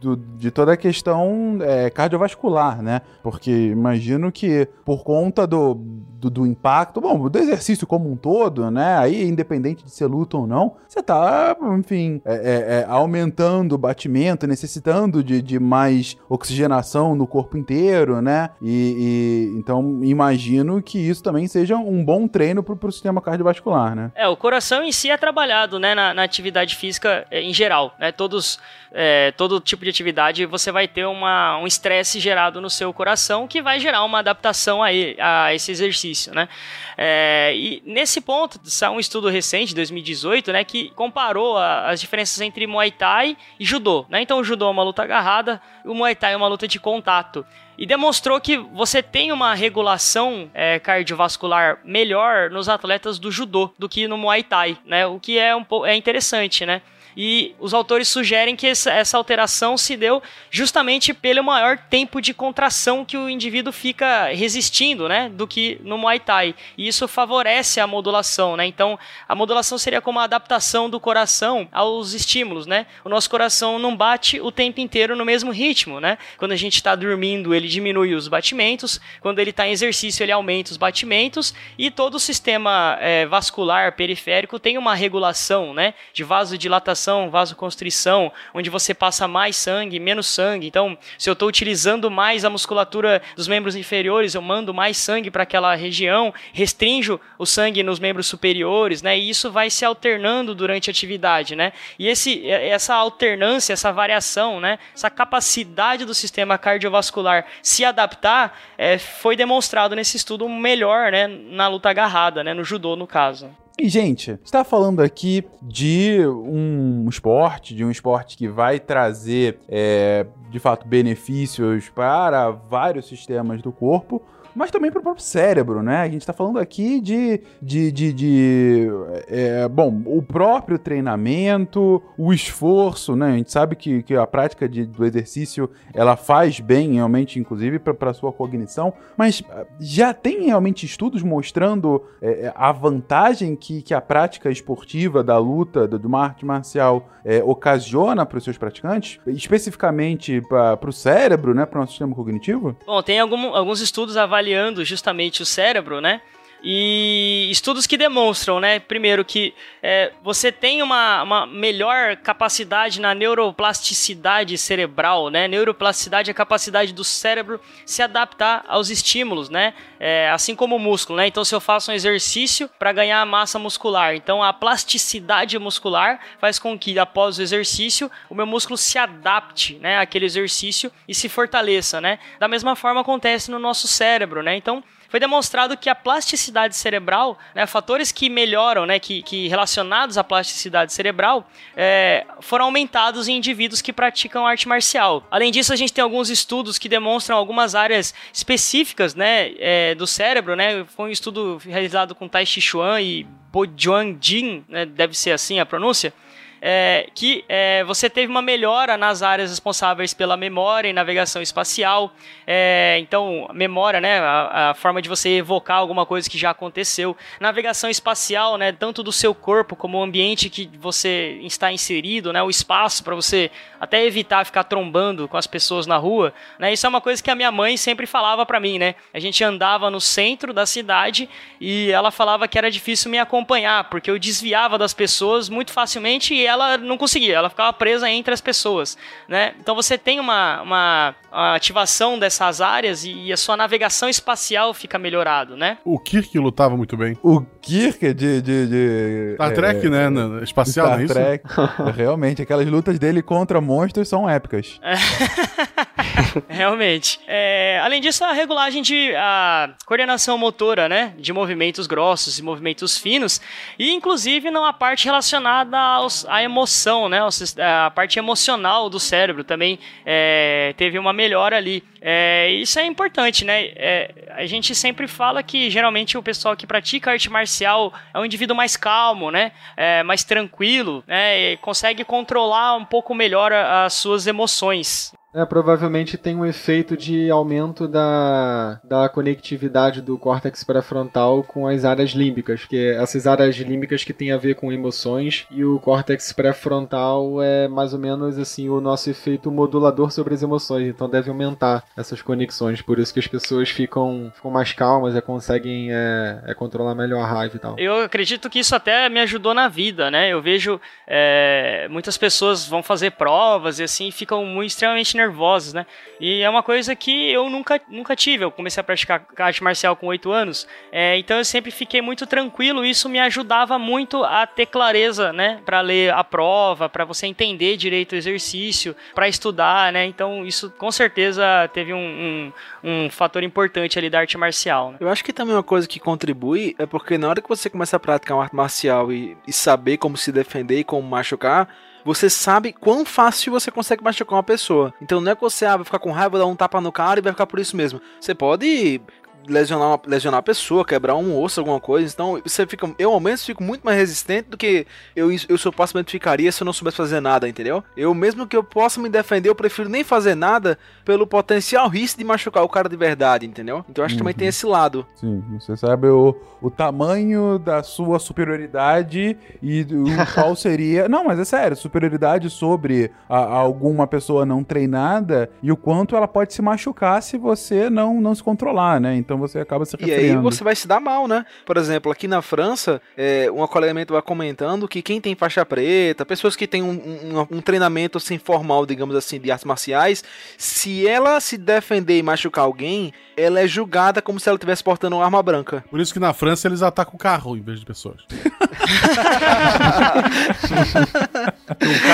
do, de toda a questão é, cardiovascular, né? Porque imagino que por conta do, do, do, impacto, bom, do exercício como um todo, né? Aí, independente de ser luta ou não, você tá, enfim, é, é, é, aumentando o batimento, necessitando de, de mais oxigenação no corpo inteiro, né? E, e então imagino que isso também seja um bom treino pro, pro sistema cardiovascular, né? É, o coração em si é trabalhado, né, na, na atividade física é, em geral, né? Todos, é, todo tipo de atividade você vai ter uma, um estresse gerado no seu coração que vai gerar uma adaptação a, ele, a esse exercício exercício, né? É, e nesse ponto, saiu um estudo recente, 2018, né, que comparou a, as diferenças entre Muay Thai e Judô, né? Então o Judô é uma luta agarrada, o Muay Thai é uma luta de contato e demonstrou que você tem uma regulação é, cardiovascular melhor nos atletas do judô do que no Muay Thai, né? O que é um é interessante, né? E os autores sugerem que essa, alteração se deu justamente pelo maior tempo de contração que o indivíduo fica resistindo, né, do que no Muay Thai. E isso favorece a modulação, né? Então, a modulação seria como a adaptação do coração aos estímulos, né? O nosso coração não bate o tempo inteiro no mesmo ritmo, né? Quando a gente está dormindo, ele diminui os batimentos. Quando ele está em exercício, ele aumenta os batimentos. E todo o sistema é, vascular periférico tem uma regulação, né? De vasodilatação dilatação, vasoconstrição, onde você passa mais sangue, menos sangue. Então, se eu estou utilizando mais a musculatura dos membros inferiores, eu mando mais sangue para aquela região, restringo o sangue nos membros superiores, né? E isso vai se alternando durante a atividade, né? E esse, essa alternância, essa variação, né? Essa capacidade do sistema cardiovascular se adaptar é, foi demonstrado nesse estudo melhor, né? Na luta agarrada, né? No judô, no caso. E, gente, está falando aqui de um esporte, de um esporte que vai trazer, é, de fato, benefícios para vários sistemas do corpo, mas também para o próprio cérebro, né? A gente está falando aqui de, de, de, de é, bom, o próprio treinamento, o esforço, né? A gente sabe que, que a prática de, do exercício ela faz bem, realmente, inclusive para a sua cognição, mas ah, já tem realmente estudos mostrando é, é, a vantagem que, que a prática esportiva da luta, do, uma arte marcial, é, ocasiona para os seus praticantes, especificamente para o cérebro, né? Para o nosso sistema cognitivo? Bom, tem algum, alguns estudos avaliando avaliando justamente o cérebro, né? E estudos que demonstram, né, primeiro que é, você tem uma, uma melhor capacidade na neuroplasticidade cerebral, né? Neuroplasticidade é a capacidade do cérebro se adaptar aos estímulos, né? É, assim como o músculo, né? Então, se eu faço um exercício para ganhar massa muscular, então a plasticidade muscular faz com que após o exercício o meu músculo se adapte, né, àquele exercício e se fortaleça, né? Da mesma forma acontece no nosso cérebro, né? Então foi demonstrado que a plasticidade cerebral, né, fatores que melhoram, né, que, que relacionados à plasticidade cerebral, é, foram aumentados em indivíduos que praticam arte marcial. Além disso, a gente tem alguns estudos que demonstram algumas áreas específicas né, é, do cérebro. Né, foi um estudo realizado com Tai Chi Chuan e Bo Juan Jin, né, deve ser assim a pronúncia, é, que é, você teve uma melhora nas áreas responsáveis pela memória e navegação espacial. É, então, memória, né, a, a, forma de você evocar alguma coisa que já aconteceu. Navegação espacial, né, tanto do seu corpo como o ambiente que você está inserido, né, o espaço para você até evitar ficar trombando com as pessoas na rua. Né, isso é uma coisa que a minha mãe sempre falava para mim, né. A gente andava no centro da cidade e ela falava que era difícil me acompanhar porque eu desviava das pessoas muito facilmente e ela não conseguia, ela ficava presa entre as pessoas, né? Então você tem uma, uma, uma ativação dessas áreas e a sua navegação espacial fica melhorado, né? O Kirk lutava muito bem. O Kirk de... de, de Star Trek, é, né? No- espacial, Star não é isso? Trek. Realmente, aquelas lutas dele contra monstros são épicas. Realmente. É, além disso, a regulagem de a coordenação motora, né, de movimentos grossos e movimentos finos, e inclusive numa parte relacionada aos, à emoção, né, a parte emocional do cérebro também é, teve uma melhora ali. É, isso é importante, né? É, a gente sempre fala que geralmente o pessoal que pratica arte marcial é um indivíduo mais calmo, né? É, mais tranquilo, né? E consegue controlar um pouco melhor a- as suas emoções. É, provavelmente tem um efeito de aumento da, da conectividade do córtex pré-frontal com as áreas límbicas, que é essas áreas límbicas que tem a ver com emoções, e o córtex pré-frontal é mais ou menos assim o nosso efeito modulador sobre as emoções, então deve aumentar essas conexões, por isso que as pessoas ficam, ficam mais calmas e conseguem é, é, controlar melhor a raiva e tal. Eu acredito que isso até me ajudou na vida, né? Eu vejo é, muitas pessoas vão fazer provas e assim ficam muito extremamente nervosas, né? E é uma coisa que eu nunca, nunca tive. Eu comecei a praticar arte marcial com 8 anos, é, então eu sempre fiquei muito tranquilo. Isso me ajudava muito a ter clareza, né? Para ler a prova, para você entender direito o exercício, para estudar, né? Então isso com certeza teve um, um, um fator importante ali da arte marcial. Né? Eu acho que também uma coisa que contribui é porque na hora que você começa a praticar uma arte marcial e, e saber como se defender e como machucar, você sabe quão fácil você consegue machucar uma pessoa. Então não é que você ah, vai ficar com raiva, dar um tapa no cara e vai ficar por isso mesmo. Você pode lesionar uma, lesionar a pessoa, quebrar um osso, alguma coisa. Então você fica. Eu ao menos fico muito mais resistente do que eu, eu supostamente ficaria se eu não soubesse fazer nada, entendeu? Eu mesmo que eu possa me defender, eu prefiro nem fazer nada pelo potencial risco de machucar o cara de verdade, entendeu? Então acho que também Uhum. tem esse lado. Sim, você sabe o, o tamanho da sua superioridade e do- qual seria. Não, mas é sério, superioridade sobre a- alguma pessoa não treinada e o quanto ela pode se machucar se você não, não se controlar, né? Então você acaba se E aí refreando. você vai se dar mal, né? Por exemplo, aqui na França, é, uma colega minha vai comentando que quem tem faixa preta, pessoas que têm um, um- um treinamento assim formal, digamos assim, de artes marciais, se ela se defender e machucar alguém, ela é julgada como se ela estivesse portando uma arma branca. Por isso que na França eles atacam o carro em vez de pessoas.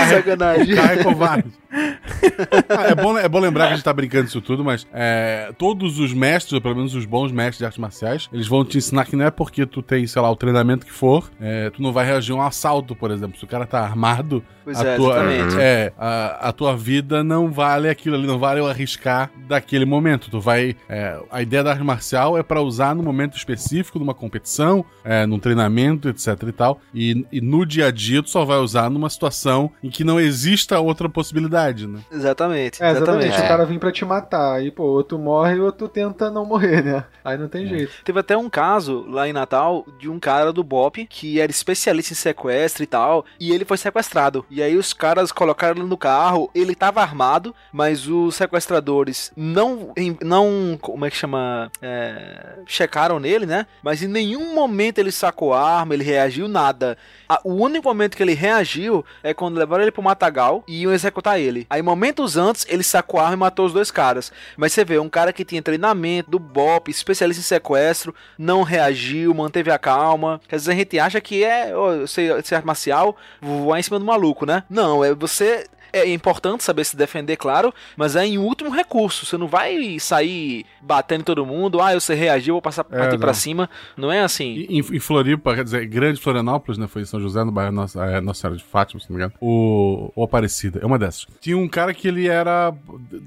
Sacanagem. O carro é covarde. Ah, é, bom, é bom lembrar que a gente tá brincando disso tudo, mas é, todos os mestres, ou pelo menos os bons mestres de artes marciais, eles vão te ensinar que não é porque tu tem, sei lá, o treinamento que for, é, tu não vai reagir a um assalto, por exemplo. Se o cara tá armado, Pois a é, tua, é, a, a tua vida não vale aquilo ali, não vale eu arriscar daquele momento. Tu vai. é, a ideia da arte marcial é pra usar no momento específico, numa competição, é, num treinamento, etc e tal. E, e no dia a dia tu só vai usar numa situação em que não exista outra possibilidade, né? Exatamente. É, exatamente. exatamente. O cara vem pra te matar. Aí, pô, ou tu morre ou tu tenta não morrer, né? Aí não tem jeito. Teve até um caso lá em Natal de um cara do BOP que era especialista em sequestro e tal, e ele foi sequestrado. E aí os caras colocaram ele no carro, ele tava armado, mas os sequestradores não, não como é que chama, É, checaram nele, né? Mas em nenhum momento ele sacou a arma, ele reagiu nada. A- o único momento que ele reagiu é quando levaram ele pro matagal e iam executar ele. Aí momentos antes ele sacou a arma e matou os dois caras. Mas você vê, um cara que tinha treinamento do BOP, especialista em sequestro, não reagiu, manteve a calma. Quer dizer, a gente acha que é, ser, ser arte marcial, voar em cima do maluco, né? Não, é você é importante saber se defender, claro, mas é em último recurso. Você não vai sair batendo em todo mundo, ah, você reagiu, vou passar É, não. cima. Não é assim. Em, em Floripa, quer dizer, grande Florianópolis, né? Foi em São José, no bairro Nossa, é, Nossa Senhora de Fátima, se não me engano. O, o Aparecida, é uma dessas. Tinha um cara que ele era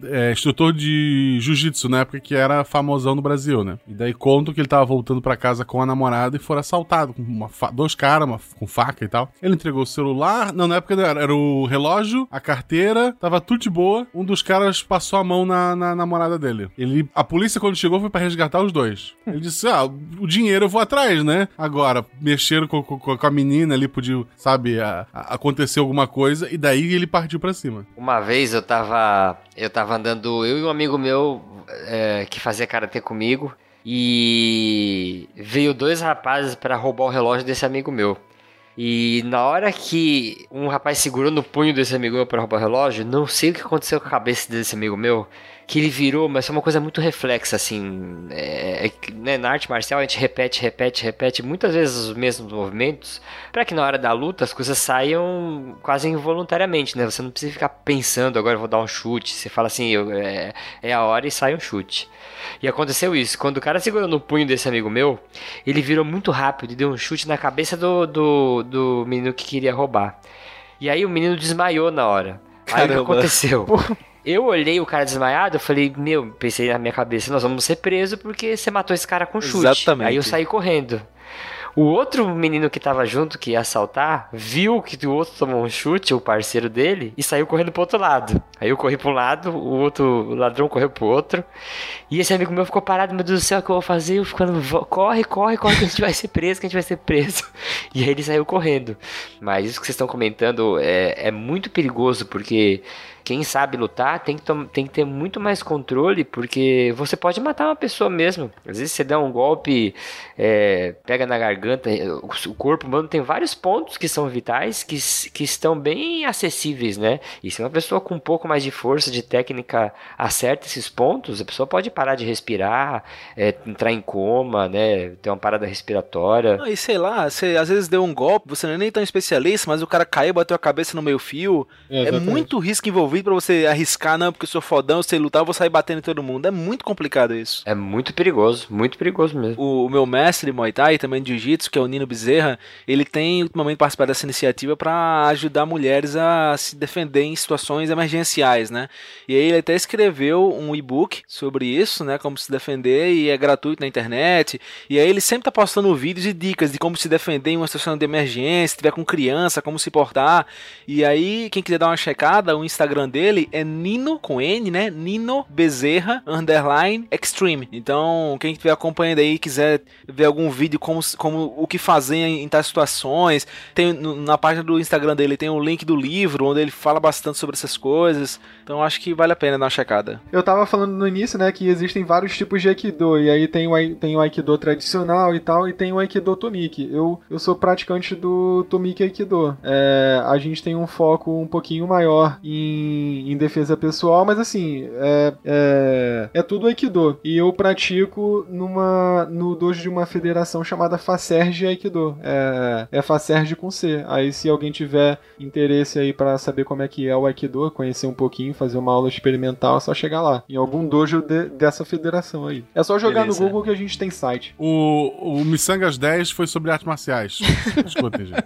é, instrutor de jiu-jitsu na época que era famosão no Brasil, né? E daí contam que ele tava voltando pra casa com a namorada e foram assaltados com uma dois caras com faca e tal. Ele entregou o celular, não, na época não era, era o relógio, a carteira, tava tudo de boa. Um dos caras passou a mão na, na namorada dele. Ele, a polícia, quando chegou, foi pra resgatar os dois. Ele disse: Ah, o dinheiro eu vou atrás, né? Agora, mexeram com, com- com a menina ali, podia, sabe, a- a- acontecer alguma coisa, e daí ele partiu pra cima. Uma vez eu tava. Eu tava andando, eu e um amigo meu é, que fazia karatê comigo. E veio dois rapazes pra roubar o relógio desse amigo meu. E na hora que um rapaz segurou no punho desse amigo meu pra roubar o relógio, não sei o que aconteceu com a cabeça desse amigo meu, que ele virou, mas foi uma coisa muito reflexa, assim. É, é né, na arte marcial a gente repete, repete, repete muitas vezes os mesmos movimentos, pra que na hora da luta as coisas saiam quase involuntariamente, né? Você não precisa ficar pensando, agora eu vou dar um chute. Você fala assim, eu- é, é a hora e sai um chute. E aconteceu isso. Quando o cara segurou no punho desse amigo meu, ele virou muito rápido e deu um chute na cabeça do, do, do menino que queria roubar. E aí o menino desmaiou na hora. Aí o que Caramba. aconteceu? Eu olhei o cara desmaiado, eu falei, meu, pensei na minha cabeça, nós vamos ser presos porque você matou esse cara com chute. Exatamente. Aí eu saí correndo. O outro menino que tava junto, que ia assaltar, viu que o outro tomou um chute, o parceiro dele, e saiu correndo pro outro lado. Aí eu corri pra um lado, o outro ladrão correu pro outro. E esse amigo meu ficou parado, meu Deus do céu, o que eu vou fazer? Eu ficando, "Vo- corre, corre, corre, que a gente vai ser preso, que a gente vai ser preso. E aí ele saiu correndo. Mas isso que vocês estão comentando é, é muito perigoso, porque quem sabe lutar tem que, tem que ter muito mais controle, porque você pode matar uma pessoa mesmo. Às vezes você dá um golpe, é, pega na garganta, o corpo humano tem vários pontos que são vitais, que, que estão bem acessíveis, né? E se uma pessoa com um pouco mais de força, de técnica, acerta esses pontos, a pessoa pode parar de respirar, é, entrar em coma, né? Ter uma parada respiratória. Ah, e sei lá, você às vezes deu um golpe, você não é nem tão especialista, mas o cara caiu, bateu a cabeça no meio fio. É, É, muito risco envolvido pra você arriscar, não, porque eu sou fodão, eu sei lutar, eu vou sair batendo em todo mundo. É muito complicado isso. É muito perigoso, muito perigoso mesmo. O, o meu mestre de Muay Thai também de Jiu-Jitsu, que é o Nino Bezerra, ele tem ultimamente participado dessa iniciativa para ajudar mulheres a se defender em situações emergenciais, né? E aí ele até escreveu um e-book sobre isso, né? Como se defender e é gratuito na internet. E aí ele sempre tá postando vídeos e dicas de como se defender em uma situação de emergência, se tiver com criança, como se portar. E aí, quem quiser dar uma checada, o Instagram dele é Nino com N, né? Nino Bezerra underline extreme. Então, quem estiver acompanhando aí quiser ver algum vídeo como, como o que fazer em, tais situações, tem na página do Instagram dele tem o link do livro onde ele fala bastante sobre essas coisas. Então, acho que vale a pena dar uma checada. Eu tava falando no início, né, que existem vários tipos de Aikido, e aí tem o, tem o Aikido tradicional e tal, e tem o Aikido Tomiki. Eu, eu sou praticante do Tomiki Aikido. É, a gente tem um foco um pouquinho maior em, em defesa pessoal, mas assim, é, é, é tudo Aikido. E eu pratico numa, no dojo de uma federação chamada Facerge Aikido. É, é Facerge com C. Aí se alguém tiver interesse aí pra saber como é que é o Aikido, conhecer um pouquinho, fazer uma aula experimental, é só chegar lá. Em algum dojo de- dessa federação aí. É só jogar Beleza. no Google que a gente tem site. O, o Missangas 10 foi sobre artes marciais. Escutem, gente.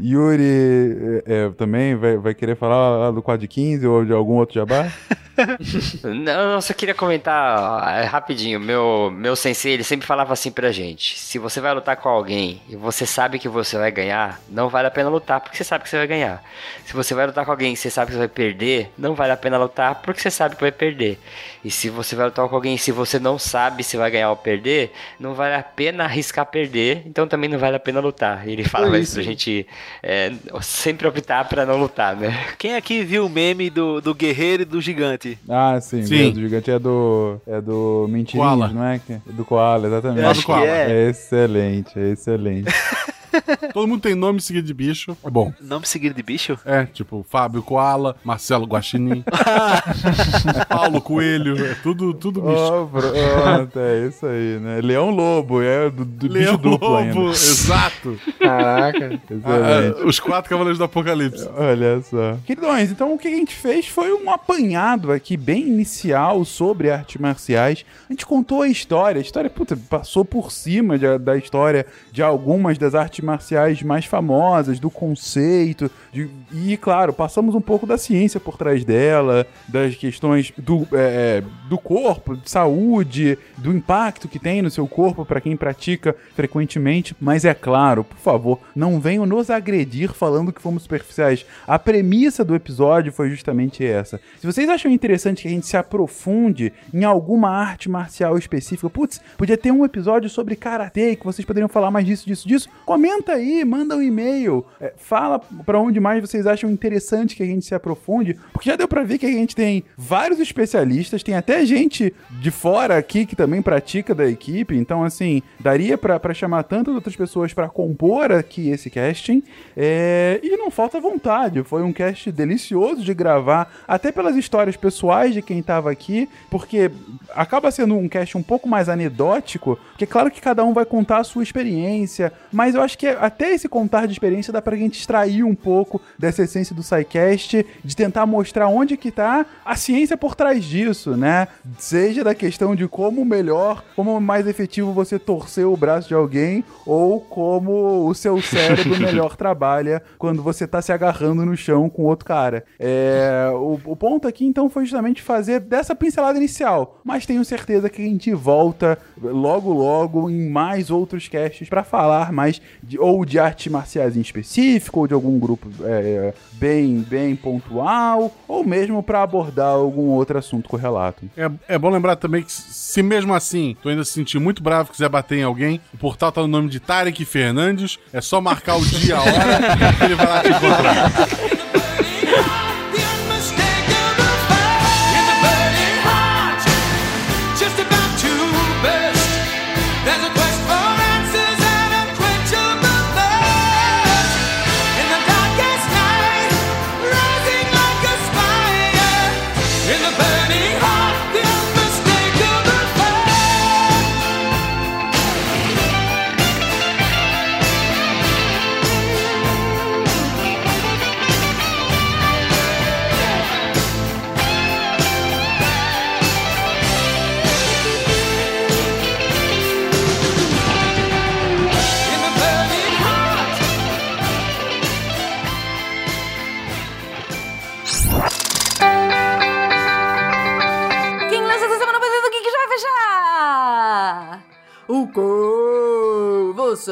Yuri é, é, também vai, vai querer falar lá do Quad 15 ou de algum outro jabá? Não, eu só queria comentar ó, é, rapidinho. Meu, meu sensei, ele sempre falava assim pra gente: se você vai lutar com alguém e você sabe que você vai ganhar, não vale a pena lutar porque você sabe que você vai ganhar. Se você vai lutar com alguém e você sabe que você vai perder, não vale a pena lutar porque você sabe que vai perder. E se você vai lutar com alguém e se você não sabe se vai ganhar ou perder, não vale a pena arriscar perder, então também não vale a pena lutar. E ele falava isso isso. pra gente é, sempre optar pra não lutar, né? Quem aqui viu o meme do, do guerreiro e do gigante? Ah, sim. Sim. O gigante é do. É do Mentirinhas, Koala. não é? Que- Do Koala, exatamente. Eu acho que é. É excelente, é excelente. Todo mundo tem nome seguido de bicho. É bom. Nome seguido de bicho? É, tipo, Fábio Koala, Marcelo Guaxinim, Paulo Coelho, é tudo, tudo bicho. Ó, pronto, é isso aí, né? Leão Lobo, é do, do Leão bicho duplo Lobo, ainda. exato. Caraca. Excelente. Ah, os quatro cavaleiros do Apocalipse. Olha só. Queridões, então o que a gente fez foi um apanhado aqui bem inicial sobre artes marciais. A gente contou a história. A história, puta, passou por cima de- da história de algumas das artes marciais mais famosas, do conceito. de- e, claro, passamos um pouco da ciência por trás dela, das questões do, é, do corpo, de saúde, do impacto que tem no seu corpo para quem pratica frequentemente. Mas é claro, por favor, não venham nos agredir falando que fomos superficiais. A premissa do episódio foi justamente essa. Se vocês acham interessante que a gente se aprofunde em alguma arte marcial específica, putz, podia ter um episódio sobre karatê que vocês poderiam falar mais disso, disso, disso. Comenta aí, manda um e-mail, é, fala pra onde mais vocês acham interessante que a gente se aprofunde, porque já deu pra ver que a gente tem vários especialistas, tem até gente de fora aqui que também pratica da equipe, então assim, daria pra chamar tantas outras pessoas pra compor aqui esse casting, é, e não falta vontade, foi um cast delicioso de gravar, até pelas histórias pessoais de quem tava aqui, porque acaba sendo um cast um pouco mais anedótico, porque é claro que cada um vai contar a sua experiência, mas eu acho que até esse contar de experiência dá pra gente extrair um pouco dessa essência do SciCast, de tentar mostrar onde que tá a ciência por trás disso, né? Seja da questão de como melhor, como mais efetivo você torcer o braço de alguém, ou como o seu cérebro melhor trabalha quando você tá se agarrando no chão com outro cara. É, o, o ponto aqui então foi justamente fazer dessa pincelada inicial, mas tenho certeza que a gente volta logo logo em mais outros casts pra falar mais de, ou de artes marciais em específico, ou de algum grupo é, bem, bem pontual, ou mesmo pra abordar algum outro assunto correlato. É, é bom lembrar também que se mesmo assim tu ainda se sentir muito bravo e quiser bater em alguém, o portal tá no nome de Tarek Fernandes, é só marcar o dia e a hora que ele vai lá te encontrar.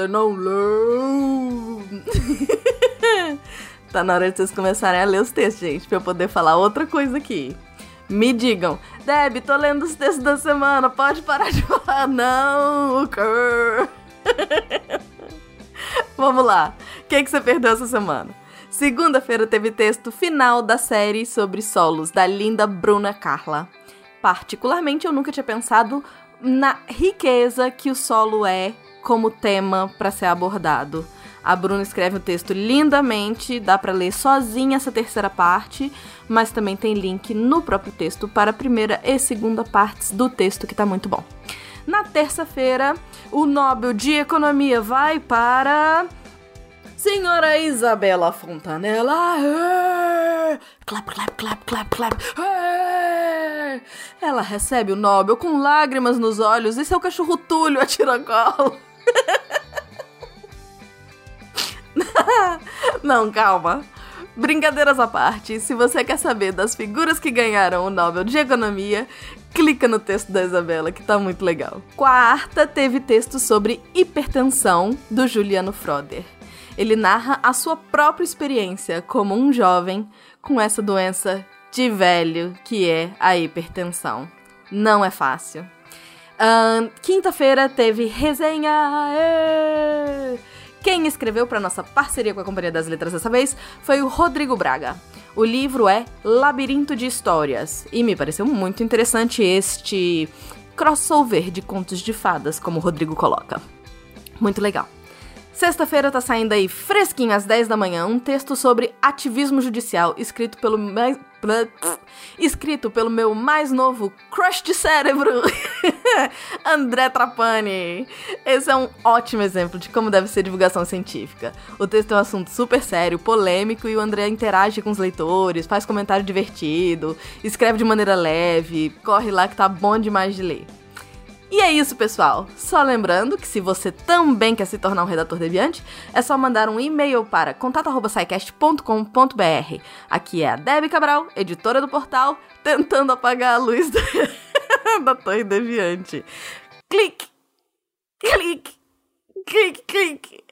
Você não leu? tá na hora de vocês começarem a ler os textos, gente, pra eu poder falar outra coisa aqui. Me digam, Deb, tô lendo os textos da semana, pode parar de falar não, quê? Vamos lá. O que, que você perdeu essa semana? Segunda-feira teve texto final da série sobre solos, da linda Bruna Carla. Particularmente, eu nunca tinha pensado na riqueza que o solo é como tema para ser abordado. A Bruna escreve o texto lindamente, dá para ler sozinha essa terceira parte, mas também tem link no próprio texto para a primeira e segunda partes do texto, que tá muito bom. Na terça-feira, o Nobel de Economia vai para. Senhora Isabela Fontanella. Clap, clap, clap, clap, clap. Ela recebe o Nobel com lágrimas nos olhos e seu cachorro Túlio a tiracolo. Não, calma. Brincadeiras à parte, se você quer saber das figuras que ganharam o Nobel de Economia, clica no texto da Isabela, que tá muito legal. Quarta, teve texto sobre hipertensão, do Juliano Froder. Ele narra a sua própria experiência como um jovem com essa doença de velho que é a hipertensão. Não é fácil. Ahn, Quinta-feira teve resenha. Quem escreveu para nossa parceria com a Companhia das Letras dessa vez foi o Rodrigo Braga. O livro é Labirinto de Histórias e me pareceu muito interessante este crossover de contos de fadas, como o Rodrigo coloca. Muito legal. Sexta-feira tá saindo aí fresquinho às 10 da manhã um texto sobre ativismo judicial escrito pelo escrito pelo meu mais novo crush de cérebro, André Trapani. Esse é um ótimo exemplo de como deve ser divulgação científica. O texto é um assunto super sério, polêmico e o André interage com os leitores, faz comentário divertido, escreve de maneira leve, corre lá que tá bom demais de ler. E é isso, pessoal. Só lembrando que se você também quer se tornar um redator deviante, é só mandar um e-mail para contato@saicast.com.br. Aqui é a Debbie Cabral, editora do portal, tentando apagar a luz da, da Torre Deviante. Clique! Clique! Clique, clique!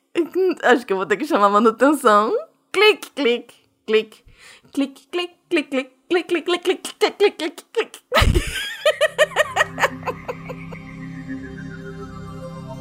Acho que eu vou ter que chamar a manutenção. Clique, clique, clique. Clique, clique, clique, clique, clique, clique, clique, clique, clique, clique, clique.